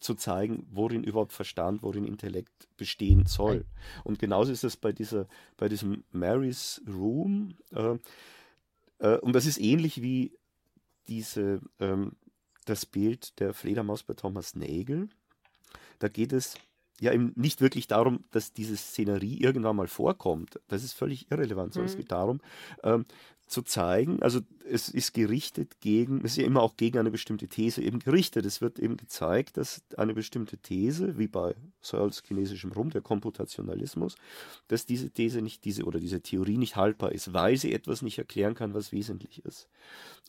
zu zeigen, worin überhaupt Verstand, worin Intellekt bestehen soll. Und genauso ist es bei dieser, bei diesem Mary's Room. Äh, äh, und das ist ähnlich wie diese, ähm, das Bild der Fledermaus bei Thomas Nagel. Da geht es ja eben nicht wirklich darum, dass diese Szenerie irgendwann mal vorkommt. Das ist völlig irrelevant, sondern mhm. es geht darum, ähm, zu zeigen, also es ist gerichtet gegen, es ist ja immer auch gegen eine bestimmte These eben gerichtet. Es wird eben gezeigt, dass eine bestimmte These, wie bei Searles chinesischem Rum, der Komputationalismus, dass diese These nicht, diese oder diese Theorie nicht haltbar ist, weil sie etwas nicht erklären kann, was wesentlich ist.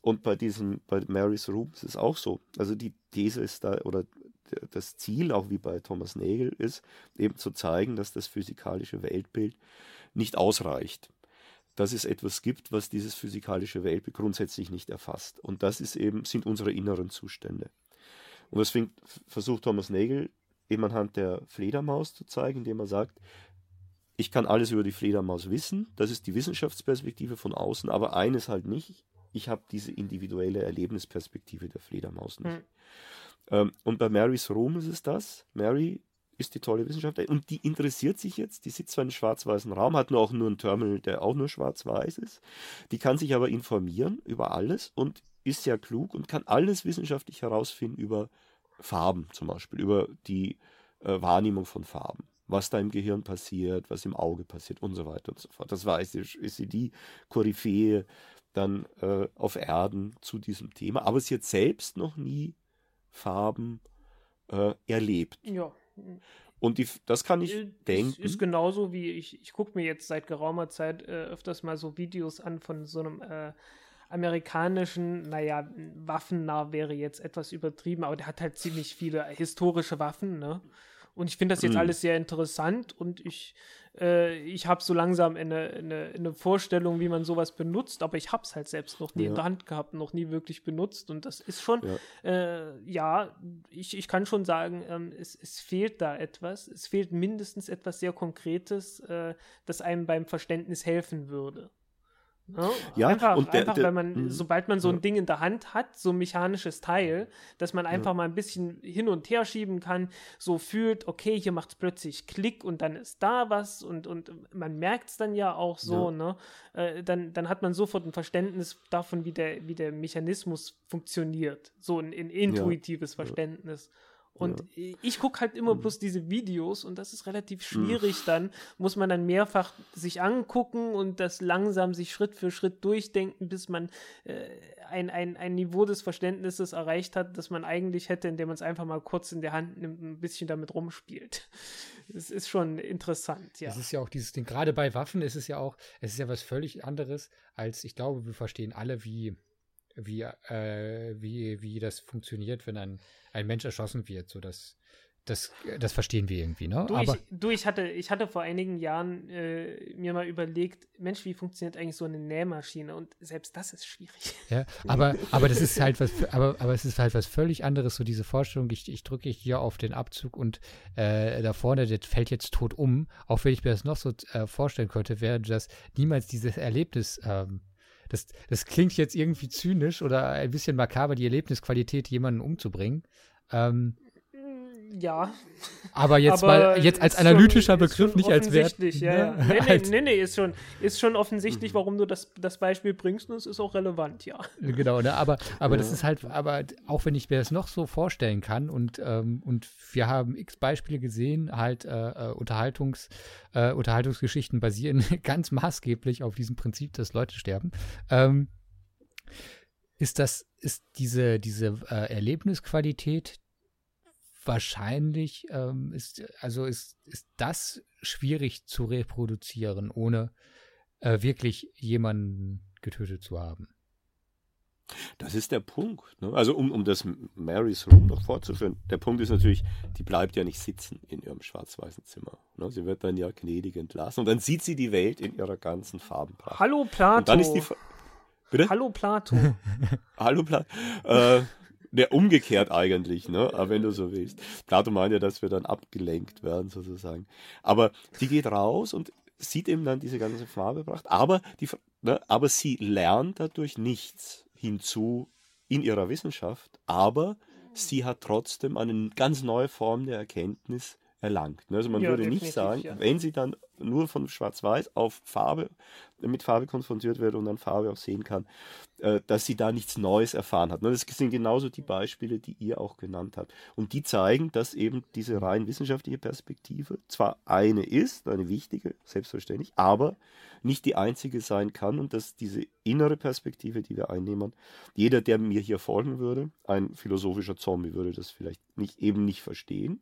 Und bei diesem, bei Mary's Room ist es auch so. Also die These ist da, oder das Ziel, auch wie bei Thomas Nagel, ist, eben zu zeigen, dass das physikalische Weltbild nicht ausreicht dass es etwas gibt, was dieses physikalische Weltbild grundsätzlich nicht erfasst. Und das ist eben, sind unsere inneren Zustände. Und deswegen versucht Thomas Nagel eben anhand der Fledermaus zu zeigen, indem er sagt, ich kann alles über die Fledermaus wissen, das ist die Wissenschaftsperspektive von außen, aber eines halt nicht, ich habe diese individuelle Erlebnisperspektive der Fledermaus nicht. Mhm. und bei Marys Room ist es das. Mary ist die tolle Wissenschaftlerin und die interessiert sich jetzt, die sitzt zwar in einem schwarz-weißen Raum, hat nur auch nur einen Terminal, der auch nur schwarz-weiß ist, die kann sich aber informieren über alles und ist sehr klug und kann alles wissenschaftlich herausfinden über Farben zum Beispiel, über die äh, Wahrnehmung von Farben, was da im Gehirn passiert, was im Auge passiert und so weiter und so fort. Das war, ist, ist sie die Koryphäe dann äh, auf Erden zu diesem Thema, aber sie hat selbst noch nie Farben äh, erlebt. Ja. Und die, das kann ich ist, denken. Ist genauso wie ich, ich gucke mir jetzt seit geraumer Zeit äh, öfters mal so Videos an von so einem äh, amerikanischen, naja, Waffennah wäre jetzt etwas übertrieben, aber der hat halt ziemlich viele historische Waffen, ne? Und ich finde das jetzt mhm. alles sehr interessant und ich, äh, ich habe so langsam eine, eine, eine, Vorstellung, wie man sowas benutzt, aber ich habe es halt selbst noch nie ja. in der Hand gehabt, noch nie wirklich benutzt. Und das ist schon, ja, äh, ja ich, ich kann schon sagen, ähm, es, es fehlt da etwas. Es fehlt mindestens etwas sehr Konkretes, äh, das einem beim Verständnis helfen würde. Ne? Ja, einfach, und der, einfach der, weil man, mh, sobald man so ein ja. Ding in der Hand hat, so ein mechanisches Teil, dass man einfach ja. mal ein bisschen hin und her schieben kann, so fühlt, okay, hier macht es plötzlich Klick und dann ist da was und, und man merkt es dann ja auch so, ja. ne? Äh, dann, dann hat man sofort ein Verständnis davon, wie der, wie der Mechanismus funktioniert. So ein, ein intuitives Verständnis. Und ja. ich gucke halt immer mhm. bloß diese Videos und das ist relativ schwierig. Mhm. Dann muss man dann mehrfach sich angucken und das langsam sich Schritt für Schritt durchdenken, bis man äh, ein, ein, ein Niveau des Verständnisses erreicht hat, das man eigentlich hätte, indem man es einfach mal kurz in der Hand nimmt und ein bisschen damit rumspielt. Das ist schon interessant, ja. Es ist ja auch dieses Ding, gerade bei Waffen ist es ja auch, es ist ja was völlig anderes, als ich glaube, wir verstehen alle, wie wie, äh, wie, wie das funktioniert, wenn ein, ein Mensch erschossen wird. So das, das, das verstehen wir irgendwie, ne? Du, aber, ich, du, ich, hatte, ich hatte vor einigen Jahren äh, mir mal überlegt, Mensch, wie funktioniert eigentlich so eine Nähmaschine? Und selbst das ist schwierig. Ja, aber, aber das ist halt was, aber, aber es ist halt was völlig anderes, so diese Vorstellung, ich, ich drücke hier auf den Abzug und äh, da vorne, der fällt jetzt tot um, auch wenn ich mir das noch so äh, vorstellen könnte, wäre das niemals dieses Erlebnis ähm, das, das klingt jetzt irgendwie zynisch oder ein bisschen makaber, die Erlebnisqualität, jemanden umzubringen. Ähm, ja. Aber jetzt aber mal jetzt als analytischer schon, Begriff, nicht als Wert. Ja, ne? nee, nee, nee, nee, ist schon, ist schon offensichtlich, mhm. warum du das, das Beispiel bringst und es ist auch relevant, ja. Genau, ne? aber, aber ja. das ist halt, aber auch wenn ich mir das noch so vorstellen kann und, ähm, und wir haben x Beispiele gesehen, halt äh, äh Unterhaltungs, äh, Unterhaltungsgeschichten basieren ganz maßgeblich auf diesem Prinzip, dass Leute sterben. Ähm, ist das, ist diese, diese äh, Erlebnisqualität, wahrscheinlich ähm, ist, also ist, ist das schwierig zu reproduzieren, ohne äh, wirklich jemanden getötet zu haben. Das ist der Punkt. Ne? Also um, um das Marys Room noch fortzuführen, der Punkt ist natürlich, die bleibt ja nicht sitzen in ihrem schwarz-weißen Zimmer. Ne? Sie wird dann ja gnädig entlassen und dann sieht sie die Welt in ihrer ganzen Farbenpracht. Hallo Plato. Und dann ist die Fa Bitte? Hallo Plato. Hallo Plato. Äh, der umgekehrt eigentlich, ne? Aber wenn du so willst. Plato meint ja, dass wir dann abgelenkt werden, sozusagen. Aber die geht raus und sieht eben dann diese ganze Farbepracht, aber, die, ne, aber sie lernt dadurch nichts hinzu in ihrer Wissenschaft, aber sie hat trotzdem eine ganz neue Form der Erkenntnis erlangt. Also man ja, würde nicht sagen, ja. wenn sie dann nur von Schwarz-Weiß auf Farbe, mit Farbe konfrontiert wird und dann Farbe auch sehen kann, äh, dass sie da nichts Neues erfahren hat. Das sind genauso die Beispiele, die ihr auch genannt habt. Und die zeigen, dass eben diese rein wissenschaftliche Perspektive zwar eine ist, eine wichtige, selbstverständlich, aber nicht die einzige sein kann und dass diese innere Perspektive, die wir einnehmen, jeder, der mir hier folgen würde, ein philosophischer Zombie würde das vielleicht nicht, eben nicht verstehen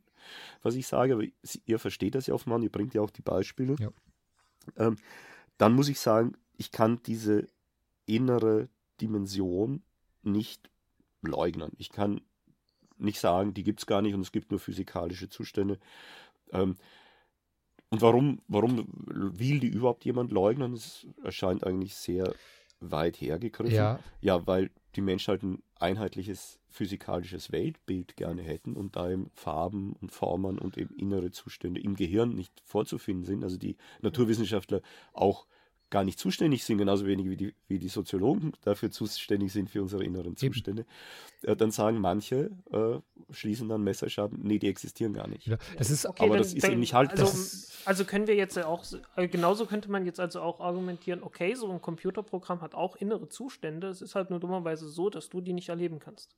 was ich sage, aber ihr versteht das ja offenbar, ihr bringt ja auch die Beispiele. Ja. Ähm, dann muss ich sagen, ich kann diese innere Dimension nicht leugnen. Ich kann nicht sagen, die gibt es gar nicht und es gibt nur physikalische Zustände. Ähm, und warum, warum will die überhaupt jemand leugnen? Das erscheint eigentlich sehr weit hergegriffen. Ja. ja, weil die Menschen halt ein einheitliches physikalisches Weltbild gerne hätten und da eben Farben und Formen und eben innere Zustände im Gehirn nicht vorzufinden sind. Also die Naturwissenschaftler auch gar nicht zuständig sind, genauso wenig wie die, wie die Soziologen dafür zuständig sind für unsere inneren Zustände, äh, dann sagen manche, äh, schließen dann Messerschaden, nee, die existieren gar nicht. Ja, das ist, okay, aber dann, das ist dann, eben nicht halt. Also, also können wir jetzt auch, äh, genauso könnte man jetzt also auch argumentieren, okay, so ein Computerprogramm hat auch innere Zustände, es ist halt nur dummerweise so, dass du die nicht erleben kannst.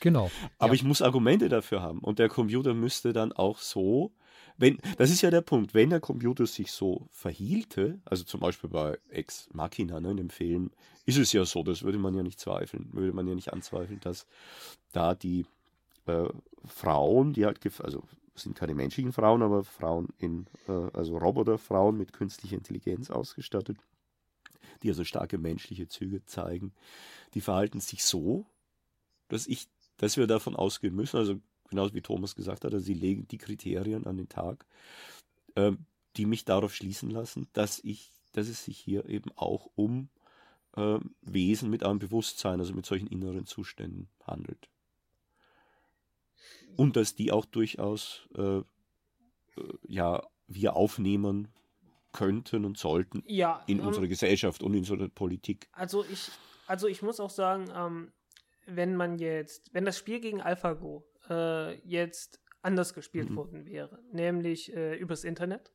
Genau. Aber ja. ich muss Argumente dafür haben und der Computer müsste dann auch so wenn, das ist ja der Punkt, wenn der Computer sich so verhielte, also zum Beispiel bei Ex Machina, ne, in dem Film, ist es ja so, das würde man ja nicht zweifeln, würde man ja nicht anzweifeln, dass da die äh, Frauen, die halt, also sind keine menschlichen Frauen, aber Frauen in, äh, also Roboterfrauen mit künstlicher Intelligenz ausgestattet, die also starke menschliche Züge zeigen, die verhalten sich so, dass ich, dass wir davon ausgehen müssen, also genauso wie Thomas gesagt hat, also sie legen die Kriterien an den Tag, äh, die mich darauf schließen lassen, dass ich, dass es sich hier eben auch um äh, Wesen mit einem Bewusstsein, also mit solchen inneren Zuständen handelt. Und dass die auch durchaus äh, äh ja, wir aufnehmen könnten und sollten ja, in ähm, unserer Gesellschaft und in unserer Politik. Also ich, also ich muss auch sagen, ähm, wenn man jetzt, wenn das Spiel gegen AlphaGo äh, jetzt anders gespielt mhm. worden wäre, nämlich äh, übers Internet,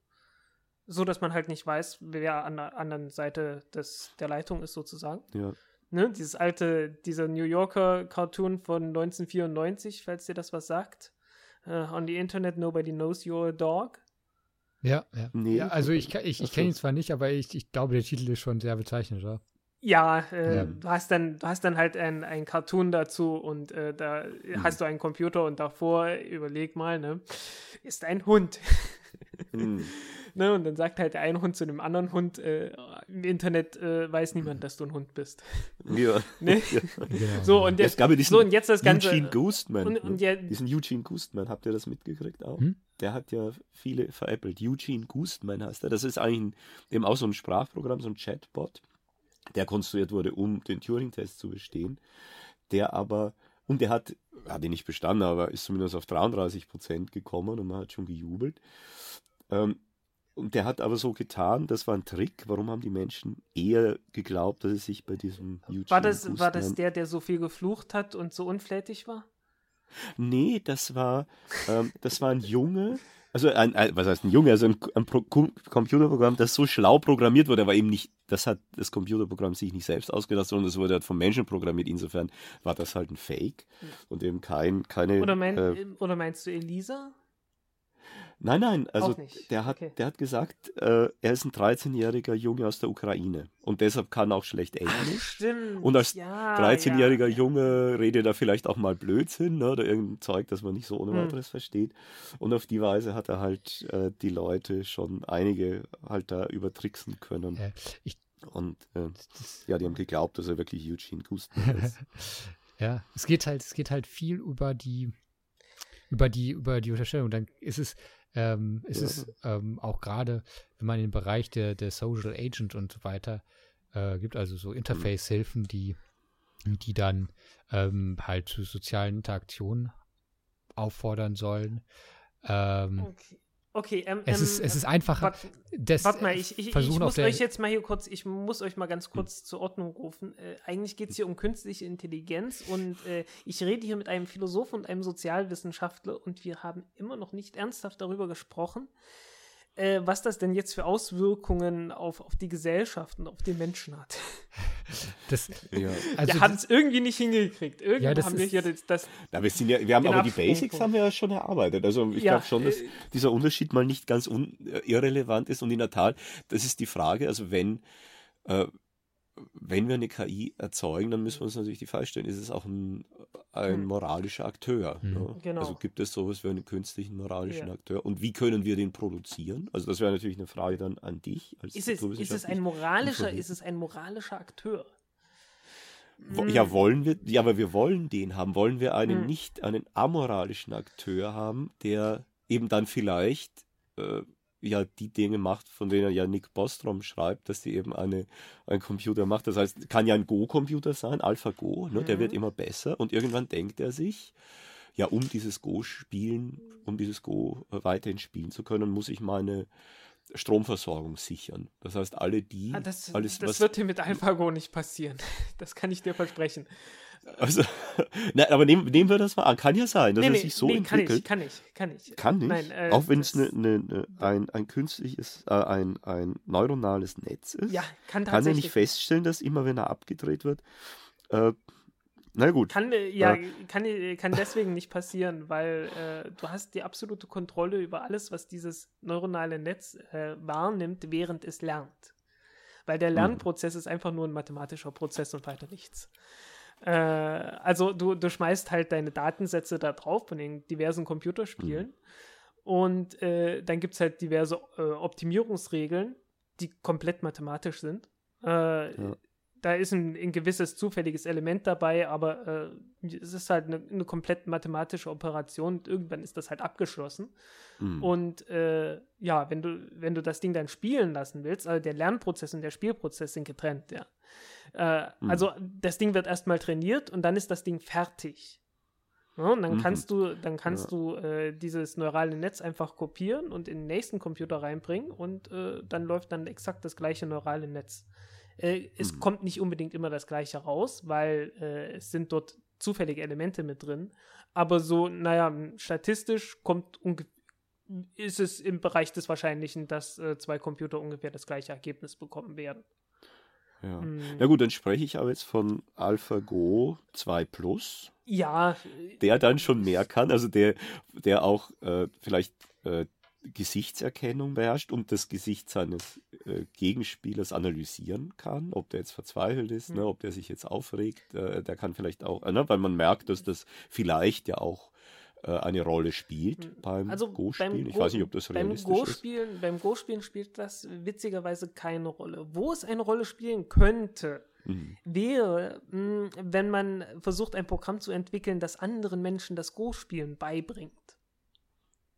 so dass man halt nicht weiß, wer an der anderen Seite des, der Leitung ist sozusagen. Ja. Ne, dieses alte, dieser New Yorker Cartoon von 1994, falls dir das was sagt. Uh, on the Internet, nobody knows you're a dog. Ja, ja. Nee. ja also ich, ich, ich kenne ihn zwar nicht, aber ich, ich glaube, der Titel ist schon sehr bezeichnend, oder? Ja, äh, ja, du hast dann, du hast dann halt ein, ein Cartoon dazu und äh, da mhm. hast du einen Computer und davor, überleg mal, ne, ist ein Hund. mhm. ne, und dann sagt halt der eine Hund zu dem anderen Hund, äh, im Internet äh, weiß niemand, dass du ein Hund bist. Ja. ne? ja. So, und jetzt, es so, und jetzt das Ganze. Eugene Goostman. Und, und ja, diesen Eugene Goostman, habt ihr das mitgekriegt auch? Hm? Der hat ja viele veräppelt. Eugene Goostman heißt er. Das ist eigentlich ein, eben auch so ein Sprachprogramm, so ein Chatbot der konstruiert wurde, um den Turing-Test zu bestehen, der aber, und der hat, hat ihn nicht bestanden, aber ist zumindest auf 33 Prozent gekommen und man hat schon gejubelt. Ähm, und der hat aber so getan, das war ein Trick. Warum haben die Menschen eher geglaubt, dass es sich bei diesem YouTube war das War das der, der so viel geflucht hat und so unflätig war? Nee, das war, ähm, das war ein Junge, also ein, ein, was heißt ein Junge, also ein, ein Pro Computerprogramm, das so schlau programmiert wurde, aber eben nicht, das hat das Computerprogramm sich nicht selbst ausgedacht, sondern es wurde halt vom Menschen programmiert. Insofern war das halt ein Fake und eben kein, keine. Oder, mein, äh, oder meinst du Elisa? Nein, nein, also der hat, okay. der hat gesagt, äh, er ist ein 13-jähriger Junge aus der Ukraine und deshalb kann auch schlecht Englisch. Ach, stimmt. Und als ja, 13-jähriger ja. Junge redet er vielleicht auch mal Blödsinn ne, oder irgendein Zeug, das man nicht so ohne hm. weiteres hm. versteht. Und auf die Weise hat er halt äh, die Leute schon einige halt da übertricksen können. Ja, ich, und äh, ja, die haben geglaubt, dass er wirklich Eugene Gusten ist. ja, es geht halt, es geht halt viel über die über die, über die Unterstellung. Dann ist es, ähm, ist ja. es ähm, auch gerade, wenn man in den Bereich der, der Social Agent und so weiter äh, gibt, also so Interface-Hilfen, die, die dann ähm, halt zu sozialen Interaktionen auffordern sollen. Ähm, okay. Okay, ähm, es, ist, es ist einfacher. Warte mal, ich, ich, ich muss euch jetzt mal hier kurz, ich muss euch mal ganz kurz hm. zur Ordnung rufen. Äh, eigentlich geht es hier um künstliche Intelligenz und äh, ich rede hier mit einem Philosophen und einem Sozialwissenschaftler und wir haben immer noch nicht ernsthaft darüber gesprochen, äh, was das denn jetzt für Auswirkungen auf, auf die Gesellschaft und auf den Menschen hat. Das, ja. also wir haben es irgendwie nicht hingekriegt. Irgendwie ja, haben wir hier das. das na, wir, sind ja, wir haben aber die Basics haben wir ja schon erarbeitet. Also ich ja, glaube schon, dass äh, dieser Unterschied mal nicht ganz irrelevant ist. Und in der Tat, das ist die Frage, also wenn äh, wenn wir eine KI erzeugen, dann müssen wir uns natürlich die Frage stellen, ist es auch ein, ein hm. moralischer Akteur? Mhm. Ne? Genau. Also gibt es sowas wie einen künstlichen moralischen ja. Akteur? Und wie können wir den produzieren? Also das wäre natürlich eine Frage dann an dich. ist, es, ist es ein moralischer, ist es ein moralischer Akteur? Ja, hm. wollen wir, ja, aber wir wollen den haben. Wollen wir einen hm. nicht, einen amoralischen Akteur haben, der eben dann vielleicht äh, ja die Dinge macht, von denen ja Nick Bostrom schreibt, dass die eben eine, ein Computer macht. Das heißt, kann ja ein Go-Computer sein, AlphaGo, ne? Mhm. der wird immer besser und irgendwann denkt er sich, ja, um dieses Go spielen, um dieses Go äh, weiterhin spielen zu können, muss ich meine Stromversorgung sichern. Das heißt, alle die. Ah, das, alles, das wird dir mit AlphaGo nicht passieren. Das kann ich dir versprechen. Also, na, aber nehmen, nehmen wir das mal an. Kann ja sein, dass nee, es sich so nee, entwickelt. Kann ich, kann ich, kann ich. Kann nicht. Nein, äh, auch wenn es ne, ne, ne, ein, ein künstliches, äh, ein, ein neuronales Netz ist. Ja, kann Kann er nicht feststellen, dass immer, wenn er abgedreht wird, äh, na gut. Kann, äh, ja, ja, Kann, kann deswegen nicht passieren, weil äh, du hast die absolute Kontrolle über alles, was dieses neuronale Netz äh, wahrnimmt, während es lernt. Weil der hm. Lernprozess hm. ist einfach nur ein mathematischer Prozess und weiter nichts. Äh, also du, du schmeißt halt deine Datensätze da drauf von den diversen Computerspielen. Mhm. Und äh, dann gibt es halt diverse äh, Optimierungsregeln, die komplett mathematisch sind. Äh, ja. Da ist ein, ein, gewisses zufälliges Element dabei, aber äh, es ist halt eine, eine, komplett mathematische Operation und irgendwann ist das halt abgeschlossen. Mhm. Und äh, ja, wenn du, wenn du das Ding dann spielen lassen willst, also der Lernprozess und der Spielprozess sind getrennt, ja. Äh, mhm. Also das Ding wird erstmal trainiert und dann ist das Ding fertig. Ja, und dann mhm. kannst du, dann kannst ja. du äh, dieses neurale Netz einfach kopieren und in den nächsten Computer reinbringen und äh, dann läuft dann exakt das gleiche neurale Netz. Äh, es mhm. kommt nicht unbedingt immer das gleiche raus, weil äh, es sind dort zufällige Elemente mit drin. Aber so, naja, statistisch kommt ist es im Bereich des Wahrscheinlichen, dass äh, zwei Computer ungefähr das gleiche Ergebnis bekommen werden. Ja. Mhm. Na gut, dann spreche ich aber jetzt von AlphaGo 2 Plus. Ja. Der dann schon mehr kann, also der, der auch äh, vielleicht äh, Gesichtserkennung beherrscht und das Gesicht seines äh, Gegenspielers analysieren kann, ob der jetzt verzweifelt ist, mhm. ne, ob der sich jetzt aufregt, äh, der kann vielleicht auch, äh, ne, weil man merkt, dass das vielleicht ja auch äh, eine Rolle spielt hm. beim also Go-Spielen. Ich weiß nicht, ob das realistisch beim Go -Spielen, ist. Beim Go-Spielen spielt das witzigerweise keine Rolle. Wo es eine Rolle spielen könnte, mhm. wäre, hm, wenn man versucht, ein Programm zu entwickeln, das anderen Menschen das Go-Spielen beibringt.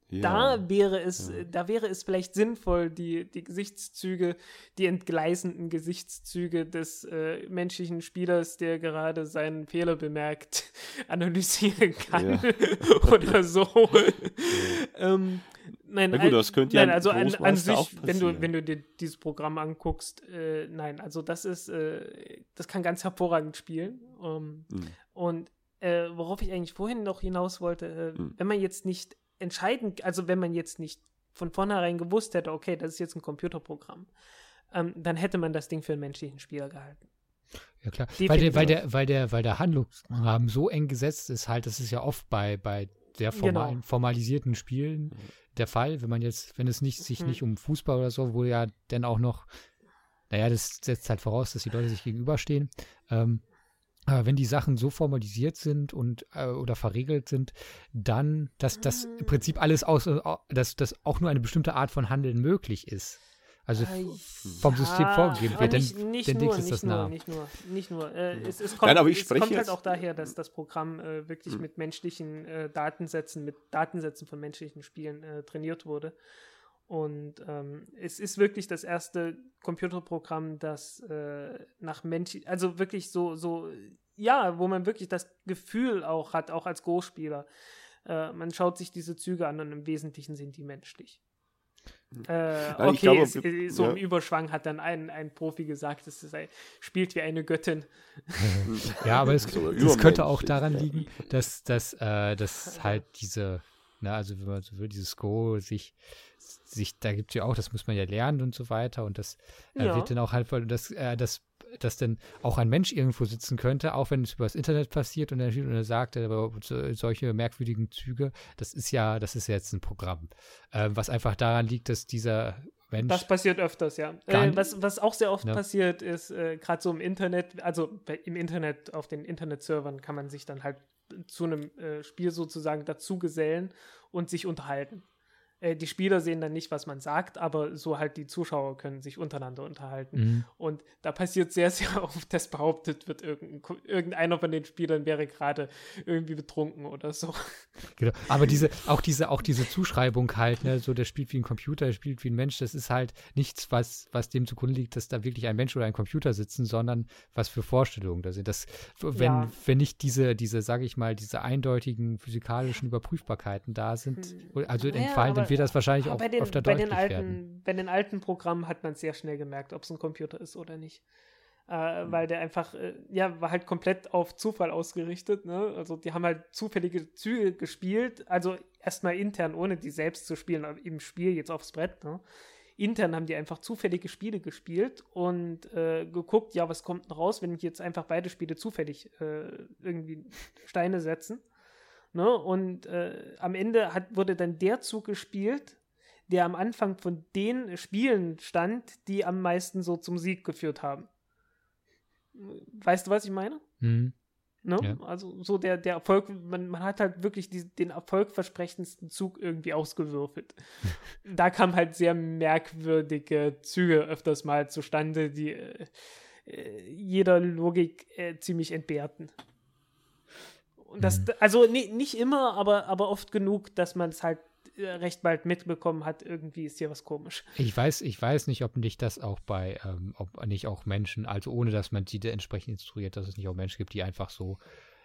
Ja, da wäre es, ja. da wäre es vielleicht sinnvoll, die, die Gesichtszüge, die entgleisenden Gesichtszüge des äh, menschlichen Spielers, der gerade seinen Fehler bemerkt, analysieren kann oder so. ähm, nein, Na gut, das könnte nein, also an, an sich, wenn du, wenn du dir dieses Programm anguckst, äh, nein, also das ist, äh, das kann ganz hervorragend spielen. Ähm, mhm. Und äh, worauf ich eigentlich vorhin noch hinaus wollte, mhm. wenn man jetzt nicht entscheiden, also wenn man jetzt nicht von vornherein gewusst hätte, okay, das ist jetzt ein Computerprogramm, ähm, dann hätte man das Ding für einen menschlichen Spieler gehalten. Ja klar, weil der, weil der, weil der, weil der Handlungsrahmen so eng gesetzt ist, halt, das ist ja oft bei, bei sehr formal, genau. formalisierten Spielen der Fall, wenn man jetzt, wenn es nicht, sich mhm. nicht um Fußball oder so, wo ja dann auch noch, naja, das setzt halt voraus, dass die Leute sich gegenüberstehen. Ähm, wenn die Sachen so formalisiert sind und äh, oder verregelt sind, dann, dass das im Prinzip alles aus, äh, dass, dass auch nur eine bestimmte Art von Handeln möglich ist. Also äh, vom ja, System vorgegeben wird, nicht, dann, nicht dann nur, ist das nur, nah. Nicht nur, nicht nur. Äh, es, es, kommt, Nein, es kommt halt auch daher, dass das Programm äh, wirklich hm. mit menschlichen äh, Datensätzen, mit Datensätzen von menschlichen Spielen äh, trainiert wurde. Und ähm, es ist wirklich das erste Computerprogramm, das äh, nach Mensch, also wirklich so, so, ja, wo man wirklich das Gefühl auch hat, auch als Go-Spieler. man schaut sich diese Züge an und im Wesentlichen sind die menschlich. Äh, Nein, okay, glaube, es, äh, so ja. im Überschwang hat dann ein, ein Profi gesagt, es ein, spielt wie eine Göttin. ja, aber es, so, es könnte auch daran liegen, dass, dass, äh, dass halt diese, na, ne, also wenn man so will, dieses Go sich, sich, da gibt es ja auch, das muss man ja lernen und so weiter und das äh, ja. wird dann auch halt, das, äh, das dass denn auch ein Mensch irgendwo sitzen könnte, auch wenn es über das Internet passiert und er, und er sagt, aber solche merkwürdigen Züge, das ist ja, das ist jetzt ein Programm. Äh, was einfach daran liegt, dass dieser Mensch. Das passiert öfters, ja. Äh, was, was auch sehr oft ja. passiert, ist äh, gerade so im Internet, also im Internet, auf den Internetservern kann man sich dann halt zu einem äh, Spiel sozusagen dazugesellen und sich unterhalten. Äh, die Spieler sehen dann nicht, was man sagt, aber so halt die Zuschauer können sich untereinander unterhalten. Mhm. Und da passiert sehr, sehr oft, dass behauptet wird, irgendein, irgendeiner von den Spielern wäre gerade irgendwie betrunken oder so. Genau. Aber diese, auch diese, auch diese Zuschreibung halt, ne, so der spielt wie ein Computer, der spielt wie ein Mensch, das ist halt nichts, was, was dem zugrunde liegt, dass da wirklich ein Mensch oder ein Computer sitzen, sondern was für Vorstellungen da sind. Das, wenn, ja. wenn nicht diese, diese, sage ich mal, diese eindeutigen physikalischen Überprüfbarkeiten da sind, hm. also entfallen, ja, dann wird das wahrscheinlich auch den, öfter bei den alten, werden. Bei den alten Programmen hat man sehr schnell gemerkt, ob es ein Computer ist oder nicht. Äh, mhm. Weil der einfach, äh, ja, war halt komplett auf Zufall ausgerichtet. Ne? Also die haben halt zufällige Züge gespielt, also erstmal intern, ohne die selbst zu spielen, im Spiel jetzt aufs Brett. Ne? Intern haben die einfach zufällige Spiele gespielt und äh, geguckt, ja, was kommt denn raus, wenn ich jetzt einfach beide Spiele zufällig äh, irgendwie Steine setzen. Ne? Und äh, am Ende hat, wurde dann der Zug gespielt, der am Anfang von den Spielen stand, die am meisten so zum Sieg geführt haben. Weißt du, was ich meine? Mhm. Ne? Ja. Also so der, der Erfolg, man, man hat halt wirklich die, den erfolgversprechendsten Zug irgendwie ausgewürfelt. da kamen halt sehr merkwürdige Züge öfters mal zustande, die äh, äh jeder Logik äh, ziemlich entbehrten. Und das, mhm. also nee, nicht immer, aber, aber oft genug, dass man es halt äh, recht bald mitbekommen hat, irgendwie ist hier was komisch. Ich weiß, ich weiß nicht, ob nicht das auch bei, ähm, ob nicht auch Menschen, also ohne dass man sie entsprechend instruiert, dass es nicht auch Menschen gibt, die einfach so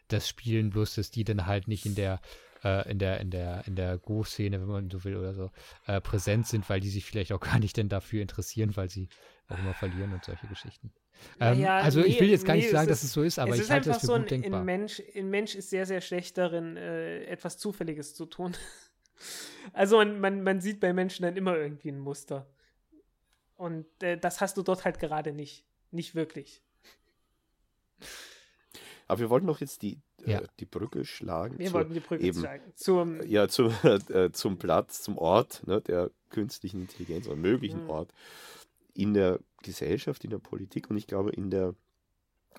das spielen, bloß dass die dann halt nicht in der äh, in der in der in der Go-Szene, wenn man so will oder so, äh, präsent sind, weil die sich vielleicht auch gar nicht denn dafür interessieren, weil sie auch immer verlieren und solche Geschichten. Ähm, ja, also nee, ich will jetzt gar nee, nicht sagen, dass es so ist, aber ich halte das für so gut ein, denkbar. Ein Mensch, ein Mensch ist sehr, sehr schlecht darin, äh, etwas Zufälliges zu tun. also man, man, man sieht bei Menschen dann immer irgendwie ein Muster. Und äh, das hast du dort halt gerade nicht. Nicht wirklich. Aber wir wollten doch jetzt die, äh, ja. äh, die Brücke schlagen. Wir zu, wollten die Brücke eben, schlagen. Zum, ja, zum, äh, zum Platz, zum Ort ne, der künstlichen Intelligenz oder möglichen mhm. Ort in der Gesellschaft, in der Politik und ich glaube in der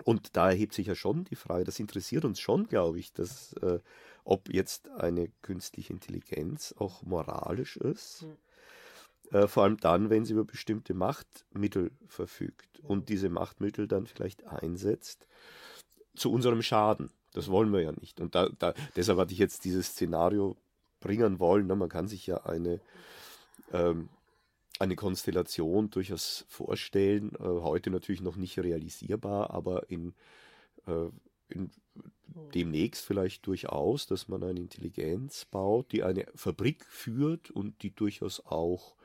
und da erhebt sich ja schon die Frage, das interessiert uns schon, glaube ich, dass, äh, ob jetzt eine künstliche Intelligenz auch moralisch ist. Mhm. Äh, vor allem dann, wenn sie über bestimmte Machtmittel verfügt und diese Machtmittel dann vielleicht einsetzt zu unserem Schaden. Das wollen wir ja nicht. Und da, da, deshalb hatte ich jetzt dieses Szenario bringen wollen. Ne? Man kann sich ja eine ähm, eine Konstellation durchaus vorstellen. Äh, heute natürlich noch nicht realisierbar, aber in, äh, in demnächst vielleicht durchaus, dass man eine Intelligenz baut, die eine Fabrik führt und die durchaus auch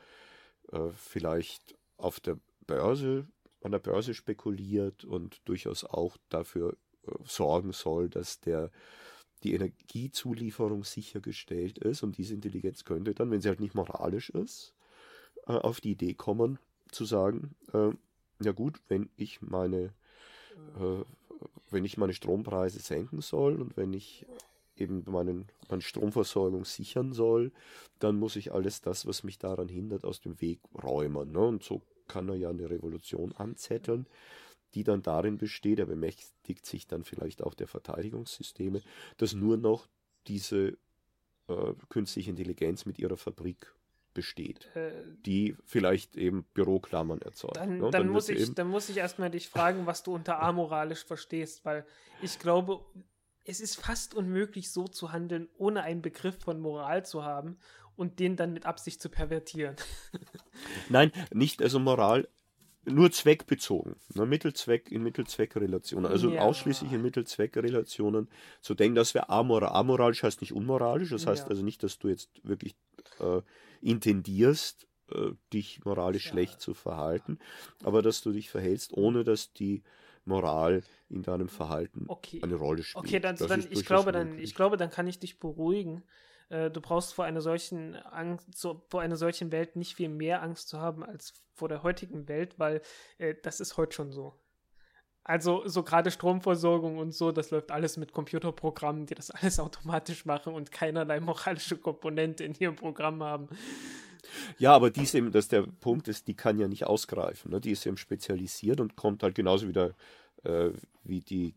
äh, vielleicht auf der Börse, an der Börse spekuliert und durchaus auch dafür sorgen soll, dass der die Energiezulieferung sichergestellt ist und diese Intelligenz könnte dann, wenn sie halt nicht moralisch ist, äh, auf die Idee kommen, zu sagen, äh, ja gut, wenn ich meine, äh, wenn ich meine Strompreise senken soll und wenn ich eben meinen, meine Stromversorgung sichern soll, dann muss ich alles das, was mich daran hindert, aus dem Weg räumen. Ne? Und so kann er ja eine Revolution anzetteln, die dann darin besteht, er bemächtigt sich dann vielleicht auch der Verteidigungssysteme, dass nur noch diese äh, künstliche Intelligenz mit ihrer Fabrik besteht, äh, die vielleicht eben Büroklammern erzeugt. Dann, ne? dann, dann muss ich, dann muss ich erstmal dich fragen, was du unter amoralisch verstehst, weil ich glaube, es ist fast unmöglich, so zu handeln, ohne einen Begriff von Moral zu haben und den dann mit Absicht zu pervertieren. Nein, nicht also Moral, nur zweckbezogen. Ne? Mittelzweck in Mittelzweckrelationen. Also ja. ausschließlich in Mittelzweckrelationen zu denken, das wäre amoral. Amoralisch heißt nicht unmoralisch, das heißt ja. also nicht, dass du jetzt wirklich äh, intendierst, äh, dich moralisch ja. schlecht zu verhalten, aber dass du dich verhältst, ohne dass die Moral in deinem Verhalten okay. eine Rolle spielt. Okay, dann, dann ich glaube, dann, ich glaube, dann kann ich dich beruhigen. Äh, du brauchst vor einer solchen Angst, so, vor einer solchen Welt nicht viel mehr Angst zu haben als vor der heutigen Welt, weil äh, das ist heute schon so. Also so gerade Stromversorgung und so, das läuft alles mit Computerprogrammen, die das alles automatisch machen und keinerlei moralische Komponente in ihrem Programm haben. Ja, aber die ist eben, dass der Punkt ist, die kann ja nicht ausgreifen. Ne? Die ist eben spezialisiert und kommt halt genauso wieder äh, wie die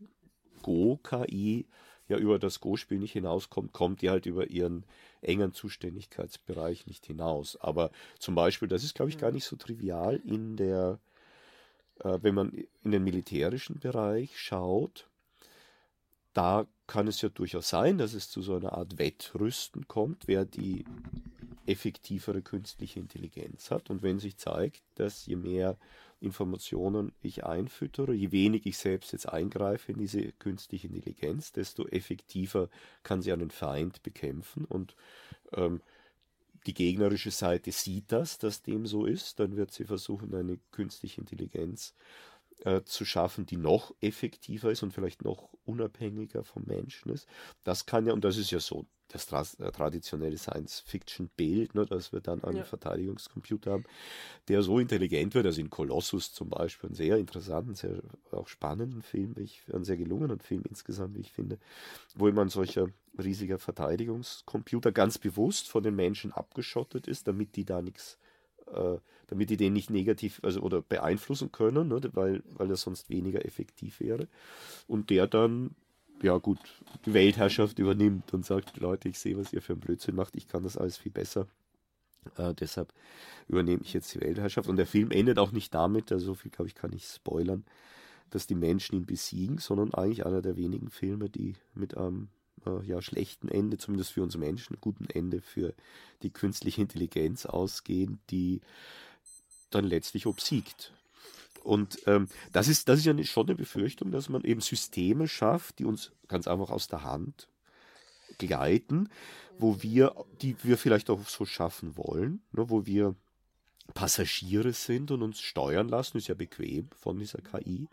Go-KI ja über das Go-Spiel nicht hinauskommt, kommt die halt über ihren engen Zuständigkeitsbereich nicht hinaus. Aber zum Beispiel, das ist, glaube ich, gar mhm. nicht so trivial in der, wenn man in den militärischen Bereich schaut, da kann es ja durchaus sein, dass es zu so einer Art Wettrüsten kommt, wer die effektivere künstliche Intelligenz hat. Und wenn sich zeigt, dass je mehr Informationen ich einfüttere, je wenig ich selbst jetzt eingreife in diese künstliche Intelligenz, desto effektiver kann sie einen Feind bekämpfen. Und ähm, die gegnerische Seite sieht das, dass dem so ist, dann wird sie versuchen, eine künstliche Intelligenz äh, zu schaffen, die noch effektiver ist und vielleicht noch unabhängiger vom Menschen ist. Das kann ja, und das ist ja so das tra äh, traditionelle Science-Fiction-Bild, ne, dass wir dann einen ja. Verteidigungscomputer haben, der so intelligent wird, also in Colossus zum Beispiel, einen sehr interessanten, sehr auch spannenden Film, ich, einen sehr gelungenen Film insgesamt, wie ich finde, wo immer ein solcher riesiger Verteidigungscomputer ganz bewusst von den Menschen abgeschottet ist, damit die da nichts äh, damit die den nicht negativ also oder beeinflussen können, ne, weil, weil er sonst weniger effektiv wäre. Und der dann ja gut, die Weltherrschaft übernimmt und sagt, Leute, ich sehe, was ihr für einen Blödsinn macht, ich kann das alles viel besser. Äh, deshalb übernehme ich jetzt die Weltherrschaft. Und der Film endet auch nicht damit, also so viel, glaube ich, kann ich spoilern, dass die Menschen ihn besiegen, sondern eigentlich einer der wenigen Filme, die mit einem äh, ja, schlechten Ende, zumindest für uns Menschen, guten Ende für die künstliche Intelligenz ausgehen, die dann letztlich obsiegt. Und ähm, das, ist, das ist ja schon eine Befürchtung, dass man eben Systeme schafft, die uns ganz einfach aus der Hand gleiten, wo wir, die wir vielleicht auch so schaffen wollen, ne, wo wir Passagiere sind und uns steuern lassen, ist ja bequem von dieser KI,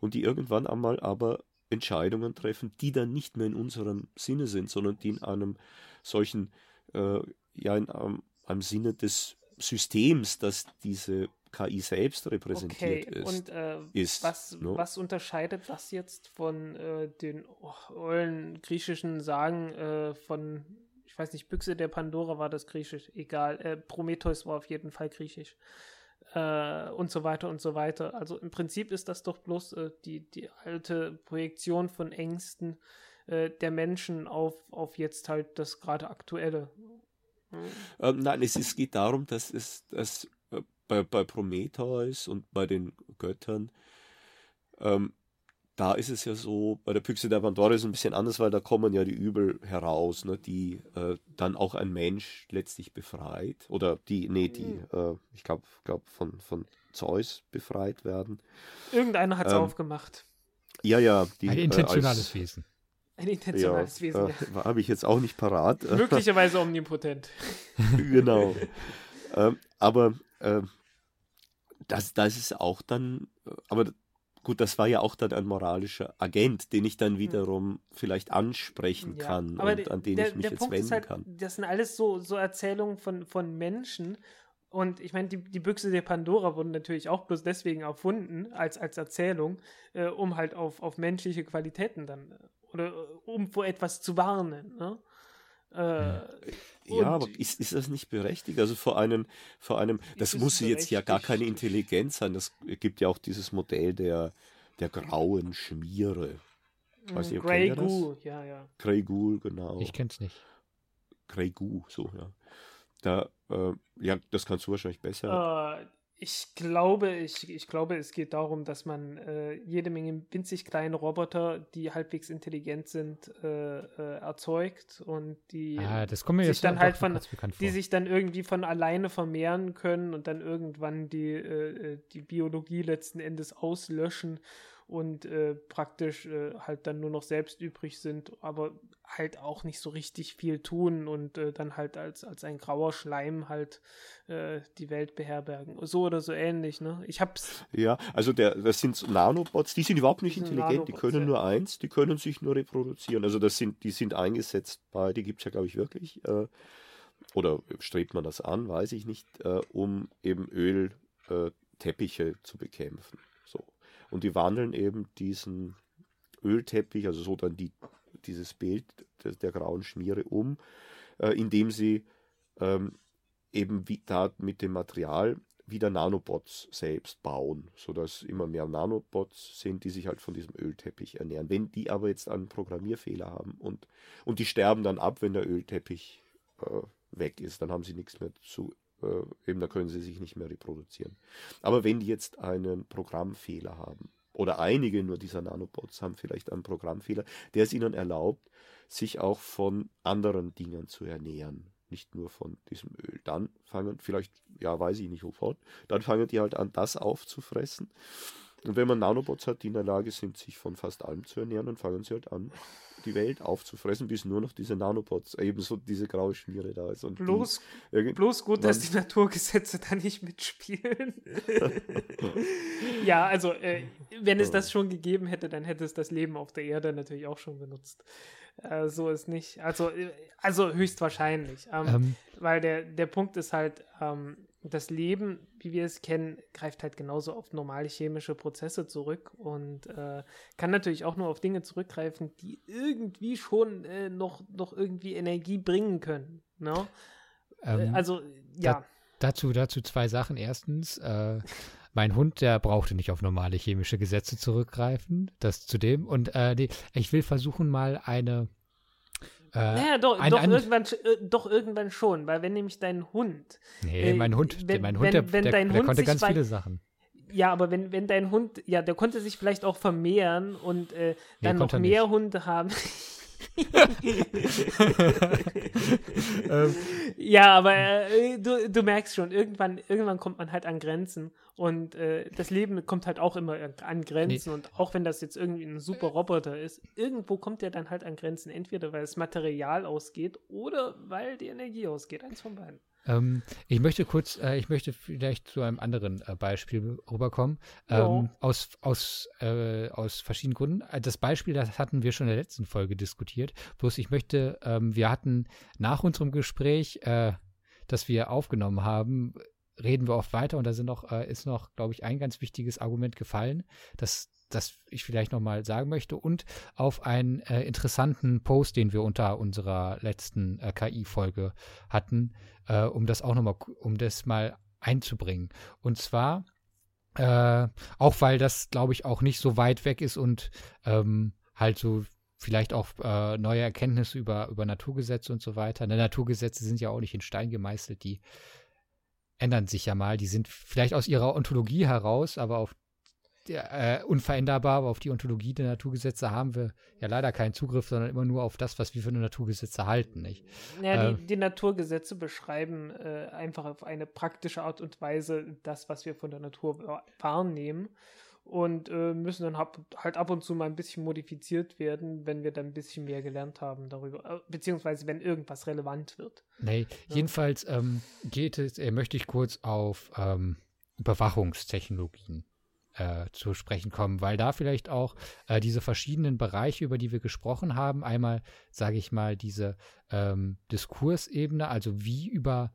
und die irgendwann einmal aber Entscheidungen treffen, die dann nicht mehr in unserem Sinne sind, sondern die in einem solchen, äh, ja, in einem, einem Sinne des Systems, das diese KI selbst repräsentiert okay. ist. Und äh, ist, was, no? Ne? was unterscheidet das jetzt von äh, den ollen griechischen Sagen äh, von, ich weiß nicht, Büchse der Pandora war das griechisch, egal, äh, Prometheus war auf jeden Fall griechisch. Äh, und so weiter und so weiter. Also im Prinzip ist das doch bloß äh, die, die alte Projektion von Ängsten der Menschen auf, auf jetzt halt das gerade aktuelle. Ähm, nein, es, es geht darum, dass es dass bei, bei Prometheus und bei den Göttern, ähm, da ist es ja so, bei der Pyxe der Pandora ist es ein bisschen anders, weil da kommen ja die Übel heraus, ne, die äh, dann auch ein Mensch letztlich befreit. Oder die, nee, die, mhm. äh, ich glaube, glaub von, von Zeus befreit werden. Irgendeiner hat es ähm, aufgemacht. Ja, ja. Die, ein intentionales äh, als, Wesen. Ein intentionales ja, Wesen. Äh, Habe ich jetzt auch nicht parat. Möglicherweise omnipotent. genau. ähm, aber ähm, das, das ist auch dann, aber gut, das war ja auch dann ein moralischer Agent, den ich dann hm. wiederum vielleicht ansprechen ja, kann und an den der, ich mich jetzt Punkt wenden halt, kann. Das sind alles so, so Erzählungen von, von Menschen Und ich meine, die, die Büchse der Pandora wurden natürlich auch bloß deswegen erfunden, als, als Erzählung, äh, um halt auf, auf menschliche Qualitäten dann, äh, oder äh, um vor etwas zu warnen. Ne? Äh, ja, aber ist, ist das nicht berechtigt? Also vor einem, vor einem, das muss jetzt ja gar keine Intelligenz sein. Das gibt ja auch dieses Modell der, der grauen Schmiere. Weiß ich, Grey Ghoul, ja, ja. Grey Ghoul, genau. Ich kenn's nicht. Grey Ghoul, so, ja. Da, äh, ja, das kannst du wahrscheinlich besser. Äh, ich glaube, ich, ich glaube, es geht darum, dass man äh, jede Menge winzig kleine Roboter, die halbwegs intelligent sind, äh, äh, erzeugt und die ah, sich dann halt von, die sich dann irgendwie von alleine vermehren können und dann irgendwann die, äh, äh, die Biologie letzten Endes auslöschen und äh, praktisch äh, halt dann nur noch selbst übrig sind, aber halt auch nicht so richtig viel tun und äh, dann halt als, als ein grauer Schleim halt äh, die Welt beherbergen. So oder so ähnlich, ne? Ich hab's. Ja, also der, das sind Nanobots, die sind überhaupt nicht intelligent, die können nur eins, die können sich nur reproduzieren. Also das sind, die sind eingesetzt bei, die gibt es ja, glaube ich, wirklich. Äh, oder strebt man das an, weiß ich nicht, äh, um eben Ölteppiche zu bekämpfen. Und die wandeln eben diesen Ölteppich, also so dann die, dieses Bild der, der grauen Schmiere um, äh, indem sie ähm, eben wie, da mit dem Material wieder Nanobots selbst bauen, sodass immer mehr Nanobots sind, die sich halt von diesem Ölteppich ernähren. Wenn die aber jetzt einen Programmierfehler haben und, und die sterben dann ab, wenn der Ölteppich äh, weg ist, dann haben sie nichts mehr zu äh, eben da können sie sich nicht mehr reproduzieren. Aber wenn die jetzt einen Programmfehler haben, oder einige nur dieser Nanobots haben vielleicht einen Programmfehler, der es ihnen erlaubt, sich auch von anderen Dingen zu ernähren. Nicht nur von diesem Öl. Dann fangen, vielleicht, ja, weiß ich nicht wovon, dann fangen die halt an, das aufzufressen. Und wenn man Nanobots hat, die in der Lage sind, sich von fast allem zu ernähren, dann fangen sie halt an, die Welt aufzufressen, bis nur noch diese Nanobots, ebenso diese graue Schmiere da ist. Und bloß, die, bloß gut, dass die Naturgesetze da nicht mitspielen. ja, also äh, wenn es das schon gegeben hätte, dann hätte es das Leben auf der Erde natürlich auch schon benutzt. Äh, so ist nicht. Also, äh, also höchstwahrscheinlich. Ähm, ähm. Weil der, der Punkt ist halt, ähm, das Leben, wie wir es kennen, greift halt genauso auf normale chemische Prozesse zurück und äh, kann natürlich auch nur auf Dinge zurückgreifen, die irgendwie schon äh, noch, noch irgendwie Energie bringen können. Ne? Ähm, äh, also, ja. Da, dazu, dazu zwei Sachen. Erstens, äh, mein Hund, der brauchte nicht auf normale chemische Gesetze zurückgreifen. Das zudem. Und äh, die, ich will versuchen, mal eine äh, naja, doch, ein, doch, ein, irgendwann, äh, doch irgendwann schon, weil wenn nämlich dein Hund. Nee, äh, mein Hund, wenn, mein Hund, der, wenn der, der Hund konnte ganz viele Sachen. Ja, aber wenn, wenn dein Hund, ja, der konnte sich vielleicht auch vermehren und äh, dann nee, noch mehr nicht. Hunde haben. Ähm. ja, aber äh, du, du merkst schon, irgendwann, irgendwann kommt man halt an Grenzen und äh, das Leben kommt halt auch immer an Grenzen nee. und auch wenn das jetzt irgendwie ein super Roboter ist, irgendwo kommt der dann halt an Grenzen, entweder weil das Material ausgeht oder weil die Energie ausgeht, eins von beiden. Ähm, ich möchte kurz, äh, ich möchte vielleicht zu einem anderen äh, Beispiel rüberkommen. Ähm, aus, aus, äh, aus verschiedenen Gründen. Äh, das Beispiel, das hatten wir schon in der letzten Folge diskutiert. Bloß ich möchte, ähm, wir hatten nach unserem Gespräch, äh, das wir aufgenommen haben, reden wir oft weiter und da sind noch, äh, ist noch, glaube ich, ein ganz wichtiges Argument gefallen, dass das ich vielleicht nochmal sagen möchte und auf einen äh, interessanten Post, den wir unter unserer letzten äh, KI-Folge hatten, äh, um das auch nochmal, um das mal einzubringen. Und zwar, äh, auch weil das, glaube ich, auch nicht so weit weg ist und ähm, halt so vielleicht auch äh, neue Erkenntnisse über, über Naturgesetze und so weiter. Ne, Naturgesetze sind ja auch nicht in Stein gemeißelt, die ändern sich ja mal. Die sind vielleicht aus ihrer Ontologie heraus, aber auf äh, unveränderbar, aber auf die Ontologie der Naturgesetze haben wir ja leider keinen Zugriff, sondern immer nur auf das, was wir für eine Naturgesetze halten. Nicht? Ja, äh, die, die, Naturgesetze beschreiben äh, einfach auf eine praktische Art und Weise das, was wir von der Natur wahrnehmen und äh, müssen dann hab, halt ab und zu mal ein bisschen modifiziert werden, wenn wir dann ein bisschen mehr gelernt haben darüber, äh, beziehungsweise wenn irgendwas relevant wird. Nee, ja. jedenfalls ähm, geht es, äh, möchte ich kurz auf ähm, Überwachungstechnologien äh, zu sprechen kommen, weil da vielleicht auch äh, diese verschiedenen Bereiche, über die wir gesprochen haben, einmal, sage ich mal, diese ähm, Diskursebene, also wie über,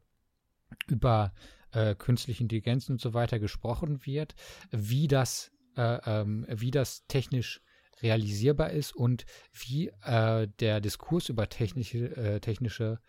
über äh, künstliche Intelligenz und so weiter gesprochen wird, wie das, äh, ähm, wie das technisch realisierbar ist und wie äh, der Diskurs über technische, äh, technische,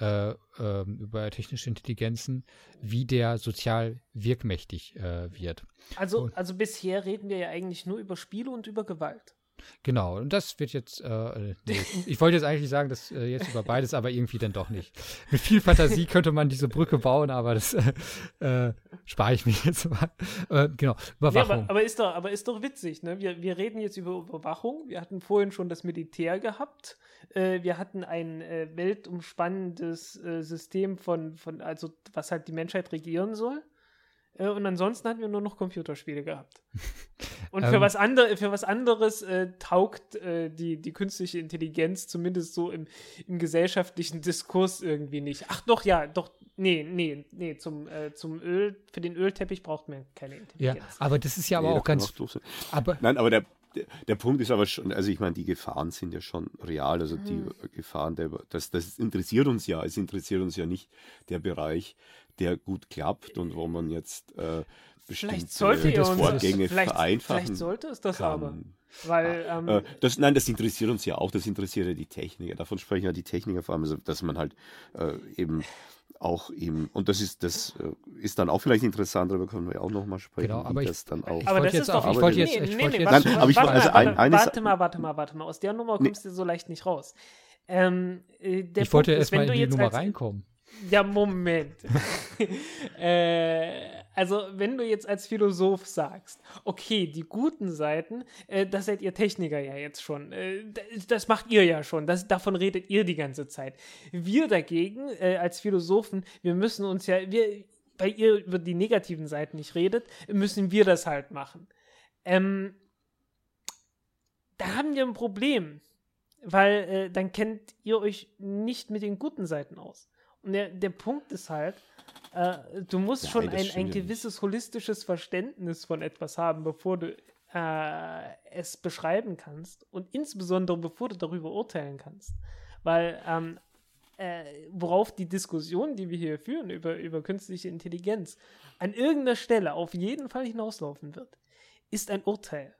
äh, ähm, über technische Intelligenzen, wie der sozial wirkmächtig äh, wird. Also, also bisher reden wir ja eigentlich nur über Spiele und über Gewalt. Genau, und das wird jetzt, äh, nee, ich wollte jetzt eigentlich sagen, dass äh, jetzt über beides, aber irgendwie dann doch nicht. Mit viel Fantasie könnte man diese Brücke bauen, aber das äh, spare ich mir jetzt mal. Äh, genau, Überwachung. Ja, aber, aber, ist doch, aber ist doch witzig, ne? Wir, wir reden jetzt über Überwachung. Wir hatten vorhin schon das Militär gehabt. Äh, wir hatten ein äh, weltumspannendes System von, von, also was halt die Menschheit regieren soll. Äh, und ansonsten hatten wir nur noch Computerspiele gehabt. Und für, ähm, was, andere, für was anderes äh, taugt äh, die, die künstliche Intelligenz zumindest so im, im gesellschaftlichen Diskurs irgendwie nicht. Ach doch, ja, doch, nee, nee, nee, zum, äh, zum Öl, für den Ölteppich braucht man keine Intelligenz. Ja, aber das ist ja aber nee, auch ganz. Aber, Nein, aber der, der Punkt ist aber schon, also ich meine, die Gefahren sind ja schon real. Also die mhm. Gefahren, der, das, das interessiert uns ja. Es interessiert uns ja nicht der Bereich, der gut klappt und wo man jetzt äh, bestimmte Vorgänge das, vielleicht, vereinfachen Vielleicht sollte es das kann. aber. Weil, ah, ähm, äh, das, nein, das interessiert uns ja auch, das interessiert ja die Techniker. Davon sprechen ja die Techniker vor allem, also, dass man halt äh, eben auch eben, und das ist, das äh, ist dann auch vielleicht interessant, darüber können wir auch nochmal sprechen. Genau, aber ich, das dann auch. Aber das ist doch, ich wollte jetzt, ich wollte jetzt, aber ich, also ein, warte mal, warte mal, warte mal, aus der Nummer kommst nee. du so leicht nicht raus. Ähm, äh, ich wollte erst mal in die Nummer reinkommen. Ja, Moment. äh, also, wenn du jetzt als Philosoph sagst, okay, die guten Seiten, äh, das seid ihr Techniker ja jetzt schon. Äh, das macht ihr ja schon. Das, davon redet ihr die ganze Zeit. Wir dagegen, äh, als Philosophen, wir müssen uns ja, wir, weil ihr über die negativen Seiten nicht redet, müssen wir das halt machen. Ähm, da haben wir ein Problem. Weil äh, dann kennt ihr euch nicht mit den guten Seiten aus. Und der, der Punkt ist halt, äh, du musst ja, schon ein, ein gewisses holistisches Verständnis von etwas haben, bevor du äh, es beschreiben kannst und insbesondere bevor du darüber urteilen kannst. Weil ähm, äh, worauf die Diskussion, die wir hier führen über, über künstliche Intelligenz, an irgendeiner Stelle auf jeden Fall hinauslaufen wird, ist ein Urteil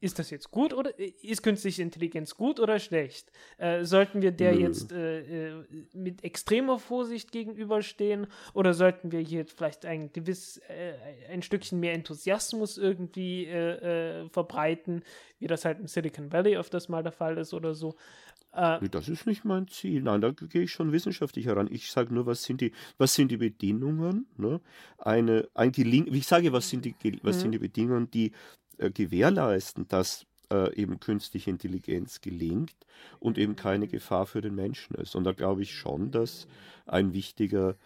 ist das jetzt gut oder ist künstliche Intelligenz gut oder schlecht? Äh, sollten wir der Nö. jetzt äh, äh, mit extremer Vorsicht gegenüberstehen oder sollten wir hier vielleicht ein gewiss äh, ein Stückchen mehr Enthusiasmus irgendwie äh, äh, verbreiten, wie das halt im Silicon Valley öfters mal der Fall ist oder so? das ist nicht mein Ziel. Nein, da gehe ich schon wissenschaftlich heran. Ich sage nur, was sind die, was sind die Bedingungen? Ne? Eine, ein Geling ich sage, was sind die, was mhm. sind die Bedingungen, die äh, gewährleisten, dass äh, eben künstliche Intelligenz gelingt und eben keine Gefahr für den Menschen ist. Und da glaube ich schon, dass ein wichtiger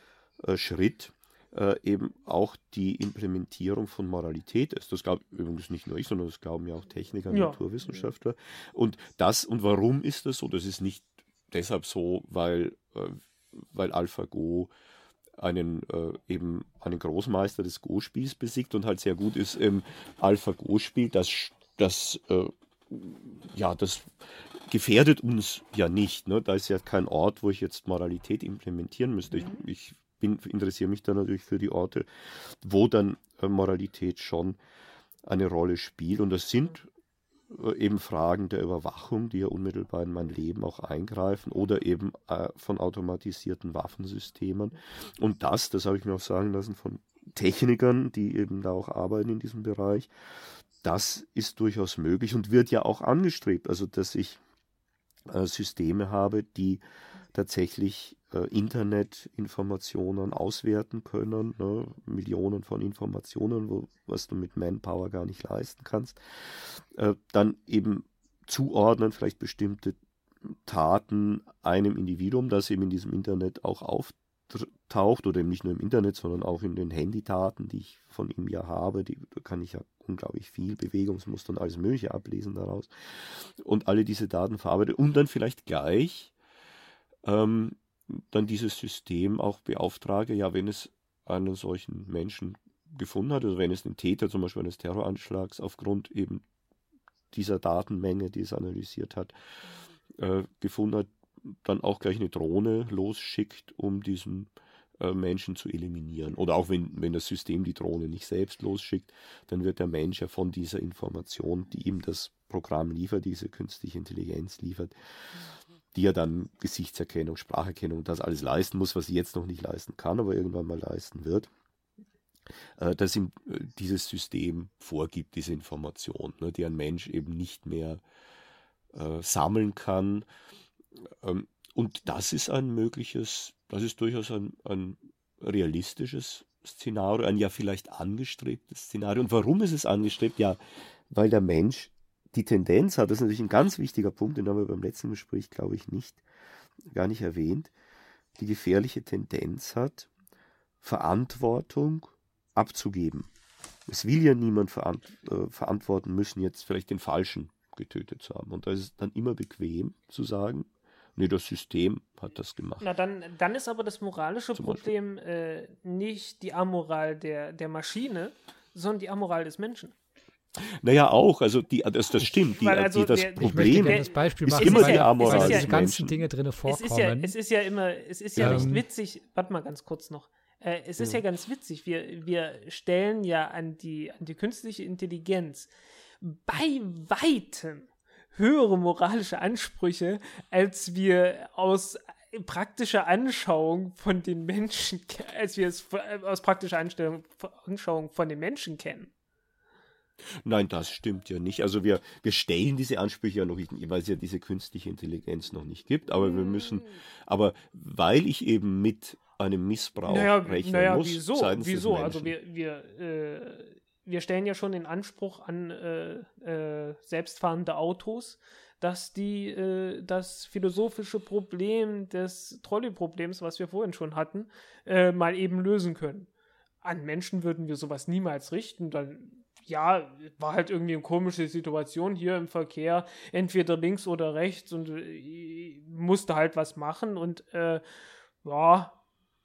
äh, Schritt äh, eben auch die Implementierung von Moralität ist. Das glaubt übrigens nicht nur ich, sondern das glauben ja auch Techniker, ja. Naturwissenschaftler. Und das und warum ist das so? Das ist nicht deshalb so, weil, äh, weil AlphaGo einen äh, eben einen Großmeister des Go-Spiels besiegt und halt sehr gut ist im Alpha-Go-Spiel. Das, das, äh, ja, das gefährdet uns ja nicht. Ne? Da ist ja kein Ort, wo ich jetzt Moralität implementieren müsste. Ich, ich bin, interessiere mich da natürlich für die Orte, wo dann äh, Moralität schon eine Rolle spielt. Und das sind eben Fragen der Überwachung, die ja unmittelbar in mein Leben auch eingreifen oder eben äh, von automatisierten Waffensystemen. Und das, das habe ich mir auch sagen lassen von Technikern, die eben da auch arbeiten in diesem Bereich, das ist durchaus möglich und wird ja auch angestrebt. Also, dass ich äh, Systeme habe, die tatsächlich äh, Internetinformationen auswerten können, ne? Millionen von Informationen, wo, was du mit Manpower gar nicht leisten kannst, äh, dann eben zuordnen, vielleicht bestimmte Taten einem Individuum, das eben in diesem Internet auch auftaucht oder eben nicht nur im Internet, sondern auch in den Handydaten, die ich von ihm ja habe, die, da kann ich ja unglaublich viel Bewegungsmuster und alles Mögliche ablesen daraus und alle diese Daten verarbeiten und dann vielleicht gleich ähm, dann dieses System auch beauftrage, ja, wenn es einen solchen Menschen gefunden hat, oder wenn es den Täter zum Beispiel eines Terroranschlags aufgrund eben dieser Datenmenge, die es analysiert hat, äh, gefunden hat, dann auch gleich eine Drohne losschickt, um diesen äh, Menschen zu eliminieren. Oder auch wenn, wenn das System die Drohne nicht selbst losschickt, dann wird der Mensch ja von dieser Information, die ihm das Programm liefert, diese künstliche Intelligenz liefert, die ja dann Gesichtserkennung, Spracherkennung, das alles leisten muss, was sie jetzt noch nicht leisten kann, aber irgendwann mal leisten wird, äh, dass ihm äh, dieses System vorgibt, diese Information, ne, die ein Mensch eben nicht mehr äh, sammeln kann. Ähm, und das ist ein mögliches, das ist durchaus ein, ein realistisches Szenario, ein ja vielleicht angestrebtes Szenario. Und warum ist es angestrebt? Ja, weil der Mensch die Tendenz hat, das ist natürlich ein ganz wichtiger Punkt, den haben wir beim letzten Gespräch, glaube ich, nicht, gar nicht erwähnt, die gefährliche Tendenz hat, Verantwortung abzugeben. Es will ja niemand verant äh, verantworten müssen, jetzt vielleicht den Falschen getötet zu haben. Und da ist es dann immer bequem zu sagen, nee, das System hat das gemacht. Na, dann, dann ist aber das moralische Zum Problem äh, nicht die Amoral der, der Maschine, sondern die Amoral des Menschen. Naja, auch, also die, das, das stimmt. Die, also die, das der, Problem das Beispiel machen, ist immer die Amoral. Weil diese ganzen Dinge drin vorkommen. Es ist, ja, es ist ja immer, es ist ja ähm, nicht witzig, warte mal ganz kurz noch. Äh, es ist ja. ja ganz witzig, wir, wir stellen ja an die, an die künstliche Intelligenz bei weitem höhere moralische Ansprüche, als wir aus praktischer Anschauung von den Menschen, als wir es aus praktischer Anschauung von den Menschen kennen. Nein, das stimmt ja nicht. Also wir, wir stellen diese Ansprüche ja noch nicht, weil es ja diese künstliche Intelligenz noch nicht gibt. Aber wir müssen, mm. aber weil ich eben mit einem Missbrauch naja, rechnen naja, muss. Wieso? wieso? Also wir, wir, äh, wir stellen ja schon den Anspruch an äh, äh, selbstfahrende Autos, dass die äh, das philosophische Problem des Trolley-Problems, was wir vorhin schon hatten, äh, mal eben lösen können. An Menschen würden wir sowas niemals richten. Dann, ja, war halt irgendwie eine komische Situation hier im Verkehr, entweder links oder rechts und äh, musste halt was machen und äh, ja,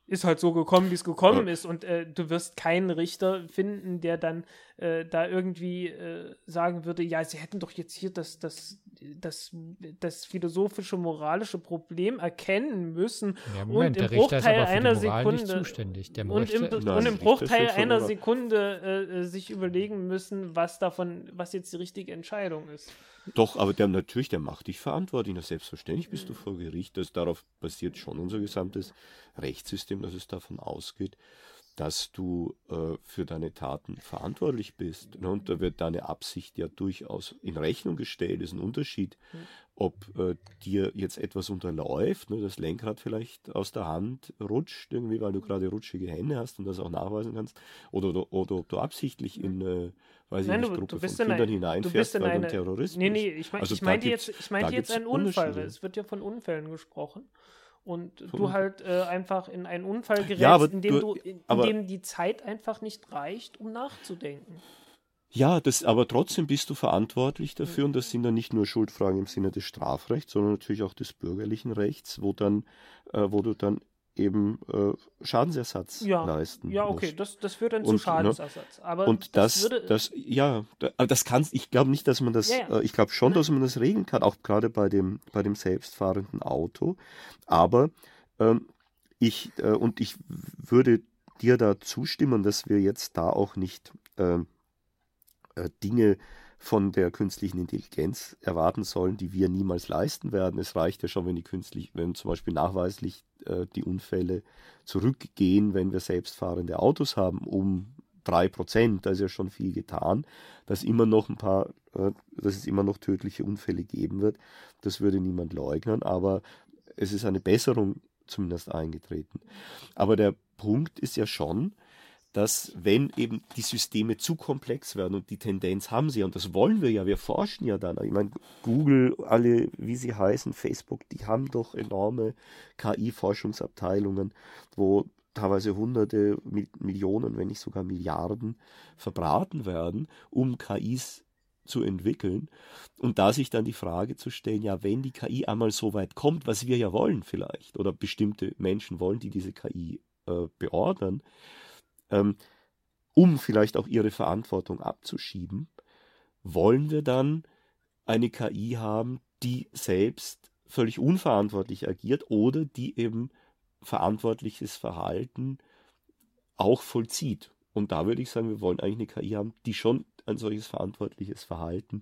ist halt so gekommen, wie es gekommen ja. ist. Und äh, du wirst keinen Richter finden, der dann äh, da irgendwie äh, sagen würde, ja, sie hätten doch jetzt hier das, das, das, das philosophische, moralische Problem erkennen müssen. Ja, Moment, und im Bruchteil einer Sekunde zuständig. Der und, im, und im Bruchteil einer Sekunde äh, äh, sich überlegen müssen, was davon, was jetzt die richtige Entscheidung ist. Doch, aber der natürlich, der macht dich verantwortlich. Na, selbstverständlich bist du vor Gericht. Das, darauf basiert schon unser gesamtes Rechtssystem, dass es davon ausgeht, dass du äh, für deine Taten verantwortlich bist. Ne? Und da wird deine Absicht ja durchaus in Rechnung gestellt. Das ist ein Unterschied, mhm. ob äh, dir jetzt etwas unterläuft, ne? das Lenkrad vielleicht aus der Hand rutscht, irgendwie, weil du gerade rutschige Hände hast und das auch nachweisen kannst, oder, oder, oder ob du absichtlich in eine weiß Nein, ich nicht, Gruppe von Kindern hineinfährst, weil eine, du ein Terrorist Nee, nee, ich, mein, also ich meinte jetzt, ich meinte jetzt einen Unfall. Es wird ja von Unfällen gesprochen und du halt äh, einfach in einen Unfall gerätst, ja, in, dem du, in, in dem die Zeit einfach nicht reicht, um nachzudenken. Ja, das, aber trotzdem bist du verantwortlich dafür und das sind dann nicht nur Schuldfragen im Sinne des Strafrechts, sondern natürlich auch des bürgerlichen Rechts, wo dann, äh, wo du dann eben äh, Schadensersatz ja, leisten. Ja, okay, das, das führt dann und, zu ne, Schadensersatz. Aber und das, das, das ja, aber das kann, ich glaube nicht, dass man das, ja, ja. Äh, ich glaube schon, dass man das regeln kann, auch gerade bei dem, bei dem selbstfahrenden Auto. Aber ähm, ich, äh, und ich würde dir da zustimmen, dass wir jetzt da auch nicht ähm, äh, Dinge von der künstlichen Intelligenz erwarten sollen, die wir niemals leisten werden. Es reicht ja schon, wenn die künstlich, wenn zum Beispiel nachweislich äh, die Unfälle zurückgehen, wenn wir selbstfahrende Autos haben, um drei Prozent, da ist ja schon viel getan, dass immer noch ein paar, äh, dass es immer noch tödliche Unfälle geben wird. Das würde niemand leugnen, aber es ist eine Besserung zumindest eingetreten. Aber der Punkt ist ja schon, dass wenn eben die Systeme zu komplex werden und die Tendenz haben sie, und das wollen wir ja, wir forschen ja dann. Ich meine, Google, alle, wie sie heißen, Facebook, die haben doch enorme KI-Forschungsabteilungen, wo teilweise hunderte Millionen, wenn nicht sogar Milliarden verbraten werden, um KIs zu entwickeln. Und da sich dann die Frage zu stellen, ja, wenn die KI einmal so weit kommt, was wir ja wollen vielleicht, oder bestimmte Menschen wollen, die diese KI äh, beordern, ähm, um vielleicht auch ihre Verantwortung abzuschieben, wollen wir dann eine KI haben, die selbst völlig unverantwortlich agiert oder die eben verantwortliches Verhalten auch vollzieht. Und da würde ich sagen, wir wollen eigentlich eine KI haben, die schon ein solches verantwortliches Verhalten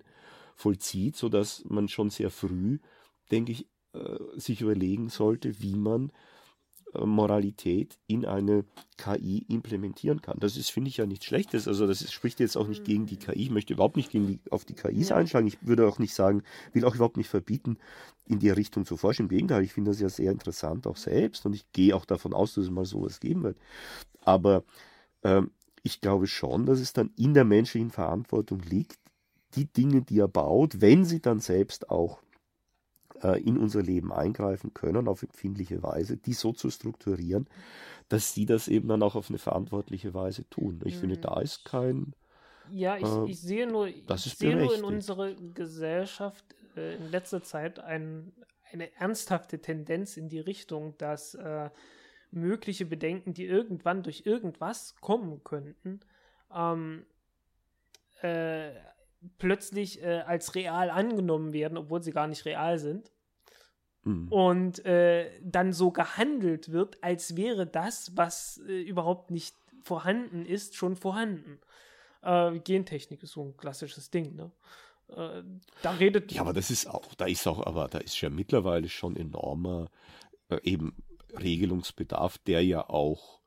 vollzieht, sodass man schon sehr früh, denke ich, äh, sich überlegen sollte, wie man Moralität in eine KI implementieren kann. Das ist, finde ich, ja nichts Schlechtes. Also das ist, spricht jetzt auch nicht gegen die KI. Ich möchte überhaupt nicht gegen die, auf die KIs einschlagen. Ich würde auch nicht sagen, will auch überhaupt nicht verbieten, in die Richtung zu forschen. Im Gegenteil, ich finde das ja sehr interessant auch selbst und ich gehe auch davon aus, dass es mal sowas geben wird. Aber ähm, ich glaube schon, dass es dann in der menschlichen Verantwortung liegt, die Dinge, die er baut, wenn sie dann selbst auch äh, in unser Leben eingreifen können auf empfindliche Weise, die so zu strukturieren, dass sie das eben dann auch auf eine verantwortliche Weise tun. Ich mhm. finde, da ist kein. Ja, ich, äh, ich sehe nur, ich sehe nur in unserer Gesellschaft äh, in letzter Zeit ein, eine ernsthafte Tendenz in die Richtung, dass äh, mögliche Bedenken, die irgendwann durch irgendwas kommen könnten, ähm, äh, plötzlich äh, als real angenommen werden, obwohl sie gar nicht real sind. Mhm. Und äh, dann so gehandelt wird, als wäre das, was äh, überhaupt nicht vorhanden ist, schon vorhanden. Äh, Gentechnik ist so ein klassisches Ding, ne? Äh, da redet. Ja, aber das ist auch, da ist auch, aber da ist ja mittlerweile schon enormer äh, eben Regelungsbedarf, der ja auch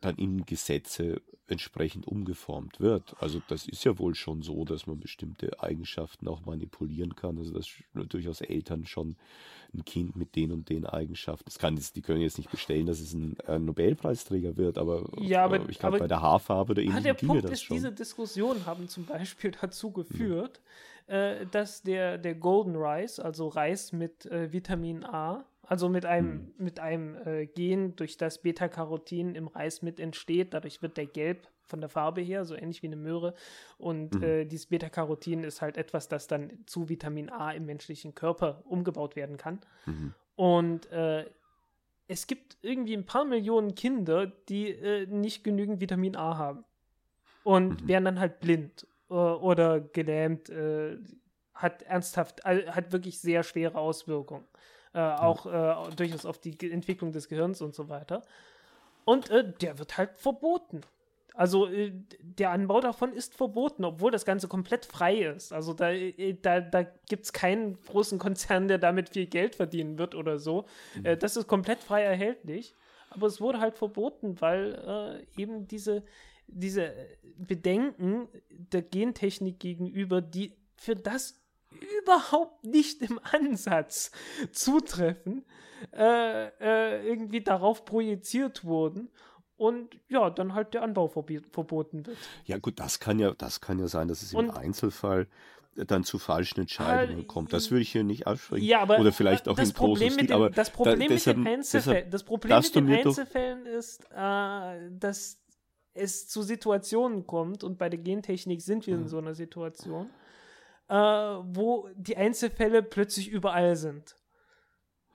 dann in Gesetze entsprechend umgeformt wird. Also das ist ja wohl schon so, dass man bestimmte Eigenschaften auch manipulieren kann. Also dass durchaus Eltern schon ein Kind mit den und den Eigenschaften, das kann jetzt, die können jetzt nicht bestellen, dass es ein, ein Nobelpreisträger wird, aber, ja, aber ich glaube bei der Haarfarbe oder ähnlichem ah, der Punkt ist, schon. diese Diskussionen haben zum Beispiel dazu geführt, ja. äh, dass der, der Golden Rice, also Reis mit äh, Vitamin A, also mit einem, hm. mit einem äh, Gen, durch das Beta-Carotin im Reis mit entsteht. Dadurch wird der gelb von der Farbe her, so ähnlich wie eine Möhre. Und mhm. äh, dieses Beta-Carotin ist halt etwas, das dann zu Vitamin A im menschlichen Körper umgebaut werden kann. Mhm. Und äh, es gibt irgendwie ein paar Millionen Kinder, die äh, nicht genügend Vitamin A haben. Und mhm. werden dann halt blind äh, oder gelähmt, äh, hat ernsthaft, hat wirklich sehr schwere Auswirkungen äh, auch äh, durchaus auf die Entwicklung des Gehirns und so weiter. Und äh, der wird halt verboten. Also äh, der Anbau davon ist verboten, obwohl das Ganze komplett frei ist. Also da, äh, da, da gibt es keinen großen Konzern, der damit viel Geld verdienen wird oder so. Mhm. Äh, das ist komplett frei erhältlich. Aber es wurde halt verboten, weil eben diese, diese Bedenken der Gentechnik gegenüber, die für das überhaupt nicht im Ansatz zutreffen, äh, äh, irgendwie darauf projiziert wurden und ja, dann halt der Anbau verboten wird. Ja, gut, das kann ja, das kann ja sein, dass es und, im Einzelfall dann zu falschen Entscheidungen äh, kommt. Das würde ich hier nicht aussprechen. Ja, aber Oder vielleicht auch das im Problem mit dem, Das Problem da, deshalb, mit den Einzelfällen, das Problem mit den Einzelfällen ist, äh, dass es zu Situationen kommt und bei der Gentechnik sind wir in so einer Situation, äh, wo die Einzelfälle plötzlich überall sind.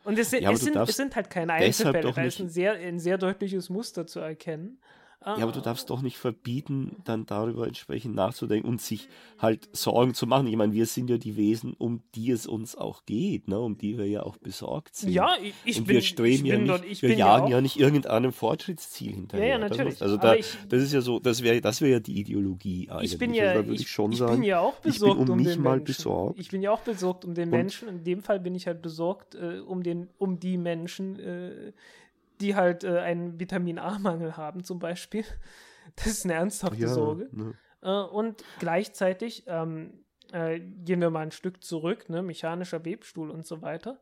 Und es, ja, es, sind, es sind halt keine Einzelfälle, da ist ein sehr, ein sehr deutliches Muster zu erkennen. Ja, aber du darfst doch nicht verbieten, dann darüber entsprechend nachzudenken und sich halt Sorgen zu machen. Ich meine, wir sind ja die Wesen, um die es uns auch geht, ne? um die wir ja auch besorgt sind. Ja, ich, ich und bin, wir streben ja nicht, dort, wir jagen ja, ja, nicht irgendeinem Fortschrittsziel hinterher. Ja, ja natürlich. Also da, ich, das ist ja so, das wäre das wäre ja die Ideologie eigentlich. Ich bin ja, also, ich, schon ich sagen, bin ja auch besorgt ich bin um, um mich den mal Menschen. besorgt. Ich bin ja auch besorgt um den Menschen. In dem Fall bin ich halt besorgt äh, um den, um die Menschen, äh, die halt äh, einen Vitamin A-Mangel haben zum Beispiel. Das ist eine ernsthafte ja, Sorge. Ne. Äh, und gleichzeitig ähm, äh, gehen wir mal ein Stück zurück, ne, mechanischer Webstuhl und so weiter.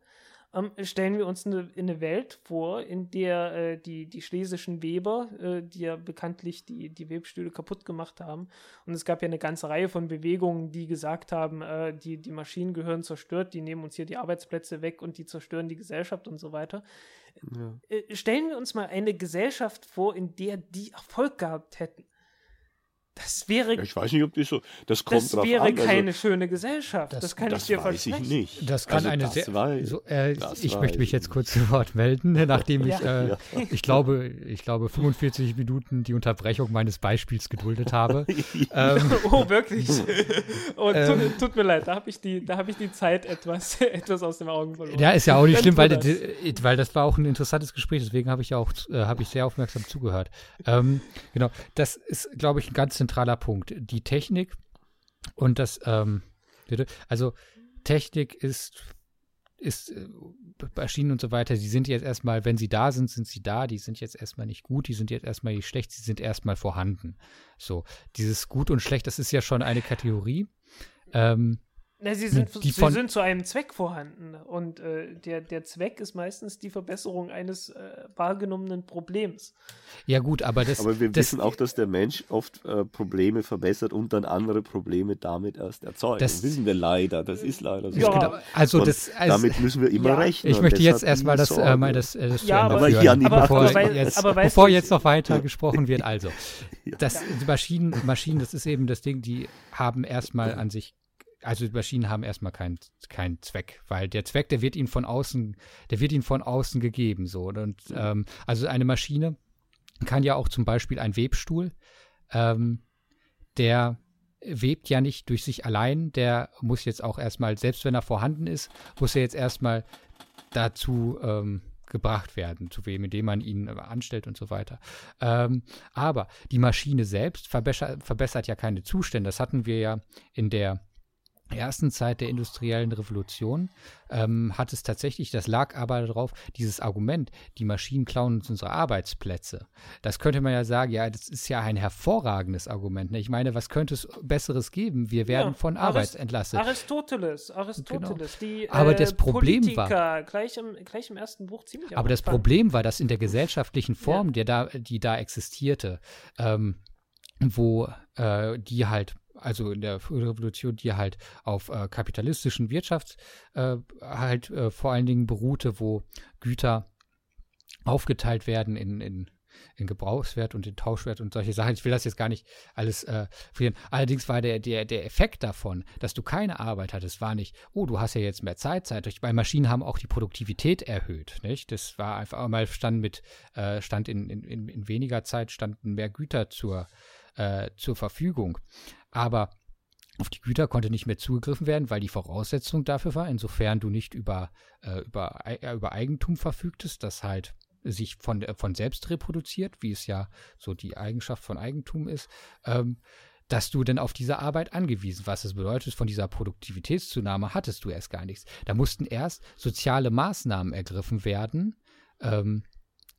Ähm, stellen wir uns eine, in eine Welt vor, in der äh, die, die schlesischen Weber, äh, die ja bekanntlich die, die Webstühle kaputt gemacht haben, und es gab ja eine ganze Reihe von Bewegungen, die gesagt haben, äh, die, die Maschinen gehören zerstört, die nehmen uns hier die Arbeitsplätze weg und die zerstören die Gesellschaft und so weiter. Ja. Äh, stellen wir uns mal eine Gesellschaft vor, in der die Erfolg gehabt hätten. Das wäre, ich weiß nicht, ob das so. Das kommt das wäre an. keine also, schöne Gesellschaft. Das, Das- kann das ich dir weiß ich versprechen. nicht. Das kann also eine das sehr. weiß- so, äh, das ich weiß möchte mich ich jetzt kurz zu Wort melden, nachdem ich, Ja. äh, Ja. ich glaube, ich glaube 45 Minuten die Unterbrechung meines Beispiels geduldet habe. ähm, Oh, wirklich? Oh, Ähm. tut, tut mir leid, da habe ich, die- da hab ich die Zeit etwas, etwas aus den Augen verloren. ja, ist ja auch nicht schlimm, weil, weil das war auch ein interessantes Gespräch, deswegen habe ich ja auch äh, habe ich sehr aufmerksam zugehört. Ähm, genau, das ist, glaube ich, ein ganz zentraler Punkt. Die Technik und das, ähm, also Technik ist ist äh, Maschinen und so weiter, die sind jetzt erstmal, wenn sie da sind, sind sie da, die sind jetzt erstmal nicht gut, die sind jetzt erstmal nicht schlecht, sie sind erstmal vorhanden. So, dieses gut und schlecht, das ist ja schon eine Kategorie. Ähm, Na, sie sind, die sie sind zu einem Zweck vorhanden. Und äh, der, der Zweck ist meistens die Verbesserung eines äh, wahrgenommenen Problems. ja gut, aber das, Aber wir das, wissen auch, dass der Mensch oft äh, Probleme verbessert und dann andere Probleme damit erst erzeugt. Das- Das wissen wir leider. Das ist leider so. Ja. genau, also Und das, also, damit müssen wir immer Ja. rechnen. ich möchte jetzt erstmal das, äh, mal das, äh, das Ja, aber- führen, aber- bevor, weil- jetzt, aber weißt bevor du- jetzt noch weiter gesprochen wird. Also, Ja. das, die Maschinen, Maschinen, das ist eben das Ding, die haben erstmal an sich, also die Maschinen haben erstmal keinen keinen Zweck, weil der Zweck, der wird ihnen von außen, der wird ihnen von außen gegeben. So. Und ähm, also eine Maschine kann ja auch zum Beispiel ein Webstuhl, ähm, der webt ja nicht durch sich allein, der muss jetzt auch erstmal, selbst wenn er vorhanden ist, muss er jetzt erstmal dazu ähm, gebracht werden, zu wem, indem man ihn äh, anstellt und so weiter. Ähm, aber die Maschine selbst verbessert, verbessert ja keine Zustände. Das hatten wir ja in der ersten Zeit der industriellen Revolution ähm, hat es tatsächlich, das lag aber darauf, dieses Argument, die Maschinen klauen uns unsere Arbeitsplätze. Das könnte man ja sagen, ja, das ist ja ein hervorragendes Argument. Ne? Ich meine, was könnte es Besseres geben? Wir werden Ja, von Arist- Arbeit entlastet. Aristoteles, Aristoteles, die Aber äh, das Problem war- Politiker, gleich im, gleich im ersten Buch ziemlich Aber das. Problem war, dass in der gesellschaftlichen Form, der da, die da existierte, ähm, wo äh, die halt, also in der Revolution, die halt auf äh, kapitalistischen Wirtschafts äh, halt äh, vor allen Dingen beruhte, wo Güter aufgeteilt werden in, in, in Gebrauchswert und in Tauschwert und solche Sachen. Ich will das jetzt gar nicht alles äh, verlieren. Allerdings war der, der, der Effekt davon, dass du keine Arbeit hattest, war nicht, oh, du hast ja jetzt mehr Zeit, Zeit. Bei Maschinen haben auch die Produktivität erhöht. Nicht? Das war einfach mal stand mit, äh, stand in, in, in weniger Zeit standen mehr Güter zur, äh, zur Verfügung. Aber auf die Güter konnte nicht mehr zugegriffen werden, weil die Voraussetzung dafür war, insofern du nicht über, äh, über, äh, über Eigentum verfügtest, das halt sich von, äh, von selbst reproduziert, wie es ja so die Eigenschaft von Eigentum ist, ähm, dass du denn auf diese Arbeit angewiesen warst. Das bedeutet, von dieser Produktivitätszunahme hattest du erst gar nichts. Da mussten erst soziale Maßnahmen ergriffen werden, ähm,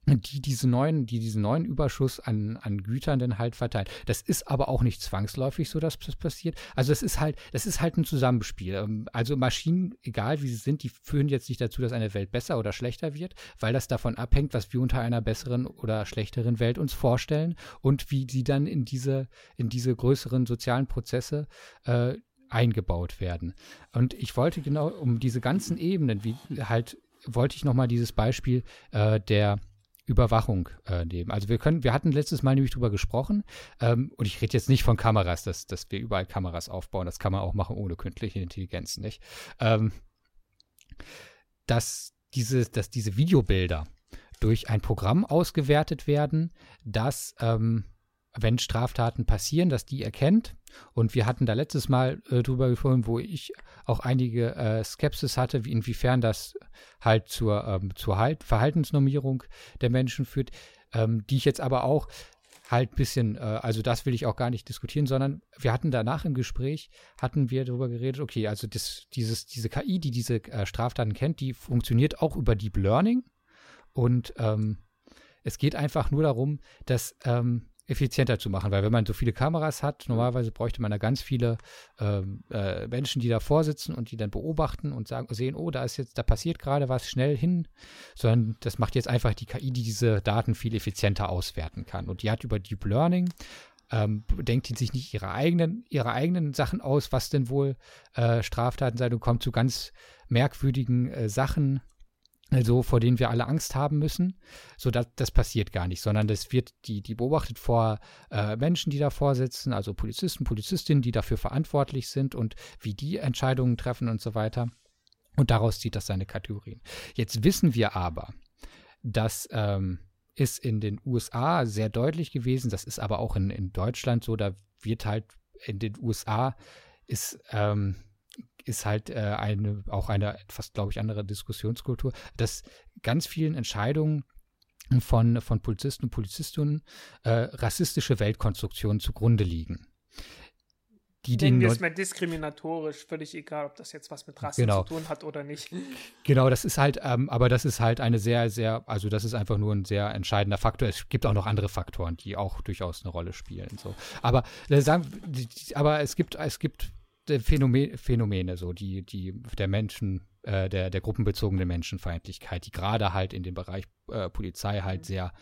die diese neuen, die diesen neuen Überschuss an, an Gütern dann halt verteilen. Das ist aber auch nicht zwangsläufig so, dass das passiert. Also es ist halt, das ist halt ein Zusammenspiel. Ähm, Also Maschinen, egal wie sie sind, die führen jetzt nicht dazu, dass eine Welt besser oder schlechter wird, weil das davon abhängt, was wir unter einer besseren oder schlechteren Welt uns vorstellen und wie sie dann in diese, in diese größeren sozialen Prozesse äh, eingebaut werden. Und ich wollte genau um diese ganzen Ebenen, wie halt, wollte ich nochmal dieses Beispiel äh, der Überwachung äh, nehmen. Also wir können, wir hatten letztes Mal nämlich drüber gesprochen, ähm, und ich rede jetzt nicht von Kameras, dass, dass wir überall Kameras aufbauen, das kann man auch machen ohne künstliche Intelligenz, nicht? Ähm, dass diese, dass diese Videobilder durch ein Programm ausgewertet werden, das, ähm, wenn Straftaten passieren, dass die erkennt. Und wir hatten da letztes Mal äh, drüber gesprochen, wo ich auch einige äh, Skepsis hatte, wie inwiefern das halt zur, ähm, zur halt Verhaltensnormierung der Menschen führt, ähm, die ich jetzt aber auch halt ein bisschen, äh, also das will ich auch gar nicht diskutieren, sondern wir hatten danach im Gespräch, hatten wir darüber geredet, okay, also das, dieses, diese KI, die diese äh, Straftaten kennt, die funktioniert auch über Deep Learning und ähm, es geht einfach nur darum, dass ähm, effizienter zu machen, weil wenn man so viele Kameras hat, normalerweise bräuchte man da ganz viele ähm, äh, Menschen, die davor sitzen und die dann beobachten und sagen, sehen, oh, da ist jetzt, da passiert gerade was, schnell hin, sondern das macht jetzt einfach die KI, die diese Daten viel effizienter auswerten kann. Und die hat über Deep Learning ähm, denkt die sich nicht ihre eigenen, ihre eigenen Sachen aus, was denn wohl äh, Straftaten sein und kommt zu ganz merkwürdigen äh, Sachen also vor denen wir alle Angst haben müssen. So, das, das passiert gar nicht, sondern das wird, die, die beobachtet vor äh, Menschen, die davor sitzen, also Polizisten, Polizistinnen, die dafür verantwortlich sind und wie die Entscheidungen treffen und so weiter. Und daraus zieht das seine Kategorien. Jetzt wissen wir aber, dass ähm, ist in den USA sehr deutlich gewesen, das ist aber auch in, in Deutschland so, da wird halt in den USA ist ähm, ist halt äh, eine, auch eine etwas, glaube ich, andere Diskussionskultur, dass ganz vielen Entscheidungen von, von Polizisten und Polizistinnen äh, rassistische Weltkonstruktionen zugrunde liegen. Die Nennen wir es mal diskriminatorisch, völlig egal, ob das jetzt was mit Rasse genau. zu tun hat oder nicht. Genau, das ist halt, ähm, aber das ist halt eine sehr, sehr, also das ist einfach nur ein sehr entscheidender Faktor. Es gibt auch noch andere Faktoren, die auch durchaus eine Rolle spielen. So. Aber, äh, sagen, aber es gibt, es gibt Phänomene, Phänomene, so die, die der Menschen, äh, der, der gruppenbezogene Menschenfeindlichkeit, die gerade halt in dem Bereich äh, Polizei halt sehr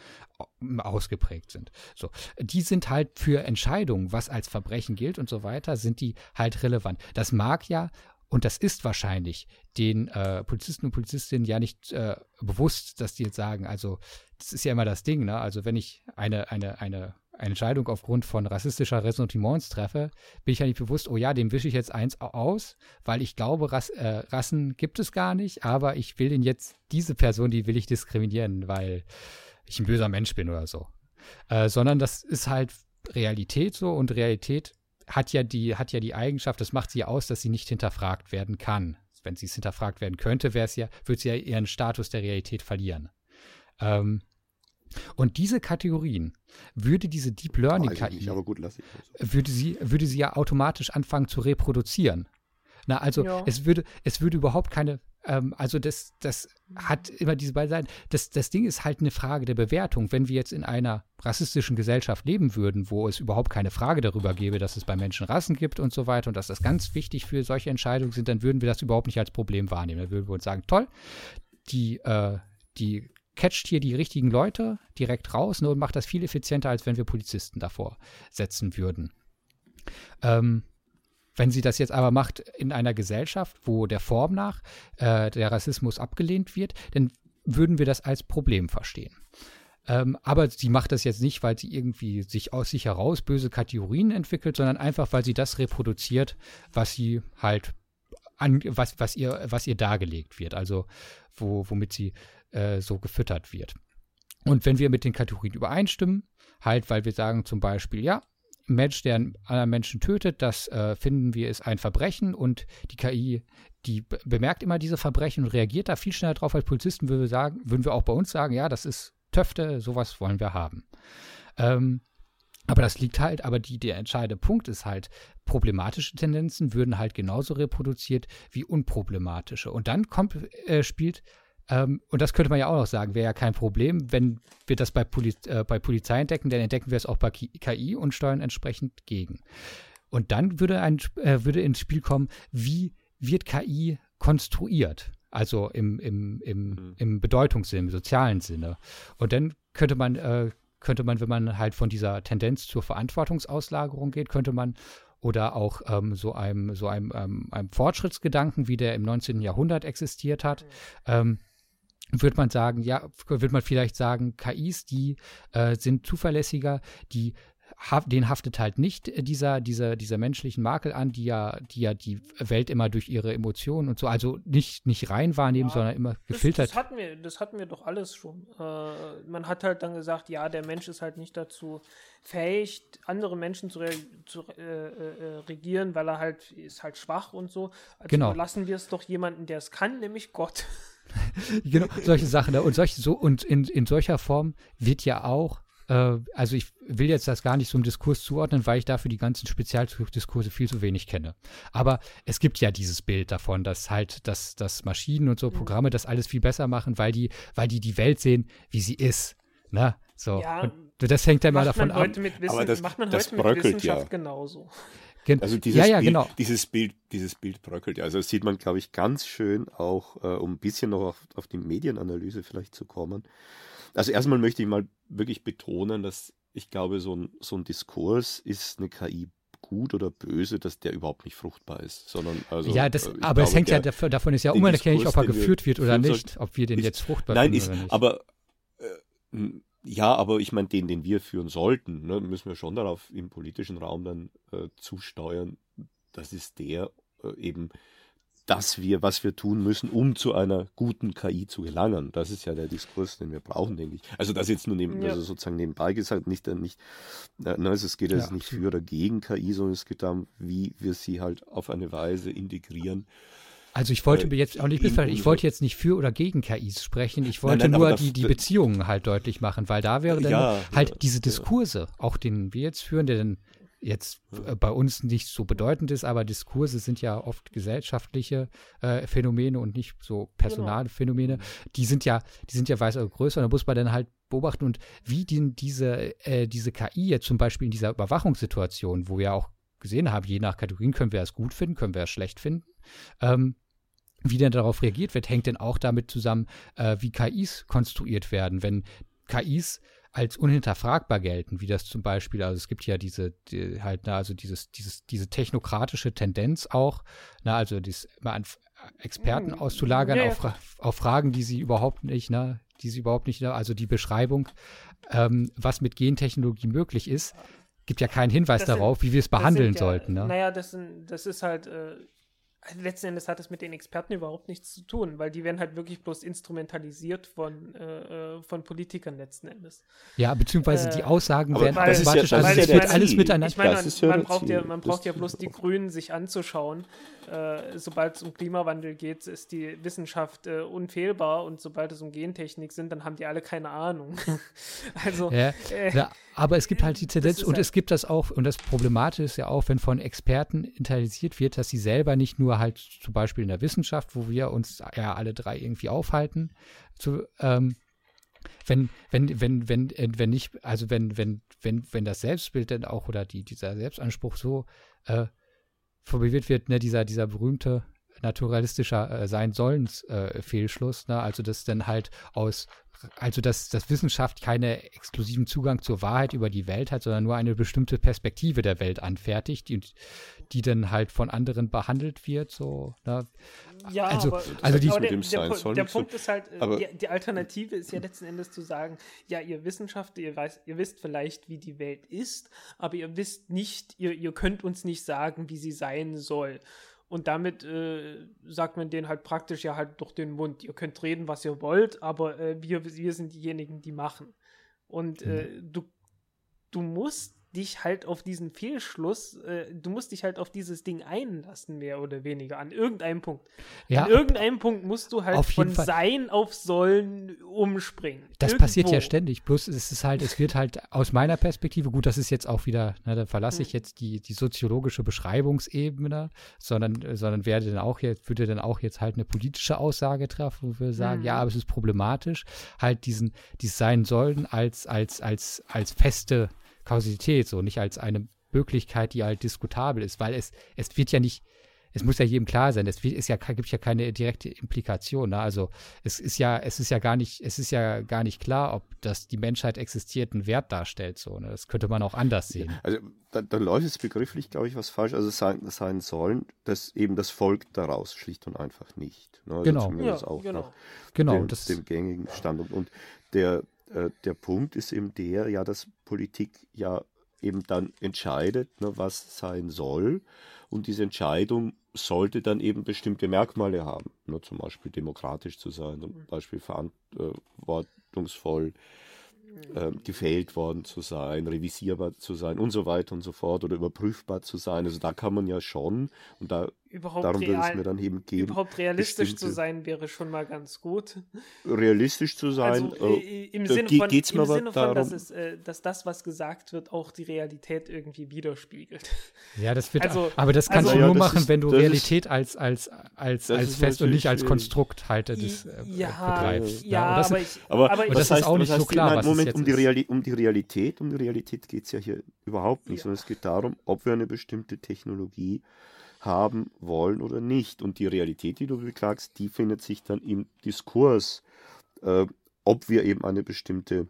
ausgeprägt sind. So, die sind halt für Entscheidungen, was als Verbrechen gilt und so weiter, sind die halt relevant. Das mag ja und das ist wahrscheinlich den äh, Polizisten und Polizistinnen ja nicht äh, bewusst, dass die jetzt sagen, also das ist ja immer das Ding, ne? Also wenn ich eine, eine, eine eine Entscheidung aufgrund von rassistischer Ressentiments treffe, bin ich ja nicht bewusst, oh ja, dem wische ich jetzt eins aus, weil ich glaube, Rass, äh, Rassen gibt es gar nicht, aber ich will den jetzt, diese Person, die will ich diskriminieren, weil ich ein böser Mensch bin oder so. Äh, sondern das ist halt Realität so und Realität hat ja die, hat ja die Eigenschaft, das macht sie aus, dass sie nicht hinterfragt werden kann. Wenn sie es hinterfragt werden könnte, wäre es ja, würde sie ja ihren Status der Realität verlieren. Ähm, und diese Kategorien würde diese Deep Learning KI, nicht, würde sie, würde sie ja automatisch anfangen zu reproduzieren. Na, also ja. es würde, es würde überhaupt keine, ähm, also das, das hat immer diese beiden Seiten. Das, das Ding ist halt eine Frage der Bewertung. Wenn wir jetzt in einer rassistischen Gesellschaft leben würden, wo es überhaupt keine Frage darüber gäbe, dass es bei Menschen Rassen gibt und so weiter und dass das ganz wichtig für solche Entscheidungen sind, dann würden wir das überhaupt nicht als Problem wahrnehmen. Dann würden wir uns sagen, toll, die, äh, die catcht hier die richtigen Leute direkt raus ne, und macht das viel effizienter, als wenn wir Polizisten davor setzen würden. Ähm, wenn sie das jetzt aber macht in einer Gesellschaft, wo der Form nach äh, der Rassismus abgelehnt wird, dann würden wir das als Problem verstehen. Ähm, aber sie macht das jetzt nicht, weil sie irgendwie sich aus sich heraus böse Kategorien entwickelt, sondern einfach, weil sie das reproduziert, was sie halt an, was, was ihr, was ihr dargelegt wird. Also wo, womit sie äh, so gefüttert wird. Und wenn wir mit den Kategorien übereinstimmen, halt, weil wir sagen zum Beispiel, ja, ein Mensch, der einen anderen Menschen tötet, das äh, finden wir ist ein Verbrechen und die KI, die bemerkt immer diese Verbrechen und reagiert da viel schneller drauf als Polizisten, würden wir sagen, würden wir auch bei uns sagen, ja, das ist Töfte, sowas wollen wir haben. Ähm, aber das liegt halt, aber die, der entscheidende Punkt ist halt, problematische Tendenzen würden halt genauso reproduziert wie unproblematische. Und dann kommt, äh, spielt ähm, und das könnte man ja auch noch sagen, wäre ja kein Problem, wenn wir das bei, Poli äh, bei Polizei entdecken, dann entdecken wir es auch bei KI und steuern entsprechend gegen. Und dann würde, ein, äh, würde ins Spiel kommen, wie wird KI konstruiert? Also im, im, im, mhm. im Bedeutungssinn, im sozialen Sinne. Und dann könnte man, äh, könnte man, wenn man halt von dieser Tendenz zur Verantwortungsauslagerung geht, könnte man oder auch ähm, so einem, so einem, ähm, einem Fortschrittsgedanken, wie der im 19. Jahrhundert existiert hat, mhm. ähm, wird man sagen, ja, wird man vielleicht sagen, KIs, die äh, sind zuverlässiger, die den haftet halt nicht äh, dieser, dieser, dieser menschlichen Makel an, die ja, die ja die Welt immer durch ihre Emotionen und so, also nicht, nicht rein wahrnehmen, ja, sondern immer gefiltert. Das, das, hatten wir, das hatten wir doch alles schon. Äh, man hat halt dann gesagt, ja, der Mensch ist halt nicht dazu fähig, andere Menschen zu, re zu äh, äh, regieren, weil er halt ist halt schwach und so. Also genau. lassen wir es doch jemanden, der es kann, nämlich Gott. genau, solche Sachen. Ne? Und, solche, so, und in, in solcher Form wird ja auch, äh, also ich will jetzt das gar nicht so im Diskurs zuordnen, weil ich dafür die ganzen Spezialdiskurse viel zu wenig kenne. Aber es gibt ja dieses Bild davon, dass halt, dass, dass Maschinen und so mhm. Programme das alles viel besser machen, weil die, weil die die Welt sehen, wie sie ist. Ne? So. Ja, und das hängt ja mal davon ab. Wissen, aber das, macht man das heute mit Wissenschaft ja. genauso. Gen also dieses, ja, ja, Bild, genau. dieses, Bild, dieses Bild bröckelt ja. Also das sieht man, glaube ich, ganz schön auch, äh, um ein bisschen noch auf, auf die Medienanalyse vielleicht zu kommen. Also erstmal möchte ich mal wirklich betonen, dass ich glaube, so ein, so ein Diskurs ist eine KI gut oder böse, dass der überhaupt nicht fruchtbar ist, sondern also. Ja, das, aber es hängt der, ja davon, davon ist ja unerkennlich, ob er geführt wird oder nicht, ob wir den ist, jetzt fruchtbar nein, ist, oder nicht. aber äh, ja, aber ich meine, den, den wir führen sollten, ne, müssen wir schon darauf im politischen Raum dann äh, zusteuern. Das ist der äh, eben dass wir, was wir tun müssen, um zu einer guten KI zu gelangen. Das ist ja der Diskurs, den wir brauchen, denke ich. Also das jetzt nur neben, ja. also sozusagen nebenbei gesagt, nicht, äh, nicht äh, ne, es geht jetzt ja. nicht für oder gegen KI, sondern es geht darum, wie wir sie halt auf eine Weise integrieren. Also ich wollte äh, jetzt auch nicht missverstehen, ich wollte jetzt nicht für oder gegen KIs sprechen, ich wollte nein, nein, nur die, die Beziehungen halt deutlich machen, weil da wäre dann ja, halt diese Diskurse, auch den wir jetzt führen, der dann jetzt äh, bei uns nicht so bedeutend ist, aber Diskurse sind ja oft gesellschaftliche äh, Phänomene und nicht so personale genau. Phänomene. Die sind ja, die sind ja weiter größer. Da muss man dann halt beobachten und wie die, diese, äh, diese KI jetzt zum Beispiel in dieser Überwachungssituation, wo wir auch gesehen haben, je nach Kategorien können wir es gut finden, können wir es schlecht finden. Ähm, wie denn darauf reagiert wird, hängt denn auch damit zusammen, äh, wie KIs konstruiert werden. Wenn KIs als unhinterfragbar gelten, wie das zum Beispiel, also es gibt ja diese, die, halt, na, also dieses, dieses, diese technokratische Tendenz auch, na, also dies immer an Experten hm, auszulagern ja. Auf, auf Fragen, die sie überhaupt nicht, ne, die sie überhaupt nicht, also die Beschreibung, ähm, was mit Gentechnologie möglich ist, gibt ja keinen Hinweis das darauf, sind, wie wir es behandeln ja, sollten. Ne? Naja, das, sind, das ist halt äh, also letzten Endes hat es mit den Experten überhaupt nichts zu tun, weil die werden halt wirklich bloß instrumentalisiert von, äh, äh von Politikern letzten Endes. Ja, beziehungsweise äh, die Aussagen werden automatisch, also es wird alles miteinander. Ich meine, man, man, braucht ja, man braucht ja bloß die Grünen sich anzuschauen. Äh, sobald es um Klimawandel geht, ist die Wissenschaft äh, unfehlbar und sobald es um Gentechnik sind, dann haben die alle keine Ahnung. also, ja, äh, ja, aber es gibt halt die Tendenz und halt es gibt das auch, und das Problematische ist ja auch, wenn von Experten internalisiert wird, dass sie selber nicht nur halt zum Beispiel in der Wissenschaft, wo wir uns ja alle drei irgendwie aufhalten, zu, ähm, wenn, wenn, wenn, wenn, äh, wenn nicht, also wenn, wenn, wenn, wenn das Selbstbild dann auch oder die, dieser Selbstanspruch so äh, formuliert wird, ne, dieser, dieser berühmte naturalistischer äh, sein sollens äh, Fehlschluss, ne? also dass dann halt aus also dass, dass Wissenschaft keinen exklusiven Zugang zur Wahrheit über die Welt hat, sondern nur eine bestimmte Perspektive der Welt anfertigt, die, die dann halt von anderen behandelt wird. So, ne? Ja, also, aber, also die, aber der, der, der, Punkt ist halt, äh, die, die, Alternative ist ja letzten Endes zu sagen, ja, ihr Wissenschaftler, ihr, weiß, ihr wisst vielleicht, wie die Welt ist, aber ihr wisst nicht, ihr, ihr könnt uns nicht sagen, wie sie sein soll. Und damit äh, sagt man denen halt praktisch ja halt durch den Mund. Ihr könnt reden, was ihr wollt, aber äh, wir, wir sind diejenigen, die machen. Und äh, mhm. du, du musst dich halt auf diesen Fehlschluss, äh, du musst dich halt auf dieses Ding einlassen, mehr oder weniger, an irgendeinem Punkt. Ja, an irgendeinem Punkt musst du halt von Fall. Sein auf Sollen umspringen. Das Irgendwo. passiert ja ständig. Bloß es ist halt, es wird halt aus meiner Perspektive, gut, das ist jetzt auch wieder, na, da verlasse ich hm. jetzt die, die soziologische Beschreibungsebene, sondern, sondern werde dann auch jetzt, würde dann auch jetzt halt eine politische Aussage treffen, wo wir sagen, mhm. ja, aber es ist problematisch, halt diesen, dieses Sein sollen als, als, als, als feste Kausalität, so nicht als eine Möglichkeit, die halt diskutabel ist, weil es, es wird ja nicht, es muss ja jedem klar sein, es ist ja, gibt ja keine direkte Implikation. Ne? Also es ist ja, es ist ja gar nicht, es ist ja gar nicht klar, ob das die Menschheit existiert einen Wert darstellt. So, ne? Das könnte man auch anders sehen. Also da, da läuft es begrifflich, glaube ich, was falsch. Also sein, sein sollen, dass eben das Volk daraus schlicht und einfach nicht. Ne? Also genau. Zumindest ja, auch genau. nach genau, dem, das dem gängigen Standpunkt. Und der, äh, der Punkt ist eben der, ja, dass Politik ja eben dann entscheidet, ne, was sein soll. Und diese Entscheidung sollte dann eben bestimmte Merkmale haben. Ne, zum Beispiel demokratisch zu sein, zum Beispiel verantwortungsvoll äh, gefällt worden zu sein, revisierbar zu sein und so weiter und so fort oder überprüfbar zu sein. Also da kann man ja schon, und da überhaupt darum real, es mir dann eben gehen. Überhaupt realistisch zu sein wäre schon mal ganz gut. Realistisch zu sein. Also, äh, Im Sinne von, geht's im Sinne von dass, es, äh, dass das, was gesagt wird, auch die Realität irgendwie widerspiegelt. Ja, das wird, also, aber das kannst also, du nur ja, machen, ist, wenn du Realität ist, als, als, als, als fest und nicht als Konstrukt halt das äh, ja, begreifst. Ja, ja das, aber, ich, aber, aber das heißt, ist auch nicht so klar. Nein, Moment, um die, Reali um die Realität, um die Realität geht es ja hier überhaupt nicht, sondern es geht darum, ob wir eine bestimmte Technologie haben wollen oder nicht. Und die Realität, die du beklagst, die findet sich dann im Diskurs, äh, ob wir eben eine bestimmte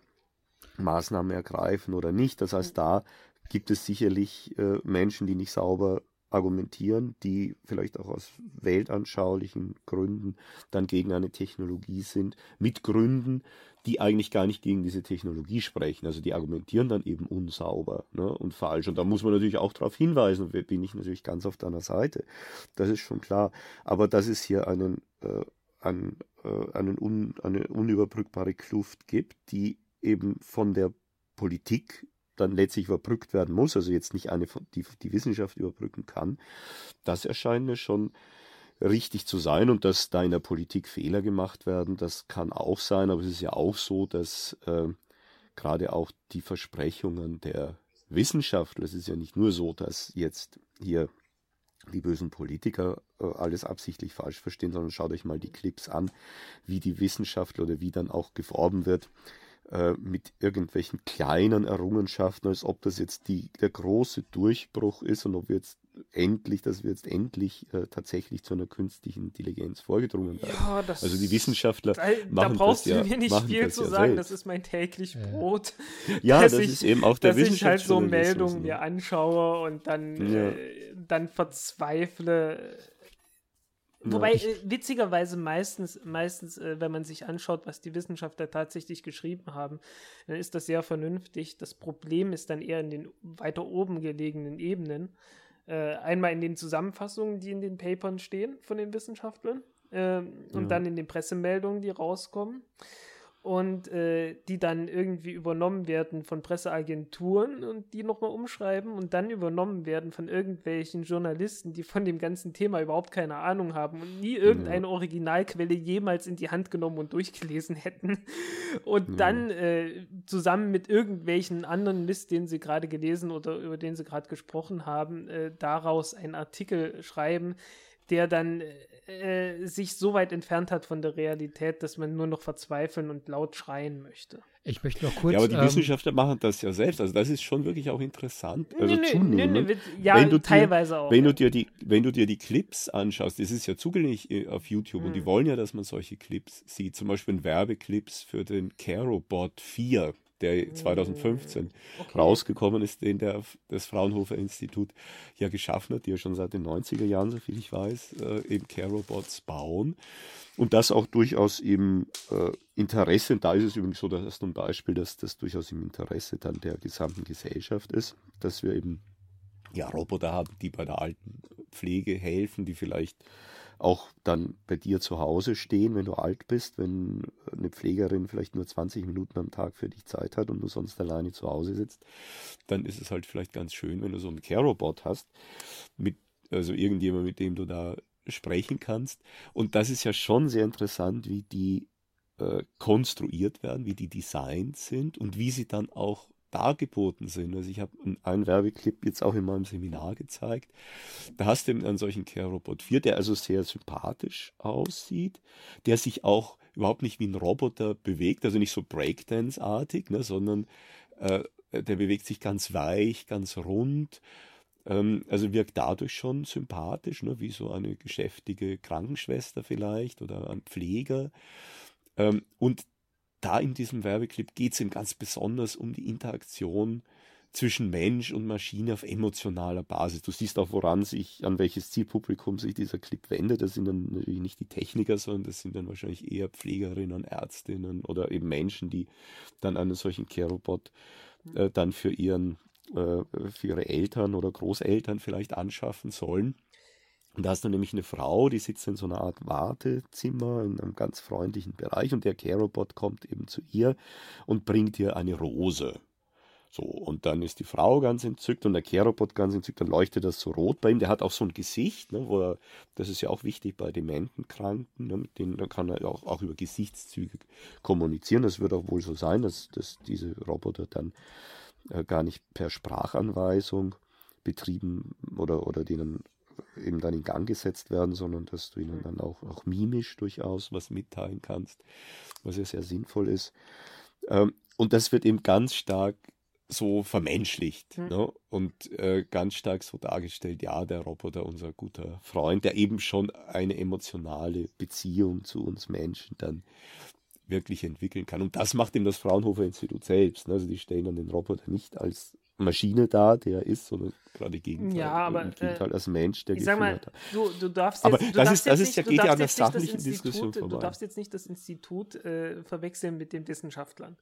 Maßnahme ergreifen oder nicht. Das heißt, da gibt es sicherlich äh, Menschen, die nicht sauber argumentieren, die vielleicht auch aus weltanschaulichen Gründen dann gegen eine Technologie sind, mit Gründen, die eigentlich gar nicht gegen diese Technologie sprechen. Also die argumentieren dann eben unsauber ne, und falsch. Und da muss man natürlich auch darauf hinweisen, bin ich natürlich ganz auf deiner Seite. Das ist schon klar. Aber dass es hier einen, äh, einen, äh, einen un, eine unüberbrückbare Kluft gibt, die eben von der Politik dann letztlich überbrückt werden muss, also jetzt nicht eine, die die Wissenschaft überbrücken kann, das erscheint mir schon richtig zu sein und dass da in der Politik Fehler gemacht werden, das kann auch sein, aber es ist ja auch so, dass äh, gerade auch die Versprechungen der Wissenschaftler, es ist ja nicht nur so, dass jetzt hier die bösen Politiker äh, alles absichtlich falsch verstehen, sondern schaut euch mal die Clips an, wie die Wissenschaftler oder wie dann auch geworben wird äh, mit irgendwelchen kleinen Errungenschaften, als ob das jetzt die, der große Durchbruch ist und ob wir jetzt endlich, dass wir jetzt endlich äh, tatsächlich zu einer künstlichen Intelligenz vorgedrungen werden. Ja, das, also die Wissenschaftler da, machen da brauchst das du mir nicht viel zu sagen, selbst. das ist mein täglich Brot. Ja, das ich, ist eben auch der dass ich halt so Meldungen mir anschaue und dann, ja. äh, dann verzweifle Wobei, äh, witzigerweise meistens, meistens, äh, wenn man sich anschaut, was die Wissenschaftler tatsächlich geschrieben haben, dann ist das sehr vernünftig. Das Problem ist dann eher in den weiter oben gelegenen Ebenen. Äh, einmal in den Zusammenfassungen, die in den Papern stehen von den Wissenschaftlern äh, und ja. dann in den Pressemeldungen, die rauskommen und äh, die dann irgendwie übernommen werden von Presseagenturen und die nochmal umschreiben und dann übernommen werden von irgendwelchen Journalisten, die von dem ganzen Thema überhaupt keine Ahnung haben und nie irgendeine ja. Originalquelle jemals in die Hand genommen und durchgelesen hätten und ja. dann äh, zusammen mit irgendwelchen anderen Mist, den sie gerade gelesen oder über den sie gerade gesprochen haben, äh, daraus einen Artikel schreiben, der dann äh, sich so weit entfernt hat von der Realität, dass man nur noch verzweifeln und laut schreien möchte. Ich möchte noch kurz. Ja, aber die ähm, Wissenschaftler machen das ja selbst. Also das ist schon wirklich auch interessant. Also nö, zunehmend, nö, nö, ja, wenn du teilweise dir, auch. Wenn du, dir die, wenn du dir die Clips anschaust, das ist ja zugänglich äh, auf YouTube mhm. und die hm. wollen ja, dass man solche Clips sieht. Zum Beispiel Werbeclips für den CaroBot 4 der 2015 hm, okay. rausgekommen ist, den der, das Fraunhofer Institut ja geschaffen hat, die ja schon seit den 90er Jahren, soviel ich weiß, äh, eben Care-Robots bauen. Und das auch durchaus im äh, Interesse, und da ist es übrigens so, dass zum Beispiel, dass das durchaus im Interesse dann der gesamten Gesellschaft ist, dass wir eben ja, Roboter haben, die bei der alten Pflege helfen, die vielleicht auch dann bei dir zu Hause stehen, wenn du alt bist, wenn eine Pflegerin vielleicht nur 20 Minuten am Tag für dich Zeit hat und du sonst alleine zu Hause sitzt, dann ist es halt vielleicht ganz schön, wenn du so einen Care-Robot hast, mit, also irgendjemand, mit dem du da sprechen kannst. Und das ist ja schon sehr interessant, wie die äh, konstruiert werden, wie die designt sind und wie sie dann auch dargeboten sind. Also ich habe einen Werbeclip jetzt auch in meinem Seminar gezeigt. Da hast du einen solchen Care-Robot 4, der also sehr sympathisch aussieht, der sich auch überhaupt nicht wie ein Roboter bewegt, also nicht so Breakdance-artig, ne, sondern äh, der bewegt sich ganz weich, ganz rund. Ähm, also wirkt dadurch schon sympathisch, ne, wie so eine geschäftige Krankenschwester vielleicht oder ein Pfleger. Ähm, und da in diesem Werbeclip geht es ihm ganz besonders um die Interaktion zwischen Mensch und Maschine auf emotionaler Basis. Du siehst auch, woran sich, an welches Zielpublikum sich dieser Clip wendet. Das sind dann natürlich nicht die Techniker, sondern das sind dann wahrscheinlich eher Pflegerinnen, Ärztinnen oder eben Menschen, die dann einen solchen Care-Robot äh, dann für ihren, äh, für ihre Eltern oder Großeltern vielleicht anschaffen sollen. Und da hast du nämlich eine Frau, die sitzt in so einer Art Wartezimmer in einem ganz freundlichen Bereich und der Care-Robot kommt eben zu ihr und bringt ihr eine Rose. So, und dann ist die Frau ganz entzückt und der Care-Robot ganz entzückt, dann leuchtet das so rot bei ihm. Der hat auch so ein Gesicht, ne, wo er, das ist ja auch wichtig bei dementen Kranken, ne, mit denen kann er auch, auch über Gesichtszüge kommunizieren. Das wird auch wohl so sein, dass, dass diese Roboter dann äh, gar nicht per Sprachanweisung betrieben oder, oder denen eben dann in Gang gesetzt werden, sondern dass du ihnen mhm. dann auch, auch mimisch durchaus was mitteilen kannst, was ja sehr sinnvoll ist. Ähm, und das wird eben ganz stark so vermenschlicht mhm. ne? und äh, ganz stark so dargestellt, ja, der Roboter, unser guter Freund, der eben schon eine emotionale Beziehung zu uns Menschen dann wirklich entwickeln kann. Und das macht eben das Fraunhofer Institut selbst. Ne? Also die stellen dann den Roboter nicht als Maschine da, der ist, sondern gerade Gegenteil. Ja, aber im Gegenteil, äh, als Mensch, der ich sag mal, hat. Du, du darfst jetzt, aber das darfst ist, das jetzt ist ja nicht, geht ja an der darfst jetzt nicht das sachlichen Diskussion Institut, vorbei. Du darfst jetzt nicht das Institut äh, verwechseln mit den Wissenschaftlern.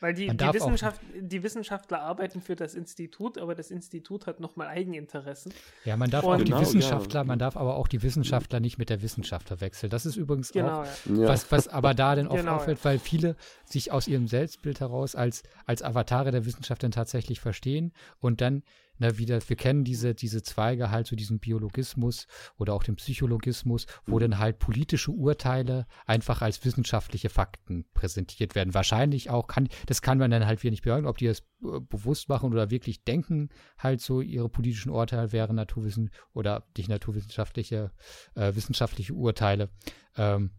Weil die, Man die, darf Wissenschaft, die Wissenschaftler arbeiten für das Institut, aber das Institut hat nochmal Eigeninteressen. Ja, man darf Und- auch die Genau, Wissenschaftler, ja. man darf aber auch die Wissenschaftler nicht mit der Wissenschaft verwechseln. Das ist übrigens Genau, auch, ja. Was, was aber da dann oft Genau, auffällt, weil viele sich aus ihrem Selbstbild heraus als, als Avatare der Wissenschaft dann tatsächlich verstehen und dann na, wieder, wir kennen diese, diese Zweige halt, so diesen Biologismus oder auch den Psychologismus, wo Mhm. dann halt politische Urteile einfach als wissenschaftliche Fakten präsentiert werden. Wahrscheinlich auch kann, das kann man dann halt wieder nicht beurteilen, ob die das äh, bewusst machen oder wirklich denken, halt so ihre politischen Urteile wären Naturwissen oder nicht naturwissenschaftliche, äh, wissenschaftliche Urteile. Ähm,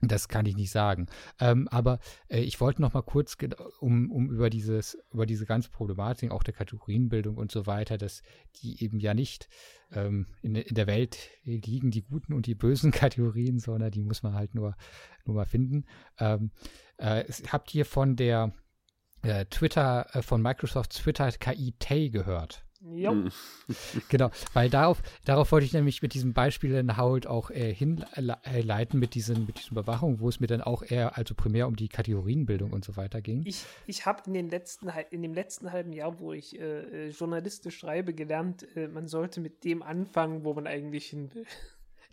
das kann ich nicht sagen. Ähm, aber äh, ich wollte noch mal kurz, um, um über dieses, über diese ganze Problematik, auch der Kategorienbildung und so weiter, dass die eben ja nicht ähm, in, in der Welt liegen, die guten und die bösen Kategorien, sondern die muss man halt nur, nur mal finden. Ähm, äh, habt ihr von der äh, Twitter, äh, von Microsoft Twitter KI Tay gehört? Jo. Mhm. Genau, weil darauf, darauf wollte ich nämlich mit diesem Beispiel dann halt auch äh, hinleiten mit diesen, mit diesen Überwachung, wo es mir dann auch eher, also primär um die Kategorienbildung und so weiter ging. Ich, ich habe in, den letzten hal- in dem letzten halben Jahr, wo ich äh, äh, journalistisch schreibe, gelernt, äh, man sollte mit dem anfangen, wo man eigentlich hin will.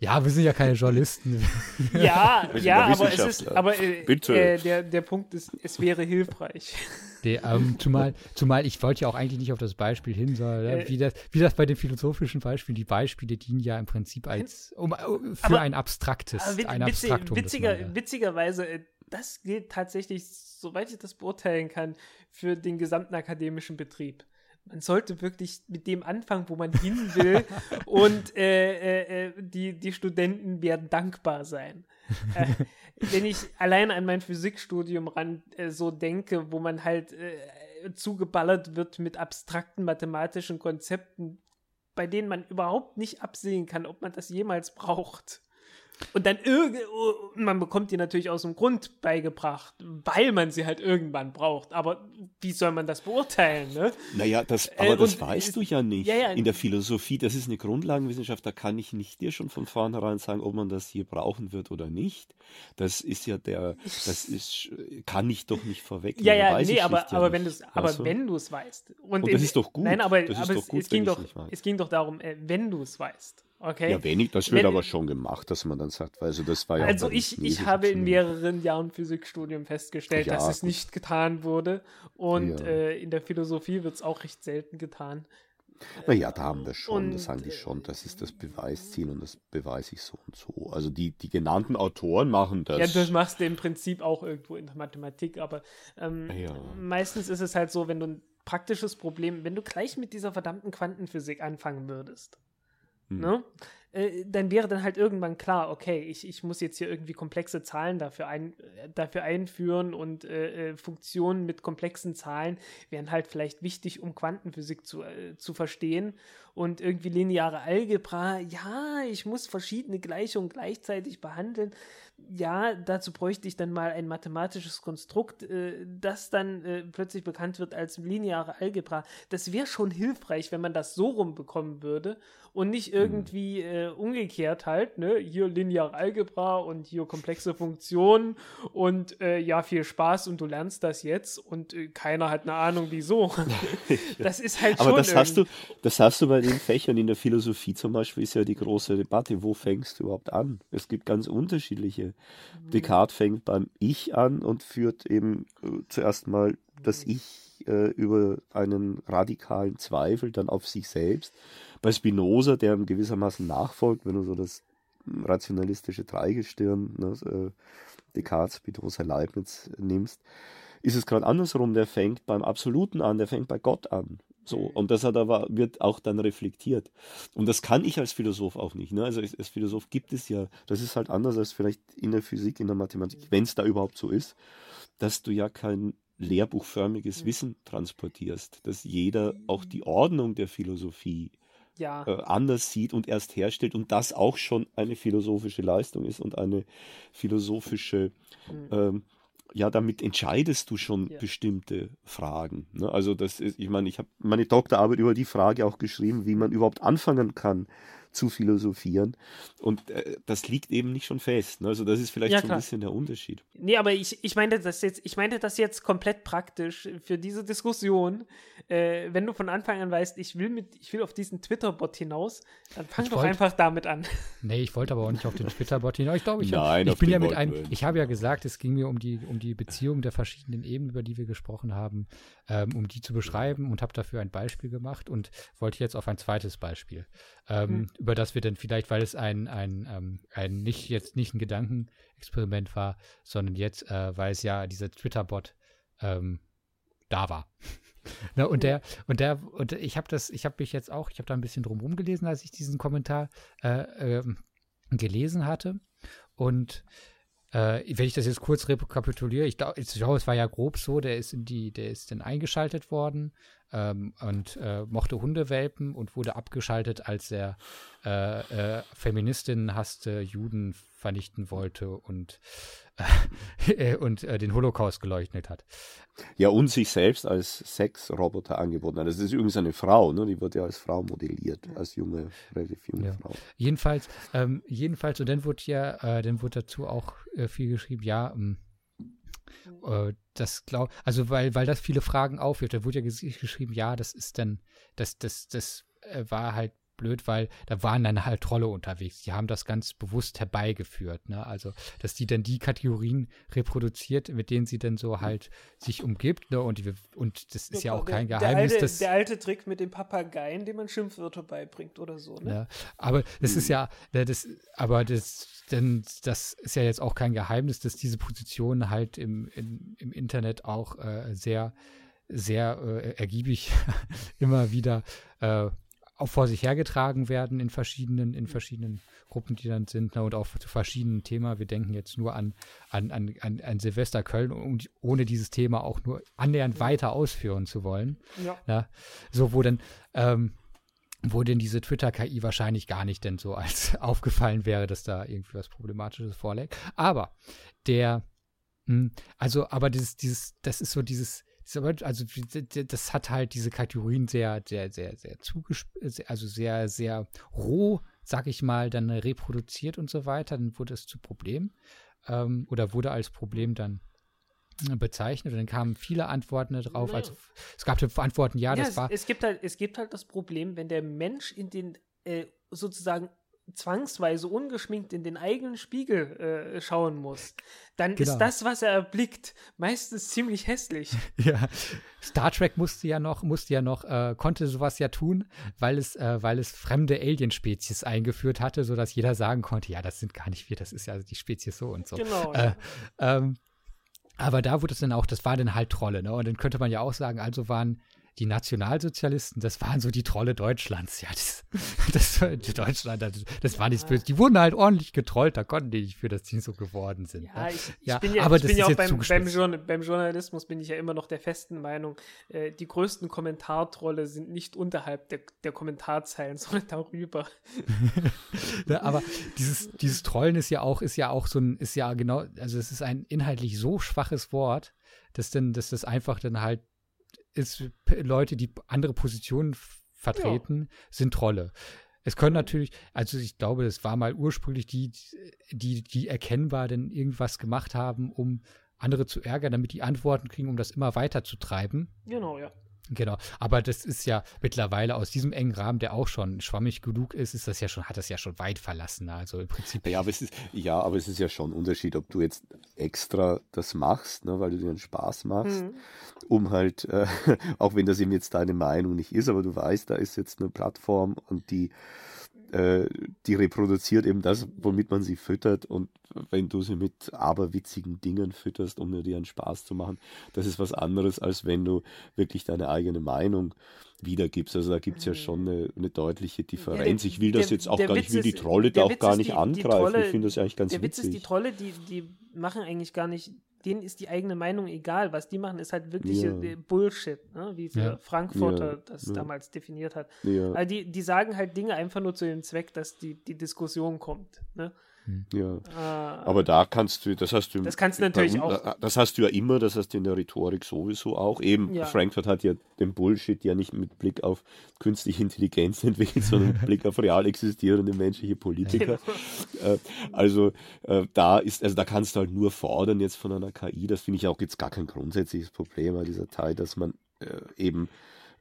Ja, wir sind ja keine Journalisten. Ja, ja, aber es ist, aber äh, Bitte. äh, der, der Punkt ist, es wäre hilfreich. Die, ähm, zumal, zumal ich wollte ja auch eigentlich nicht auf das Beispiel hin, sondern Äh, wie, das, wie das bei den philosophischen Beispielen, die Beispiele dienen ja im Prinzip als um, äh, für Aber- ein abstraktes, Aber wit ein Abstraktum. witziger, man, ja. witzigerweise, äh, das gilt tatsächlich, soweit ich das beurteilen kann, für den gesamten akademischen Betrieb. Man sollte wirklich mit dem anfangen, wo man hin will und äh, äh, äh, die, die Studenten werden dankbar sein. äh, wenn ich allein an mein Physikstudium ran äh, so denke, wo man halt äh, zugeballert wird mit abstrakten mathematischen Konzepten, bei denen man überhaupt nicht absehen kann, ob man das jemals braucht. Und dann irgend, man bekommt die natürlich aus dem Grund beigebracht, weil man sie halt irgendwann braucht. Aber wie soll man das beurteilen, ne? Naja, das, Äh, aber das und- weißt du ja nicht. Ja, ja. In der Philosophie, das ist eine Grundlagenwissenschaft, da kann ich nicht dir schon von vornherein sagen, ob man das hier brauchen wird oder nicht. Das ist ja der, das ist, kann ich doch nicht vorwegnehmen. Ja, ja, nee, aber, ja aber wenn du es, aber Weißt du? wenn du es weißt. Und, Und das in- ist doch gut. Nein, aber, Das ist aber doch es, gut, es ging doch, es ging doch darum, äh, wenn du es weißt. Okay. Ja, wenig, das wird Wenn- aber schon gemacht, dass man dann sagt, also das war ja. Also ich, ich habe in mehreren Jahren Physikstudium festgestellt, Ja, dass es gut. nicht getan wurde. Und Ja. äh, in der Philosophie wird es auch recht selten getan. Naja, da haben wir schon, das Und, sagen die äh, schon, das ist das Beweisziel und das beweise ich so und so. Also die, die genannten Autoren machen das. Ja, das machst du im Prinzip auch irgendwo in der Mathematik, aber ähm, Ja. meistens ist es halt so, wenn du ein praktisches Problem, wenn du gleich mit dieser verdammten Quantenphysik anfangen würdest, Hm. ne? Äh, dann wäre dann halt irgendwann klar, okay, ich, ich muss jetzt hier irgendwie komplexe Zahlen dafür, ein, äh, dafür einführen und äh, äh, Funktionen mit komplexen Zahlen wären halt vielleicht wichtig, um Quantenphysik zu, äh, zu verstehen. Und irgendwie lineare Algebra, ja, ich muss verschiedene Gleichungen gleichzeitig behandeln. Ja, dazu bräuchte ich dann mal ein mathematisches Konstrukt, äh, das dann äh, plötzlich bekannt wird als lineare Algebra. Das wäre schon hilfreich, wenn man das so rumbekommen würde und nicht irgendwie äh, umgekehrt halt, ne? Hier lineare Algebra und hier komplexe Funktionen und äh, ja, viel Spaß und du lernst das jetzt und äh, keiner hat eine Ahnung, wieso. das ist halt Aber schon. das hast du, das hast du bei den Fächern in der Philosophie zum Beispiel, ist ja die große Debatte, wo fängst du überhaupt an? Es gibt ganz unterschiedliche. Mhm. Descartes fängt beim Ich an und führt eben äh, zuerst mal das Mhm. Ich äh, über einen radikalen Zweifel dann auf sich selbst. Bei Spinoza, der ihm gewissermaßen nachfolgt, wenn du so das rationalistische Dreigestirn, ne, äh, Descartes, Spinoza, Leibniz nimmst, ist es gerade andersrum. Der fängt beim Absoluten an, der fängt bei Gott an. So, und das hat aber, wird auch dann reflektiert. Und das kann ich als Philosoph auch nicht. Ne? Also als, Philosoph gibt es ja, das ist halt anders als vielleicht in der Physik, in der Mathematik, wenn es da überhaupt so ist, dass du ja kein lehrbuchförmiges Wissen transportierst, dass jeder auch die Ordnung der Philosophie ja. äh, anders sieht und erst herstellt und das auch schon eine philosophische Leistung ist und eine philosophische Mhm. ähm, ja, damit entscheidest du schon ja. bestimmte Fragen. Ne? Also das ist, ich meine, ich habe meine Doktorarbeit über die Frage auch geschrieben, wie man überhaupt anfangen kann, zu philosophieren. Und äh, das liegt eben nicht schon fest. Ne? Also das ist vielleicht ja, so ein bisschen der Unterschied. Nee, aber ich, ich meinte das jetzt, ich meinte das jetzt komplett praktisch für diese Diskussion. Äh, wenn du von Anfang an weißt, ich will mit, ich will auf diesen Twitter-Bot hinaus, dann fang ich doch wollt, einfach damit an. Nee, ich wollte aber auch nicht auf den Twitter-Bot hinaus. Ich glaube, ich, Nein, hab, ich bin ja mit einem, ich habe ja gesagt, es ging mir um die, um die Beziehung der verschiedenen Ebenen, über die wir gesprochen haben, ähm, um die zu beschreiben und habe dafür ein Beispiel gemacht und wollte jetzt auf ein zweites Beispiel ähm, mhm. Über das wir dann vielleicht, weil es ein, ein, ähm, ein nicht jetzt nicht ein Gedankenexperiment war, sondern jetzt, äh, weil es ja dieser Twitter-Bot ähm, da war. ne, und der, und der, und ich habe das, ich habe mich jetzt auch, ich habe da ein bisschen drum gelesen, als ich diesen Kommentar äh, äh, gelesen hatte. Und äh, wenn ich das jetzt kurz rekapituliere, ich glaube, es war ja grob so, der ist in die, der ist dann eingeschaltet worden ähm, und äh, mochte Hundewelpen und wurde abgeschaltet, als er äh, äh, Feministinnen hasste, Juden vernichten wollte und, äh, und äh, den Holocaust geleugnet hat. Ja, und sich selbst als Sexroboter angeboten hat. Das ist übrigens eine Frau, ne? die wurde ja als Frau modelliert, als junge, relativ junge ja. Frau. Jedenfalls, ähm, jedenfalls, und dann wurde ja, äh, dann wurde dazu auch viel geschrieben, ja, ähm, äh, das glaub, also weil, weil das viele Fragen aufwirft. Da wurde ja geschrieben, ja, das ist dann, das, das, das äh, war halt blöd, weil da waren dann halt Trolle unterwegs. Die haben das ganz bewusst herbeigeführt. Ne? Also, dass die dann die Kategorien reproduziert, mit denen sie dann so halt sich umgibt. Ne? Und, die, und das ist ja, ja auch kein der, Geheimnis. Der alte, dass, der alte Trick mit den Papageien, dem man Schimpfwörter beibringt oder so. Ne? Ja, aber das ist ja, ne, das, aber das, denn das ist ja jetzt auch kein Geheimnis, dass diese Positionen halt im, in, im Internet auch äh, sehr, sehr äh, ergiebig immer wieder äh, auch vor sich hergetragen werden in verschiedenen, in verschiedenen Gruppen, die dann sind, ne, und auch zu verschiedenen Themen. Wir denken jetzt nur an, an, an, an, an Silvester Köln, um, ohne dieses Thema auch nur annähernd weiter ausführen zu wollen. Ja. ja so, wo dann, ähm, wo denn diese Twitter-KI wahrscheinlich gar nicht denn so als aufgefallen wäre, dass da irgendwie was Problematisches vorliegt. Aber der, hm, also, aber dieses, dieses, das ist so dieses, also das hat halt diese Kategorien sehr, sehr, sehr, sehr zugespielt, also sehr, sehr roh, sag ich mal, dann reproduziert und so weiter. Dann wurde es zu Problem ähm, oder wurde als Problem dann bezeichnet und dann kamen viele Antworten darauf. Also es gab Antworten, ja, ja das es, war. Es gibt halt, es gibt halt das Problem, wenn der Mensch in den äh, sozusagen zwangsweise ungeschminkt in den eigenen Spiegel äh, schauen muss, dann genau. ist das, was er erblickt, meistens ziemlich hässlich. Ja, Star Trek musste ja noch, musste ja noch, äh, konnte sowas ja tun, weil es, äh, weil es fremde Alienspezies eingeführt hatte, sodass jeder sagen konnte, ja, das sind gar nicht wir, das ist ja die Spezies so und so. Genau. Äh, ja. ähm, aber da wurde es dann auch, das war dann halt Trolle, ne? Und dann könnte man ja auch sagen, also waren die Nationalsozialisten, das waren so die Trolle Deutschlands. Ja, das, das Deutschland, das, das war nichts Böses. Die wurden halt ordentlich getrollt, da konnten die nicht für, dass die so geworden sind. Ja, ne? ich, ich bin ja, aber ich bin ja auch beim, beim, beim, Journalismus bin ich ja immer noch der festen Meinung, äh, die größten Kommentartrolle sind nicht unterhalb der, der Kommentarzeilen, sondern darüber. ja, aber dieses, dieses Trollen ist ja auch, ist ja auch so ein, ist ja genau, also es ist ein inhaltlich so schwaches Wort, dass denn, dass das einfach dann halt ist Leute, die andere Positionen vertreten, ja. sind Trolle. Es können natürlich, also ich glaube, es war mal ursprünglich die, die, die erkennbar denn irgendwas gemacht haben, um andere zu ärgern, damit die Antworten kriegen, um das immer weiter zu treiben. Genau, ja. Genau, aber das ist ja mittlerweile aus diesem engen Rahmen, der auch schon schwammig genug ist, ist das ja schon, hat das ja schon weit verlassen. Also im Prinzip. Ja, aber es ist, ja, aber es ist ja schon ein Unterschied, ob du jetzt extra das machst, ne, weil du dir einen Spaß machst, mhm. um halt, äh, auch wenn das eben jetzt deine Meinung nicht ist, aber du weißt, da ist jetzt eine Plattform und die äh, die reproduziert eben das, womit man sie füttert. Und wenn du sie mit aberwitzigen Dingen fütterst, um dir einen Spaß zu machen, das ist was anderes, als wenn du wirklich deine eigene Meinung wiedergibst. Also da gibt es ja schon eine, eine deutliche Differenz. Ja, der, ich will das der, jetzt auch gar nicht, ich will die Trolle da auch gar nicht die, angreifen. Die Trolle, ich finde das eigentlich ganz der witzig. Der Witz ist, die Trolle, die, die machen eigentlich gar nicht denen ist die eigene Meinung egal. Was die machen, ist halt wirklich ja. Äh, Bullshit, ne? wie ja. Frankfurter ja. das damals definiert hat. Also die, die sagen halt Dinge einfach nur zu dem Zweck, dass die, die Diskussion kommt. Ne? Hm. Ja. Äh, aber da kannst du, das hast du. Das kannst du natürlich auch. Äh, das hast du ja immer, das hast du in der Rhetorik sowieso auch. Eben, ja. Frankfurt hat ja den Bullshit ja nicht mit Blick auf künstliche Intelligenz entwickelt, sondern mit Blick auf real existierende menschliche Politiker. Genau. Äh, also äh, da ist, also da kannst du halt nur fordern jetzt von einer KI. Das finde ich auch jetzt gar kein grundsätzliches Problem, dieser Teil, dass man äh, eben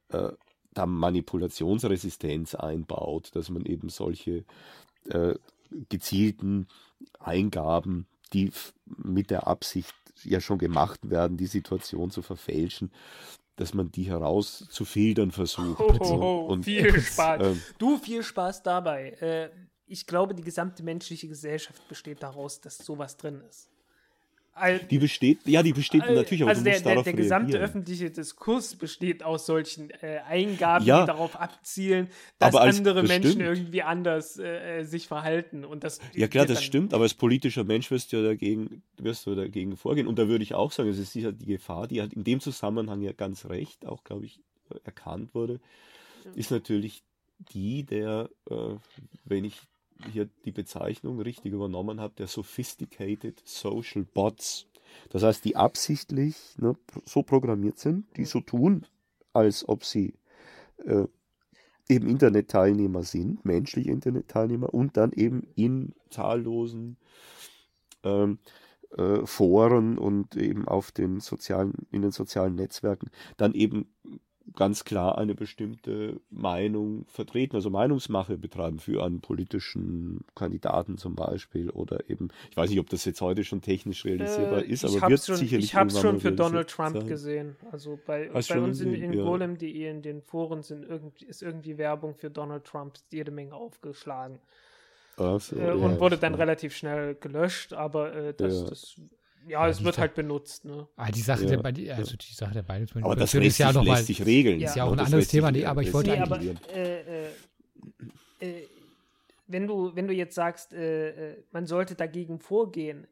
äh, da Manipulationsresistenz einbaut, dass man eben solche äh, gezielten Eingaben, die mit der Absicht ja schon gemacht werden, die Situation zu verfälschen, dass man die herauszufiltern versucht. Oh, oh, oh, und, viel Spaß. Ähm, du, viel Spaß dabei. Äh, ich glaube, die gesamte menschliche Gesellschaft besteht daraus, dass sowas drin ist. Die besteht, ja, die besteht also natürlich, aber also der, der, der gesamte öffentliche Diskurs besteht aus solchen äh, Eingaben, ja, die darauf abzielen, dass andere Menschen irgendwie anders äh, äh, sich verhalten. Und das ja klar, das stimmt, aber als politischer Mensch wirst du ja dagegen, wirst du dagegen vorgehen. Und da würde ich auch sagen, es ist sicher die Gefahr, die halt in dem Zusammenhang ja ganz recht, auch glaube ich, erkannt wurde, ja. ist natürlich die der, äh, wenn ich hier die Bezeichnung richtig übernommen habe, der Sophisticated Social Bots. Das heißt, die absichtlich ne, so programmiert sind, die so tun, als ob sie äh, eben Internetteilnehmer sind, menschliche Internetteilnehmer und dann eben in zahllosen ähm, äh, Foren und eben auf den sozialen, in den sozialen Netzwerken dann eben ganz klar eine bestimmte Meinung vertreten, also Meinungsmache betreiben für einen politischen Kandidaten zum Beispiel oder eben, ich weiß nicht, ob das jetzt heute schon technisch realisierbar äh, ist, aber wird schon, sicherlich Ich habe es schon für Donald Trump sein. gesehen. Also bei, bei uns in, in ja. golem.de in den Foren sind irgendwie, ist irgendwie Werbung für Donald Trump jede Menge aufgeschlagen. So, äh, und ja, wurde dann ja. relativ schnell gelöscht, aber äh, das, das ja, es wird halt benutzt. Ne? Ah, die Sache ja, der, also die Sache der aber das ist ja noch mal, sich regeln. Ist ja, auch ein anderes Thema, nee, aber ich wollte nee, aber, äh, äh, äh, wenn du wenn du jetzt sagst, äh, äh, man sollte dagegen vorgehen,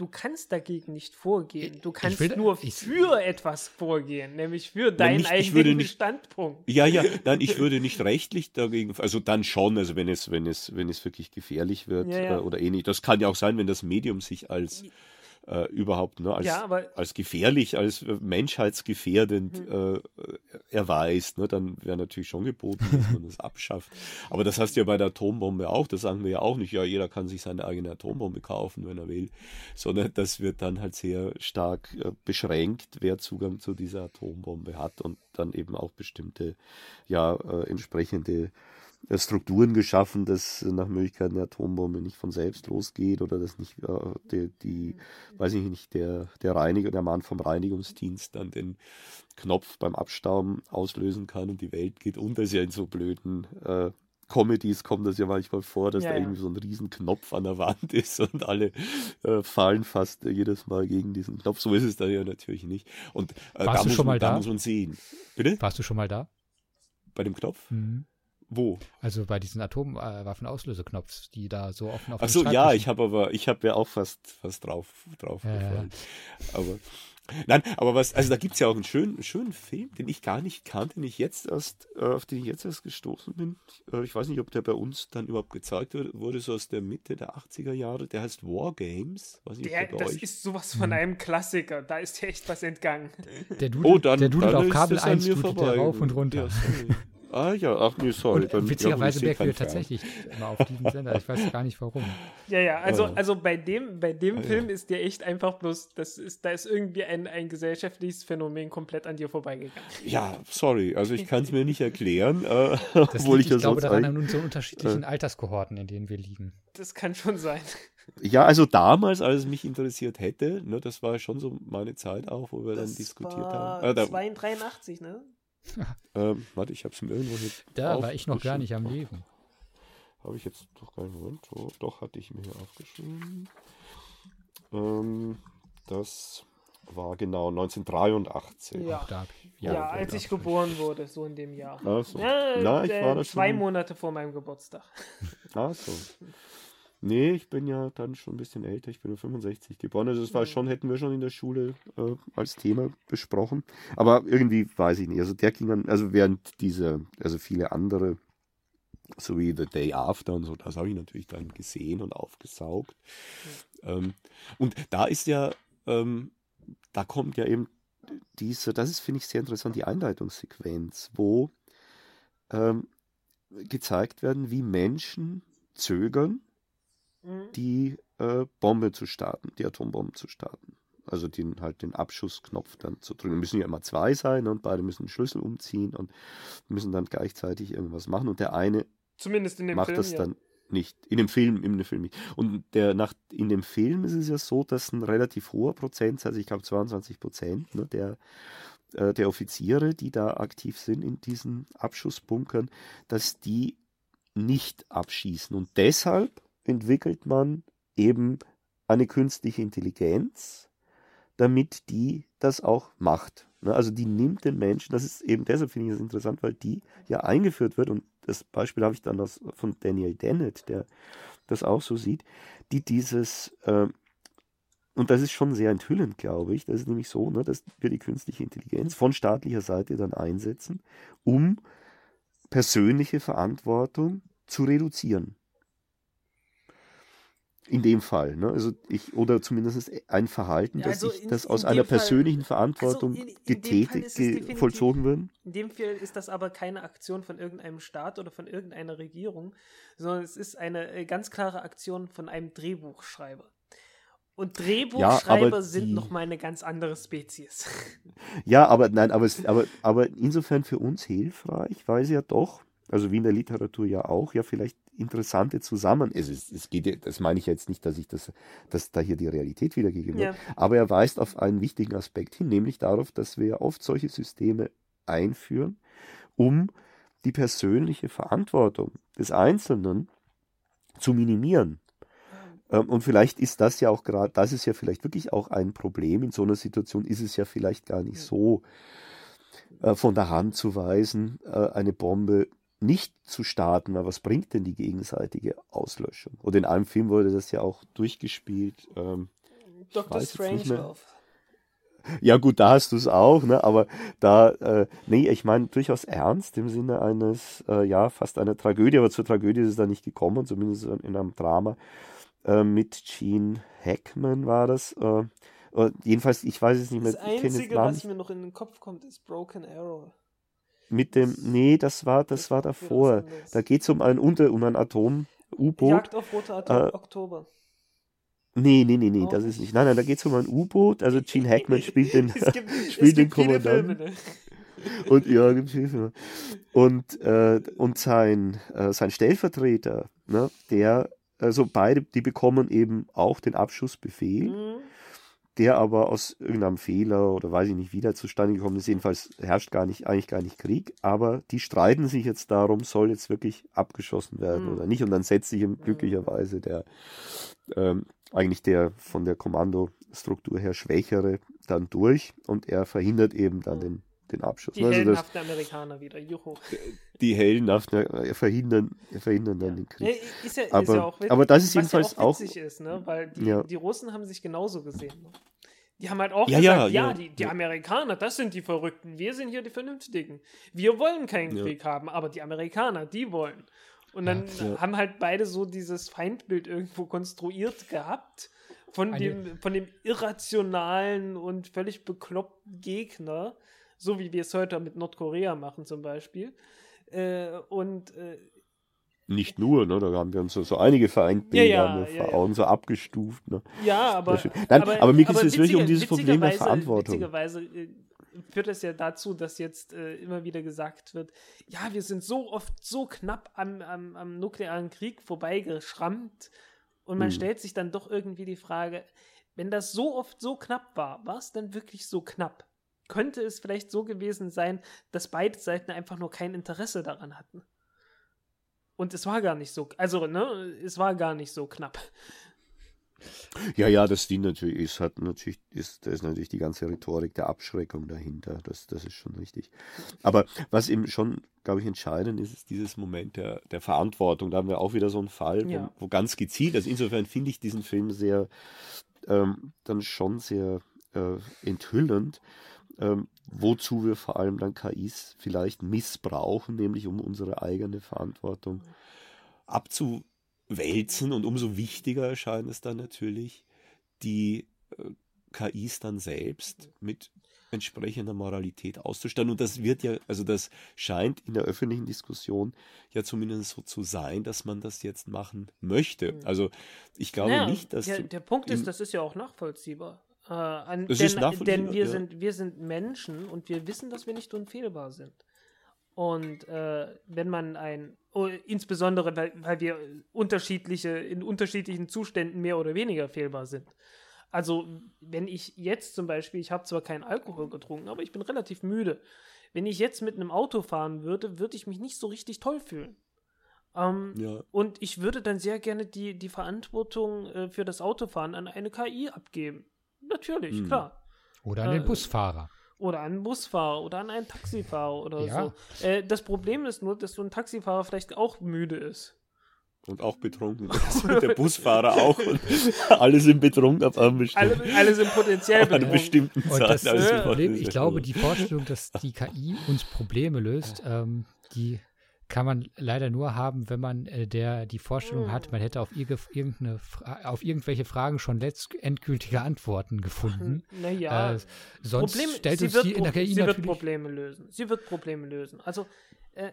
du kannst dagegen nicht vorgehen. Du kannst will, nur ich, für etwas vorgehen, nämlich für deinen nicht, eigenen nicht, Standpunkt. Ja, ja, nein, ich würde nicht rechtlich dagegen, also dann schon, also wenn es, wenn es, wenn es wirklich gefährlich wird ja, ja. Äh, oder ähnlich. Das kann ja auch sein, wenn das Medium sich als äh, überhaupt ne, als, ja, als gefährlich, als äh, menschheitsgefährdend mhm. äh, erweist, ne, dann wäre natürlich schon geboten, dass man das abschafft. Aber das heißt ja bei der Atombombe auch, das sagen wir ja auch nicht, ja, jeder kann sich seine eigene Atombombe kaufen, wenn er will, sondern das wird dann halt sehr stark äh, beschränkt, wer Zugang zu dieser Atombombe hat und dann eben auch bestimmte, ja, äh, entsprechende Strukturen geschaffen, dass nach Möglichkeit eine Atombombe nicht von selbst losgeht oder dass nicht äh, die, die, weiß ich nicht, der, der Reiniger, der Mann vom Reinigungsdienst dann den Knopf beim Abstauben auslösen kann und die Welt geht unter. Das ist ja in so blöden äh, Comedies kommt das ja manchmal vor, dass ja, da ja. irgendwie so ein Riesenknopf an der Wand ist und alle äh, fallen fast äh, jedes Mal gegen diesen Knopf. So ist es da ja natürlich nicht. Und äh, Warst da, du schon man, mal da? da muss man sehen. Bitte? Warst du schon mal da? Bei dem Knopf? Mhm. Wo? Also bei diesen Atomwaffenauslöseknopf, die da so offen auf Ach so, ja, ich habe aber, ich habe ja auch fast, fast drauf, drauf ja, gefallen. Ja. Aber, nein, aber was, also da gibt es ja auch einen schönen, schönen Film, den ich gar nicht kannte, den ich jetzt erst, äh, auf den ich jetzt erst gestoßen bin. Äh, ich weiß nicht, ob der bei uns dann überhaupt gezeigt wurde, so aus der Mitte der 80er Jahre. Der heißt War Games. Weiß nicht, der, der das euch... ist sowas von hm. einem Klassiker. Da ist dir echt was entgangen. Der Dudel, oh, dann, der Dudel auf Kabel 1 tut der rauf und runter. Ja, Ah ja, ach nee, sorry. Und, dann, witzigerweise ja, merken wir tatsächlich immer auf diesem Sender. Ich weiß gar nicht warum. Ja, ja, also, also bei dem, bei dem ah, Film ja. ist dir echt einfach bloß, das ist, da ist irgendwie ein, ein gesellschaftliches Phänomen komplett an dir vorbeigegangen. Ja, sorry, also ich kann es mir nicht erklären, äh, das obwohl liegt, ich, ich glaube daran an unseren unterschiedlichen äh, Alterskohorten, in denen wir liegen. Das kann schon sein. Ja, also damals, als es mich interessiert hätte, ne, das war schon so meine Zeit auch, wo wir das dann diskutiert haben. Äh, da, 82, ne? ähm, warte, ich habe es mir irgendwo hier. Da war ich noch gar nicht am Leben. Habe ich jetzt doch keinen Moment. Oh, doch, hatte ich mir hier aufgeschrieben. Ähm, das war genau 1983. Ja, ja, ja als ich geboren wurde, so in dem Jahr. Ach so. Ja, Na, ich war äh, zwei schon... Monate vor meinem Geburtstag. Ach so. Nee, ich bin ja dann schon ein bisschen älter. Ich bin 65 geboren. Also das war schon, hätten wir schon in der Schule äh, als Thema besprochen. Aber irgendwie weiß ich nicht. Also der ging dann, also während diese, also viele andere so wie The Day After und so, das habe ich natürlich dann gesehen und aufgesaugt. Mhm. Ähm, und da ist ja, ähm, da kommt ja eben diese, das ist, finde ich, sehr interessant, die Einleitungssequenz, wo ähm, gezeigt werden, wie Menschen zögern, mhm. die äh, Bombe zu starten, die Atombombe zu starten. Also den, halt den Abschussknopf dann zu drücken. Müssen ja immer zwei sein und beide müssen den Schlüssel umziehen und müssen dann gleichzeitig irgendwas machen. Und der eine Zumindest in dem macht Film, das ja. dann nicht. In dem Film, in dem Film nicht. Und der, nach, in dem Film ist es ja so, dass ein relativ hoher Prozentsatz, ich glaube 22 Prozent, ne, der, äh, der Offiziere, die da aktiv sind in diesen Abschussbunkern, dass die nicht abschießen. Und deshalb entwickelt man eben eine künstliche Intelligenz, damit die das auch macht. Ne, also die nimmt den Menschen, das ist eben deshalb finde ich das interessant, weil die ja eingeführt wird und das Beispiel habe ich dann aus, von Daniel Dennett, der das auch so sieht, die dieses, äh, und das ist schon sehr enthüllend, glaube ich, das ist nämlich so, ne, dass wir die künstliche Intelligenz von staatlicher Seite dann einsetzen, um persönliche Verantwortung zu reduzieren. In dem Fall, ne? also ich, oder zumindest ein Verhalten, Ja, dass also ich, in- das aus einer Fall- persönlichen Verantwortung Also in- in getätigt, ge vollzogen wird. In dem Fall ist das aber keine Aktion von irgendeinem Staat oder von irgendeiner Regierung, sondern es ist eine äh, ganz klare Aktion von einem Drehbuchschreiber. Und Drehbuchschreiber aber sind nochmal eine ganz andere Spezies. Ja, aber nein, aber, aber, aber insofern für uns hilfreich, weil sie ja doch, also wie in der Literatur ja auch, ja vielleicht interessante Zusammen. Es, ist, es geht, das meine ich jetzt nicht, dass ich das, dass da hier die Realität wiedergegeben wird, Ja. aber er weist auf einen wichtigen Aspekt hin, nämlich darauf, dass wir oft solche Systeme einführen, um die persönliche Verantwortung des Einzelnen zu minimieren. Ähm, Und vielleicht ist das ja auch gerade, das ist ja vielleicht wirklich auch ein Problem. In so einer Situation ist es ja vielleicht gar nicht so äh, von der Hand zu weisen, äh, eine Bombe nicht zu starten, weil was bringt denn die gegenseitige Auslöschung? Und in einem Film wurde das ja auch durchgespielt. Ähm, Dr. Strangelove. ja gut, da hast du es auch, ne? aber da, äh, nee, ich meine durchaus ernst im Sinne eines, äh, ja, fast einer Tragödie, aber zur Tragödie ist es da nicht gekommen, zumindest in einem Drama äh, mit Gene Hackman war das. Äh, äh, jedenfalls, ich weiß es nicht mehr. Das Einzige, was mir noch in den Kopf kommt, ist Broken Arrow. Mit dem, nee, das war, das war davor. Da geht es um ein Unter, um ein Atom-U-Boot. Jagd auf Rote Atom Äh, Oktober. Nee, nee, nee, nee, das nicht? ist nicht. Nein, nein, da geht es um ein U-Boot. Also Gene Hackman spielt den, gibt, spielt den Kommandanten. Filme, ne? Und ja, gibt Filme. Und, äh, und sein, äh, sein Stellvertreter, ne, der, also beide, die bekommen eben auch den Abschussbefehl, Mhm. Der aber aus irgendeinem Fehler oder weiß ich nicht, wie der zustande gekommen ist. Jedenfalls herrscht gar nicht, eigentlich gar nicht Krieg, aber die streiten sich jetzt darum, soll jetzt wirklich abgeschossen werden Mhm. oder nicht. Und dann setzt sich ihm glücklicherweise der, ähm, eigentlich der von der Kommandostruktur her Schwächere dann durch und er verhindert eben dann den, den Abschuss. Die Also das, heldenhaften Amerikaner wieder. Juhu. die heldenhaft äh, verhindern, verhindern dann den Krieg. ist ja, ist Aber- ja auch witzig, aber das ist was jedenfalls auch- auch witzig ist, ne? weil die, die Russen haben sich genauso gesehen. Ne? Die haben halt auch Ja, gesagt, ja, ja, ja, die, die ja. Amerikaner, das sind die Verrückten, wir sind hier die Vernünftigen. Wir wollen keinen Ja. Krieg haben, aber die Amerikaner, die wollen. Und dann Ja. haben halt beide so dieses Feindbild irgendwo konstruiert gehabt von Eine- dem, von dem irrationalen und völlig bekloppten Gegner, so wie wir es heute mit Nordkorea machen zum Beispiel. Äh, und äh, Nicht nur, ne? da haben wir uns so, so einige Feindbilder Ja, ja, vor. Augen so abgestuft. Ne? Ja, aber. Nein, aber mir geht es jetzt wirklich um dieses Problem der Verantwortung. Witzigerweise äh, führt es ja dazu, dass jetzt äh, immer wieder gesagt wird, ja, wir sind so oft so knapp am, am, am nuklearen Krieg vorbeigeschrammt und man Hm. stellt sich dann doch irgendwie die Frage, wenn das so oft so knapp war, war es dann wirklich so knapp? Könnte es vielleicht so gewesen sein, dass beide Seiten einfach nur kein Interesse daran hatten? Und es war gar nicht so, also, ne, es war gar nicht so knapp. Ja, ja, das dient natürlich, ist, hat natürlich, ist, da ist natürlich die ganze Rhetorik der Abschreckung dahinter. Das, das ist schon richtig. Aber was eben schon, glaube ich, entscheidend ist, ist dieses Moment der, der Verantwortung. Da haben wir auch wieder so einen Fall, wo, Ja. wo ganz gezielt, also insofern finde ich diesen Film sehr, ähm, dann schon sehr äh, enthüllend, ähm, wozu wir vor allem dann KIs vielleicht missbrauchen, nämlich um unsere eigene Verantwortung abzuwälzen. Und umso wichtiger erscheint es dann natürlich, die äh, KIs dann selbst mit entsprechender Moralität auszustatten. Und das wird ja, also das scheint in der öffentlichen Diskussion ja zumindest so zu sein, dass man das jetzt machen möchte. Mhm. Also ich glaube naja, nicht, dass. Der, der Punkt ist, das ist ja auch nachvollziehbar. Äh, an, das denn, ist nachvollziehbar. Denn wir, ja. sind, wir sind Menschen und wir wissen, dass wir nicht unfehlbar sind. Und äh, wenn man ein, oh, insbesondere weil, weil wir unterschiedliche, in unterschiedlichen Zuständen mehr oder weniger fehlbar sind. Also, wenn ich jetzt zum Beispiel, ich habe zwar keinen Alkohol getrunken, aber ich bin relativ müde. Wenn ich jetzt mit einem Auto fahren würde, würde ich mich nicht so richtig toll fühlen. Ähm, ja. Und ich würde dann sehr gerne die, die Verantwortung äh, für das Autofahren an eine KI abgeben. Natürlich, hm. klar. Oder an den äh, Busfahrer. Oder an einen Busfahrer oder an einen Taxifahrer oder ja. so. Äh, das Problem ist nur, dass so ein Taxifahrer vielleicht auch müde ist. Und auch betrunken. der Busfahrer auch. Und alle sind betrunken ab einem bestimmten alle, alle sind potenziell betrunken. An bestimmten und das, das Problem, ich glaube, die Vorstellung, dass die KI uns Probleme löst, ähm, die kann man leider nur haben, wenn man äh, der die Vorstellung hat, man hätte auf, irgendeine, auf irgendwelche Fragen schon endgültige Antworten gefunden. Naja, äh, sonst Problem, stellt uns die in der KI Sie wird Probleme lösen. Sie wird Probleme lösen. Also äh,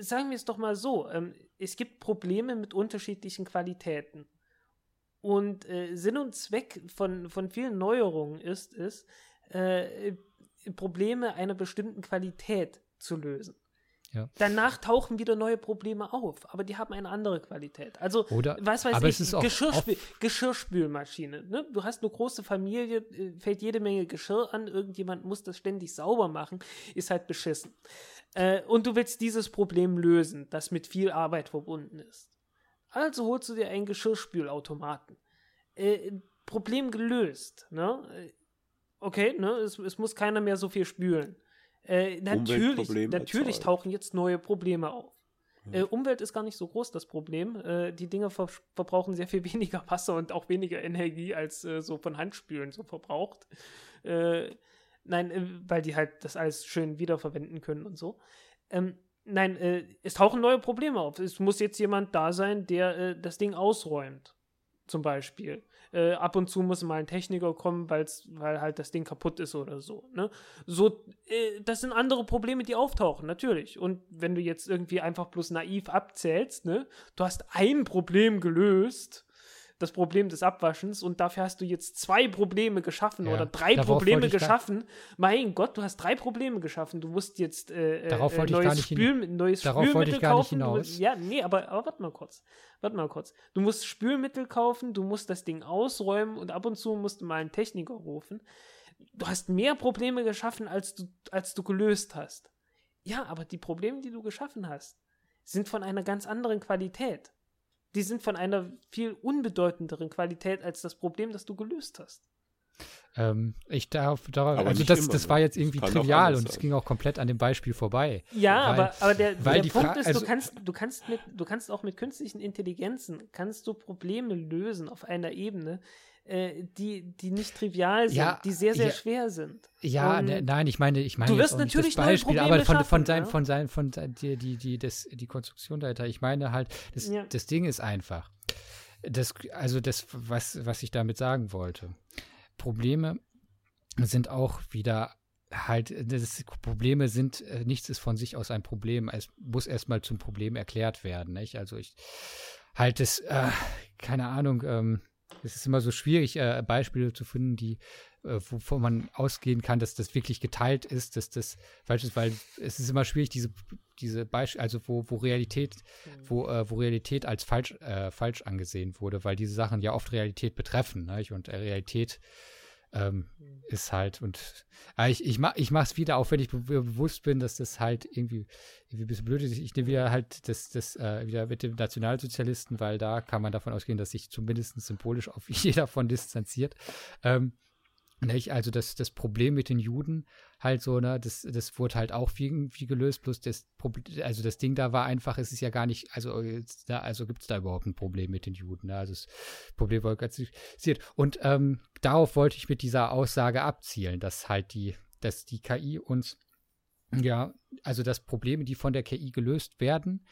sagen wir es doch mal so, ähm, es gibt Probleme mit unterschiedlichen Qualitäten. Und äh, Sinn und Zweck von, von vielen Neuerungen ist es, äh, Probleme einer bestimmten Qualität zu lösen. Ja. Danach tauchen wieder neue Probleme auf, aber die haben eine andere Qualität. Also, Oder, was weiß ich, Geschirrspül Geschirrspülmaschine. Ne? Du hast eine große Familie, äh, fällt jede Menge Geschirr an, irgendjemand muss das ständig sauber machen, ist halt beschissen. Äh, und du willst dieses Problem lösen, das mit viel Arbeit verbunden ist. Also holst du dir einen Geschirrspülautomaten. Äh, Problem gelöst. Ne? Äh, okay, ne? Es, es, muss keiner mehr so viel spülen. Äh, natürlich natürlich tauchen jetzt neue Probleme auf. Äh, Umwelt ist gar nicht so groß das Problem. Äh, die Dinge ver verbrauchen sehr viel weniger Wasser und auch weniger Energie als äh, so von Handspülen so verbraucht. Äh, Nein, äh, weil die halt das alles schön wiederverwenden können und so. Ähm, nein, es tauchen neue Probleme auf. Es muss jetzt jemand da sein, der das Ding ausräumt. Zum Beispiel. Äh, ab und zu muss mal ein Techniker kommen, weil's, weil halt das Ding kaputt ist oder so. Ne? So, äh, das sind andere Probleme, die auftauchen, natürlich. Und wenn du jetzt irgendwie einfach bloß naiv abzählst, ne, du hast ein Problem gelöst, das Problem des Abwaschens und dafür hast du jetzt zwei Probleme geschaffen ja, oder drei Probleme geschaffen. Mein Gott, du hast drei Probleme geschaffen. Du musst jetzt äh, äh darauf wollte neues, Spül, neues darauf Spülmittel kaufen. Hinaus. ja, nee, aber, aber warte mal kurz. Warte mal kurz. Du musst Spülmittel kaufen, du musst das Ding ausräumen und ab und zu musst du mal einen Techniker rufen. Du hast mehr Probleme geschaffen, als du, als du gelöst hast. Ja, aber die Probleme, die du geschaffen hast, sind von einer ganz anderen Qualität die sind von einer viel unbedeutenderen Qualität als das Problem, das du gelöst hast. Ähm, ich darf, darauf, also das, das war jetzt irgendwie trivial und es ging auch komplett an dem Beispiel vorbei. Ja, weil, aber, aber der, der Punkt ist, also, du kannst, du kannst mit, du kannst auch mit künstlichen Intelligenzen, kannst du Probleme lösen auf einer Ebene, äh, die, die nicht trivial sind, ja, die sehr, sehr ja, schwer sind. Ja, ne, nein, ich meine, ich meine du wirst natürlich das Beispiel, aber von, von, sein, von sein, von sein, die, die, die, das, die Konstruktion dahinter, ich meine halt, das, ja. das Ding ist einfach. Das, also das, was, was ich damit sagen wollte. Probleme sind auch wieder halt, das, Probleme sind, äh, nichts ist von sich aus ein Problem. Es muss erstmal zum Problem erklärt werden. Nicht? Also ich halt das, äh, keine Ahnung, ähm, es ist immer so schwierig, äh, Beispiele zu finden, die, äh, wovon man ausgehen kann, dass das wirklich geteilt ist, dass das falsch ist, weil es ist immer schwierig, diese, diese Beispiele, also wo, wo Realität, mhm. wo, äh, wo Realität als falsch, äh, falsch angesehen wurde, weil diese Sachen ja oft Realität betreffen, ne? und Realität ähm, mhm. ist halt, und äh, ich, ich, mach, ich mach's wieder, auch wenn ich be bewusst bin, dass das halt irgendwie, irgendwie ein bisschen blöd ist. Ich nehme wieder halt das, das äh, wieder mit dem Nationalsozialisten, weil da kann man davon ausgehen, dass sich zumindest symbolisch auf jeder von distanziert. Ähm, nicht? Also das, das Problem mit den Juden halt so, ne, das, das wurde halt auch irgendwie gelöst, bloß das Problem, also das Ding da war einfach, es ist ja gar nicht, also da, also gibt es da überhaupt ein Problem mit den Juden, ne? Also das Problem war ganz Und ähm, darauf wollte ich mit dieser Aussage abzielen, dass halt die dass die KI uns ja, also dass Probleme, die von der KI gelöst werden,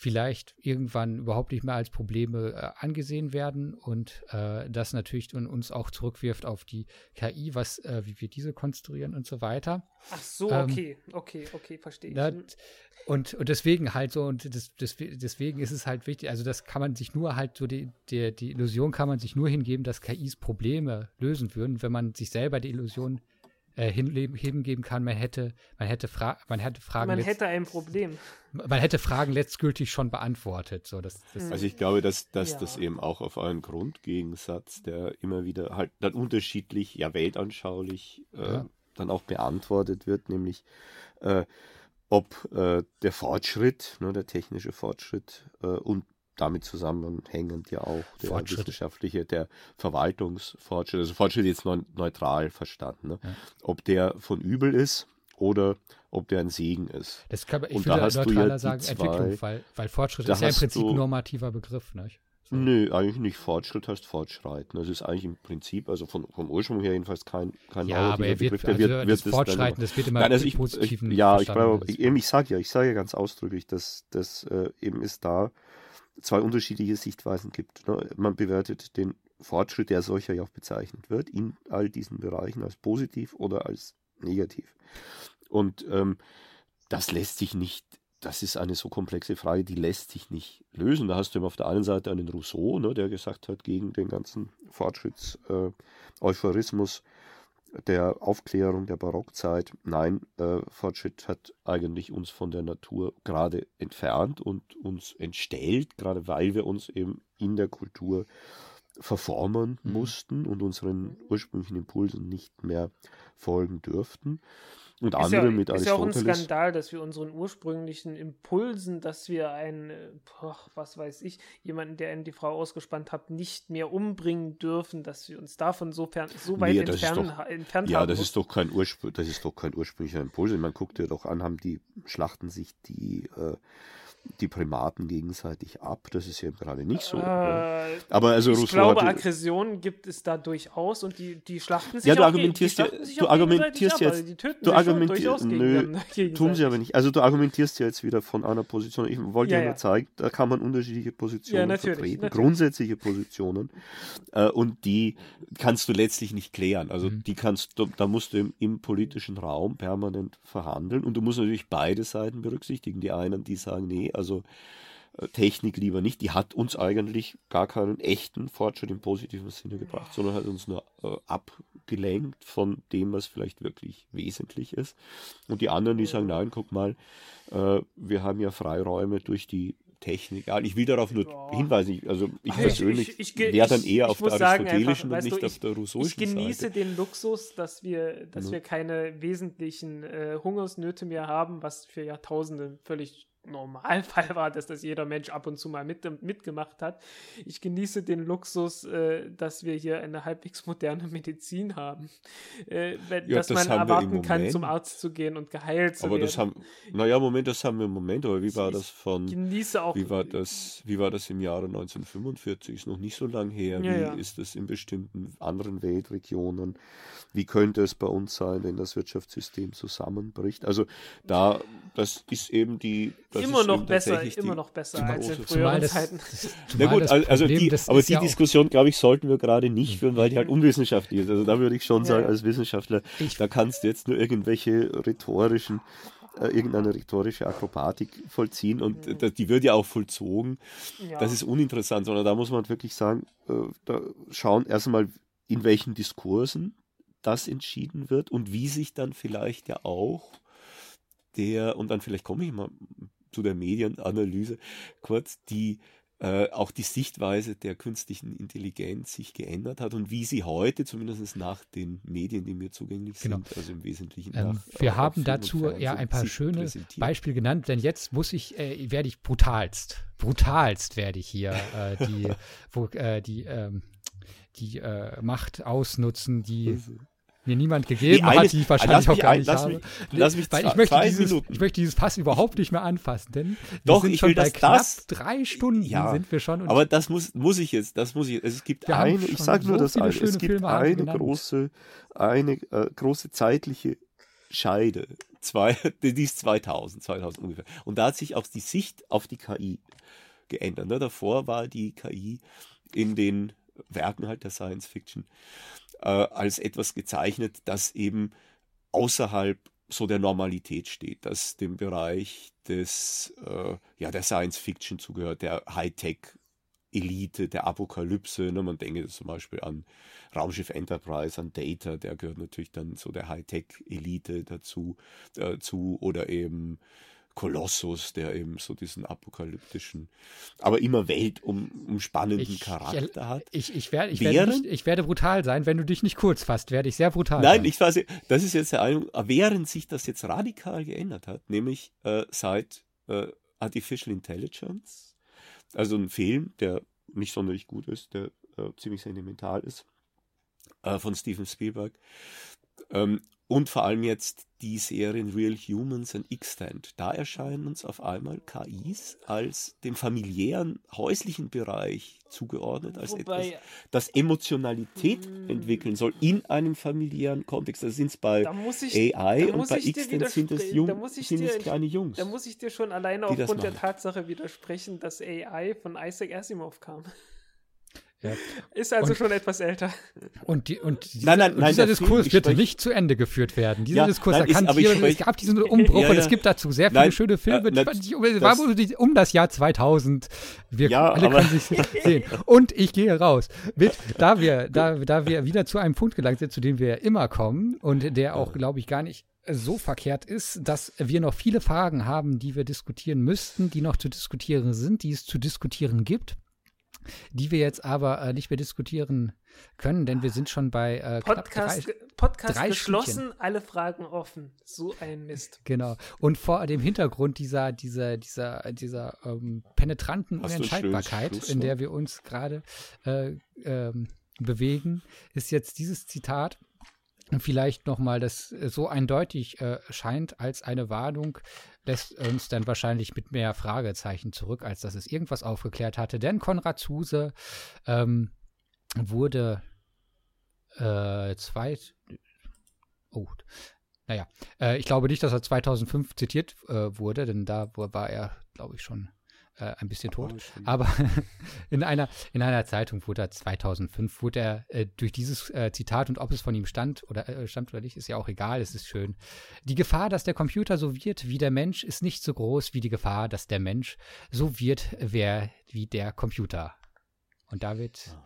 vielleicht irgendwann überhaupt nicht mehr als Probleme äh, angesehen werden und äh, das natürlich uns auch zurückwirft auf die KI, was, äh, wie wir diese konstruieren und so weiter. Ach so, ähm, okay, okay, okay, verstehe ich. Na, und, und deswegen halt so, und das, das, deswegen ist es halt wichtig, also das kann man sich nur halt so, die, die, die Illusion kann man sich nur hingeben, dass KIs Probleme lösen würden, wenn man sich selber die Illusion äh, hingeben kann, man hätte, man hätte, Fra man hätte Fragen. Man hätte ein Problem. Man hätte Fragen letztgültig schon beantwortet. So, das, das also ich glaube, dass, dass ja. das eben auch auf einen Grundgegensatz, der immer wieder halt dann unterschiedlich, ja weltanschaulich äh, ja. dann auch beantwortet wird, nämlich äh, ob äh, der Fortschritt, ne, der technische Fortschritt äh, und damit zusammenhängend ja auch der wissenschaftliche, der Verwaltungsfortschritt, also Fortschritt jetzt neutral verstanden, ne? ja. ob der von übel ist oder ob der ein Segen ist. Das kann, ich würde neutraler ja sagen zwei, Entwicklung, weil, weil Fortschritt ist ja im Prinzip ein normativer Begriff. Nicht? So. Nö, eigentlich nicht. Fortschritt heißt Fortschreiten. Das ist eigentlich im Prinzip, also von, vom Ursprung her jedenfalls kein, kein ja, aber er wird, Begriff. Der also wird, wird das Fortschreiten, das wird immer Nein, also ich, positiven. Ich, ja, ich, ich, ich sage ja, ich sage ja ganz ausdrücklich, dass das äh, eben ist da zwei unterschiedliche Sichtweisen gibt. Ne? Man bewertet den Fortschritt, der solcher ja auch bezeichnet wird, in all diesen Bereichen als positiv oder als negativ. Und ähm, das lässt sich nicht, das ist eine so komplexe Frage, die lässt sich nicht lösen. Da hast du eben auf der einen Seite einen Rousseau, ne, der gesagt hat, gegen den ganzen Fortschritts-Euphorismus, äh, der Aufklärung der Barockzeit. Nein, äh, Fortschritt hat eigentlich uns von der Natur gerade entfernt und uns entstellt, gerade weil wir uns eben in der Kultur verformen mhm. mussten und unseren ursprünglichen Impulsen nicht mehr folgen dürften. Und ist andere ja, mit Ist ja auch ein Skandal, dass wir unseren ursprünglichen Impulsen, dass wir einen, boah, was weiß ich, jemanden, der in die Frau ausgespannt hat, nicht mehr umbringen dürfen, dass wir uns davon so, fern, so weit nee, entfernen, doch, entfernt ja, haben. Ja, das ist doch kein Urspr das ist doch kein ursprünglicher Impuls. Man guckt ja doch an, haben die schlachten sich die äh, die Primaten gegenseitig ab. Das ist ja gerade nicht so. Äh, Aber also ich Rousseau glaube, hatte, Aggressionen gibt es da durchaus und die, die schlachten sich ja, du auch argumentierst ja, du argumentierst ab, jetzt, du argumentierst, nö, tun sie aber nicht. Also du argumentierst ja jetzt wieder von einer Position. Ich wollte ja, ja nur zeigen, da kann man unterschiedliche Positionen ja, natürlich, vertreten, natürlich. grundsätzliche Positionen äh, und die kannst du letztlich nicht klären. Also mhm. die kannst du, da musst du im, im politischen Raum permanent verhandeln und du musst natürlich beide Seiten berücksichtigen. Die einen, die sagen, nee, also äh, Technik lieber nicht. Die hat uns eigentlich gar keinen echten Fortschritt im positiven Sinne gebracht, sondern hat uns nur äh, abgelenkt von dem, was vielleicht wirklich wesentlich ist. Und die anderen, die sagen, nein, guck mal, äh, wir haben ja Freiräume durch die Technik. Ich will darauf nur ja. hinweisen, also ich Ach, persönlich ich, ich, ich, wäre dann eher auf der aristotelischen einfach, und nicht du, auf der rousseauischen Ich genieße Seite. den Luxus, dass wir, dass ja. wir keine wesentlichen äh, Hungersnöte mehr haben, was für Jahrtausende völlig Normalfall war, dass das jeder Mensch ab und zu mal mit, mitgemacht hat. Ich genieße den Luxus, äh, dass wir hier eine halbwegs moderne Medizin haben. Äh, wenn, ja, dass das man erwarten kann, zum Arzt zu gehen und geheilt zu aber werden. Das haben, naja, Moment, das haben wir im Moment, aber wie war ich das von. Genieße auch. Wie war das, wie war das im Jahre 1945? Ist noch nicht so lang her. Ja, wie ja. ist das in bestimmten anderen Weltregionen? Wie könnte es bei uns sein, wenn das Wirtschaftssystem zusammenbricht? Also da, das ist eben die das immer noch besser, immer noch besser als in früheren das, Zeiten. Na gut, also Problem, die, aber die ja Diskussion, glaube ich, sollten wir gerade nicht führen, weil die halt unwissenschaftlich ist. Also da würde ich schon sagen, als Wissenschaftler, ich, da kannst du jetzt nur irgendwelche rhetorischen äh, irgendeine rhetorische Akrobatik vollziehen und mhm. äh, die wird ja auch vollzogen. Ja. Das ist uninteressant, sondern da muss man wirklich sagen, äh, da schauen erstmal, in welchen Diskursen das entschieden wird und wie sich dann vielleicht ja auch der, und dann vielleicht komme ich mal zu der Medienanalyse kurz, die äh, auch die Sichtweise der künstlichen Intelligenz sich geändert hat und wie sie heute, zumindest nach den Medien, die mir zugänglich genau. sind, also im Wesentlichen. Ähm, nach, wir haben dazu ja ein paar schöne Beispiele genannt, denn jetzt muss ich, äh, werde ich brutalst, brutalst werde ich hier äh, die, wo, äh, die, ähm, die äh, Macht ausnutzen, die mir niemand gegeben die hat, die ich wahrscheinlich auch gar nicht lass habe. Mich, lass mich Weil ich möchte, dieses, ich möchte dieses Fass überhaupt nicht mehr anfassen, denn Doch, wir sind schon bei knapp das, drei Stunden ja, sind wir schon. aber das muss, muss ich jetzt, das muss ich Es gibt eine, ich sage nur so das eine, es gibt Filme eine große, eine äh, große zeitliche Scheide. Zwei, die ist 2000, 2000 ungefähr. Und da hat sich auch die Sicht auf die KI geändert. Ne? Davor war die KI in den Werken halt der Science Fiction äh, als etwas gezeichnet, das eben außerhalb so der Normalität steht, das dem Bereich des, äh, ja, der Science Fiction zugehört, der Hightech Elite, der Apokalypse. Ne? Man denke zum Beispiel an Raumschiff Enterprise, an Data, der gehört natürlich dann so der Hightech-Elite dazu, äh, zu, oder eben Kolossus, der eben so diesen apokalyptischen, aber immer weltumspannenden ich, Charakter hat. Ich, ich, werde, ich, werde nicht, ich werde brutal sein, wenn du dich nicht kurz fasst, werde ich sehr brutal Nein, sein. ich weiß, das ist jetzt der Eindruck, während sich das jetzt radikal geändert hat, nämlich äh, seit äh, Artificial Intelligence, also ein Film, der nicht sonderlich gut ist, der äh, ziemlich sentimental ist, äh, von Steven Spielberg. Ähm, und vor allem jetzt die Serien Real Humans und Extant. Da erscheinen uns auf einmal KIs als dem familiären, häuslichen Bereich zugeordnet, als Wobei, etwas, das Emotionalität hm. entwickeln soll in einem familiären Kontext. Da sind es bei ich, AI und bei Extant sind es, Jung, sind dir, es kleine Jungs. Da muss ich dir schon alleine aufgrund der Tatsache widersprechen, dass AI von Isaac Asimov kam. Ja. Ist also und, schon etwas älter. Und, die, und dieser, nein, nein, nein, dieser Diskurs wird nicht zu Ende geführt werden. Dieser ja, Diskurs, nein, kann ist, hier, es gab diesen Umbruch ja, ja. und es gibt dazu sehr viele schöne Filme, äh, die, um, das, um das Jahr 2000. Wir ja, alle können sich sehen. Und ich gehe raus. Mit, da, wir, da, da wir wieder zu einem Punkt gelangt sind, zu dem wir immer kommen und der auch, glaube ich, gar nicht so verkehrt ist, dass wir noch viele Fragen haben, die wir diskutieren müssten, die noch zu diskutieren sind, die es zu diskutieren gibt die wir jetzt aber äh, nicht mehr diskutieren können, denn wir sind schon bei äh, Podcast, drei, Podcast drei geschlossen, Stückchen. alle Fragen offen. So ein Mist. Genau. Und vor dem Hintergrund dieser, dieser, dieser, dieser ähm, penetranten Hast Unentscheidbarkeit, in der wir uns gerade äh, ähm, bewegen, ist jetzt dieses Zitat vielleicht nochmal, das so eindeutig äh, scheint als eine Warnung, lässt uns dann wahrscheinlich mit mehr Fragezeichen zurück, als dass es irgendwas aufgeklärt hatte. Denn Konrad Zuse ähm, wurde äh, zwei. Oh, naja, äh, ich glaube nicht, dass er 2005 zitiert äh, wurde, denn da war er, glaube ich, schon äh, ein bisschen tot. Oh, aber in einer, in einer Zeitung wurde er 2005, wurde er äh, durch dieses äh, Zitat und ob es von ihm stand oder äh, stammt oder nicht, ist ja auch egal, es ist schön. Die Gefahr, dass der Computer so wird wie der Mensch, ist nicht so groß wie die Gefahr, dass der Mensch so wird wer, wie der Computer. Und damit ja.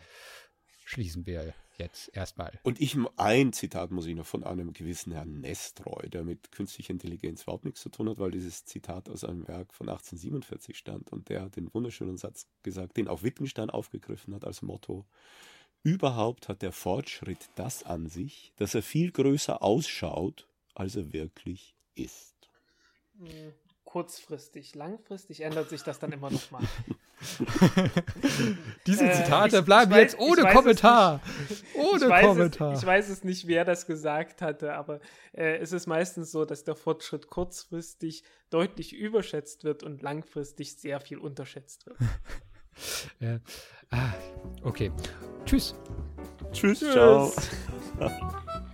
schließen wir jetzt erstmal. Und ich, ein Zitat muss ich noch von einem gewissen Herrn Nestroy, der mit künstlicher Intelligenz überhaupt nichts zu tun hat, weil dieses Zitat aus einem Werk von 1847 stammt und der hat den wunderschönen Satz gesagt, den auch Wittgenstein aufgegriffen hat als Motto. Überhaupt hat der Fortschritt das an sich, dass er viel größer ausschaut, als er wirklich ist. Mhm kurzfristig. Langfristig ändert sich das dann immer noch mal. Diese äh, Zitate äh, ich, bleiben ich jetzt weiß, ohne Kommentar. ohne ich Kommentar. Es, ich weiß es nicht, wer das gesagt hatte, aber äh, es ist meistens so, dass der Fortschritt kurzfristig deutlich überschätzt wird und langfristig sehr viel unterschätzt wird. ja. ah, okay. Tschüss. Tschüss. Tschüss. Ciao.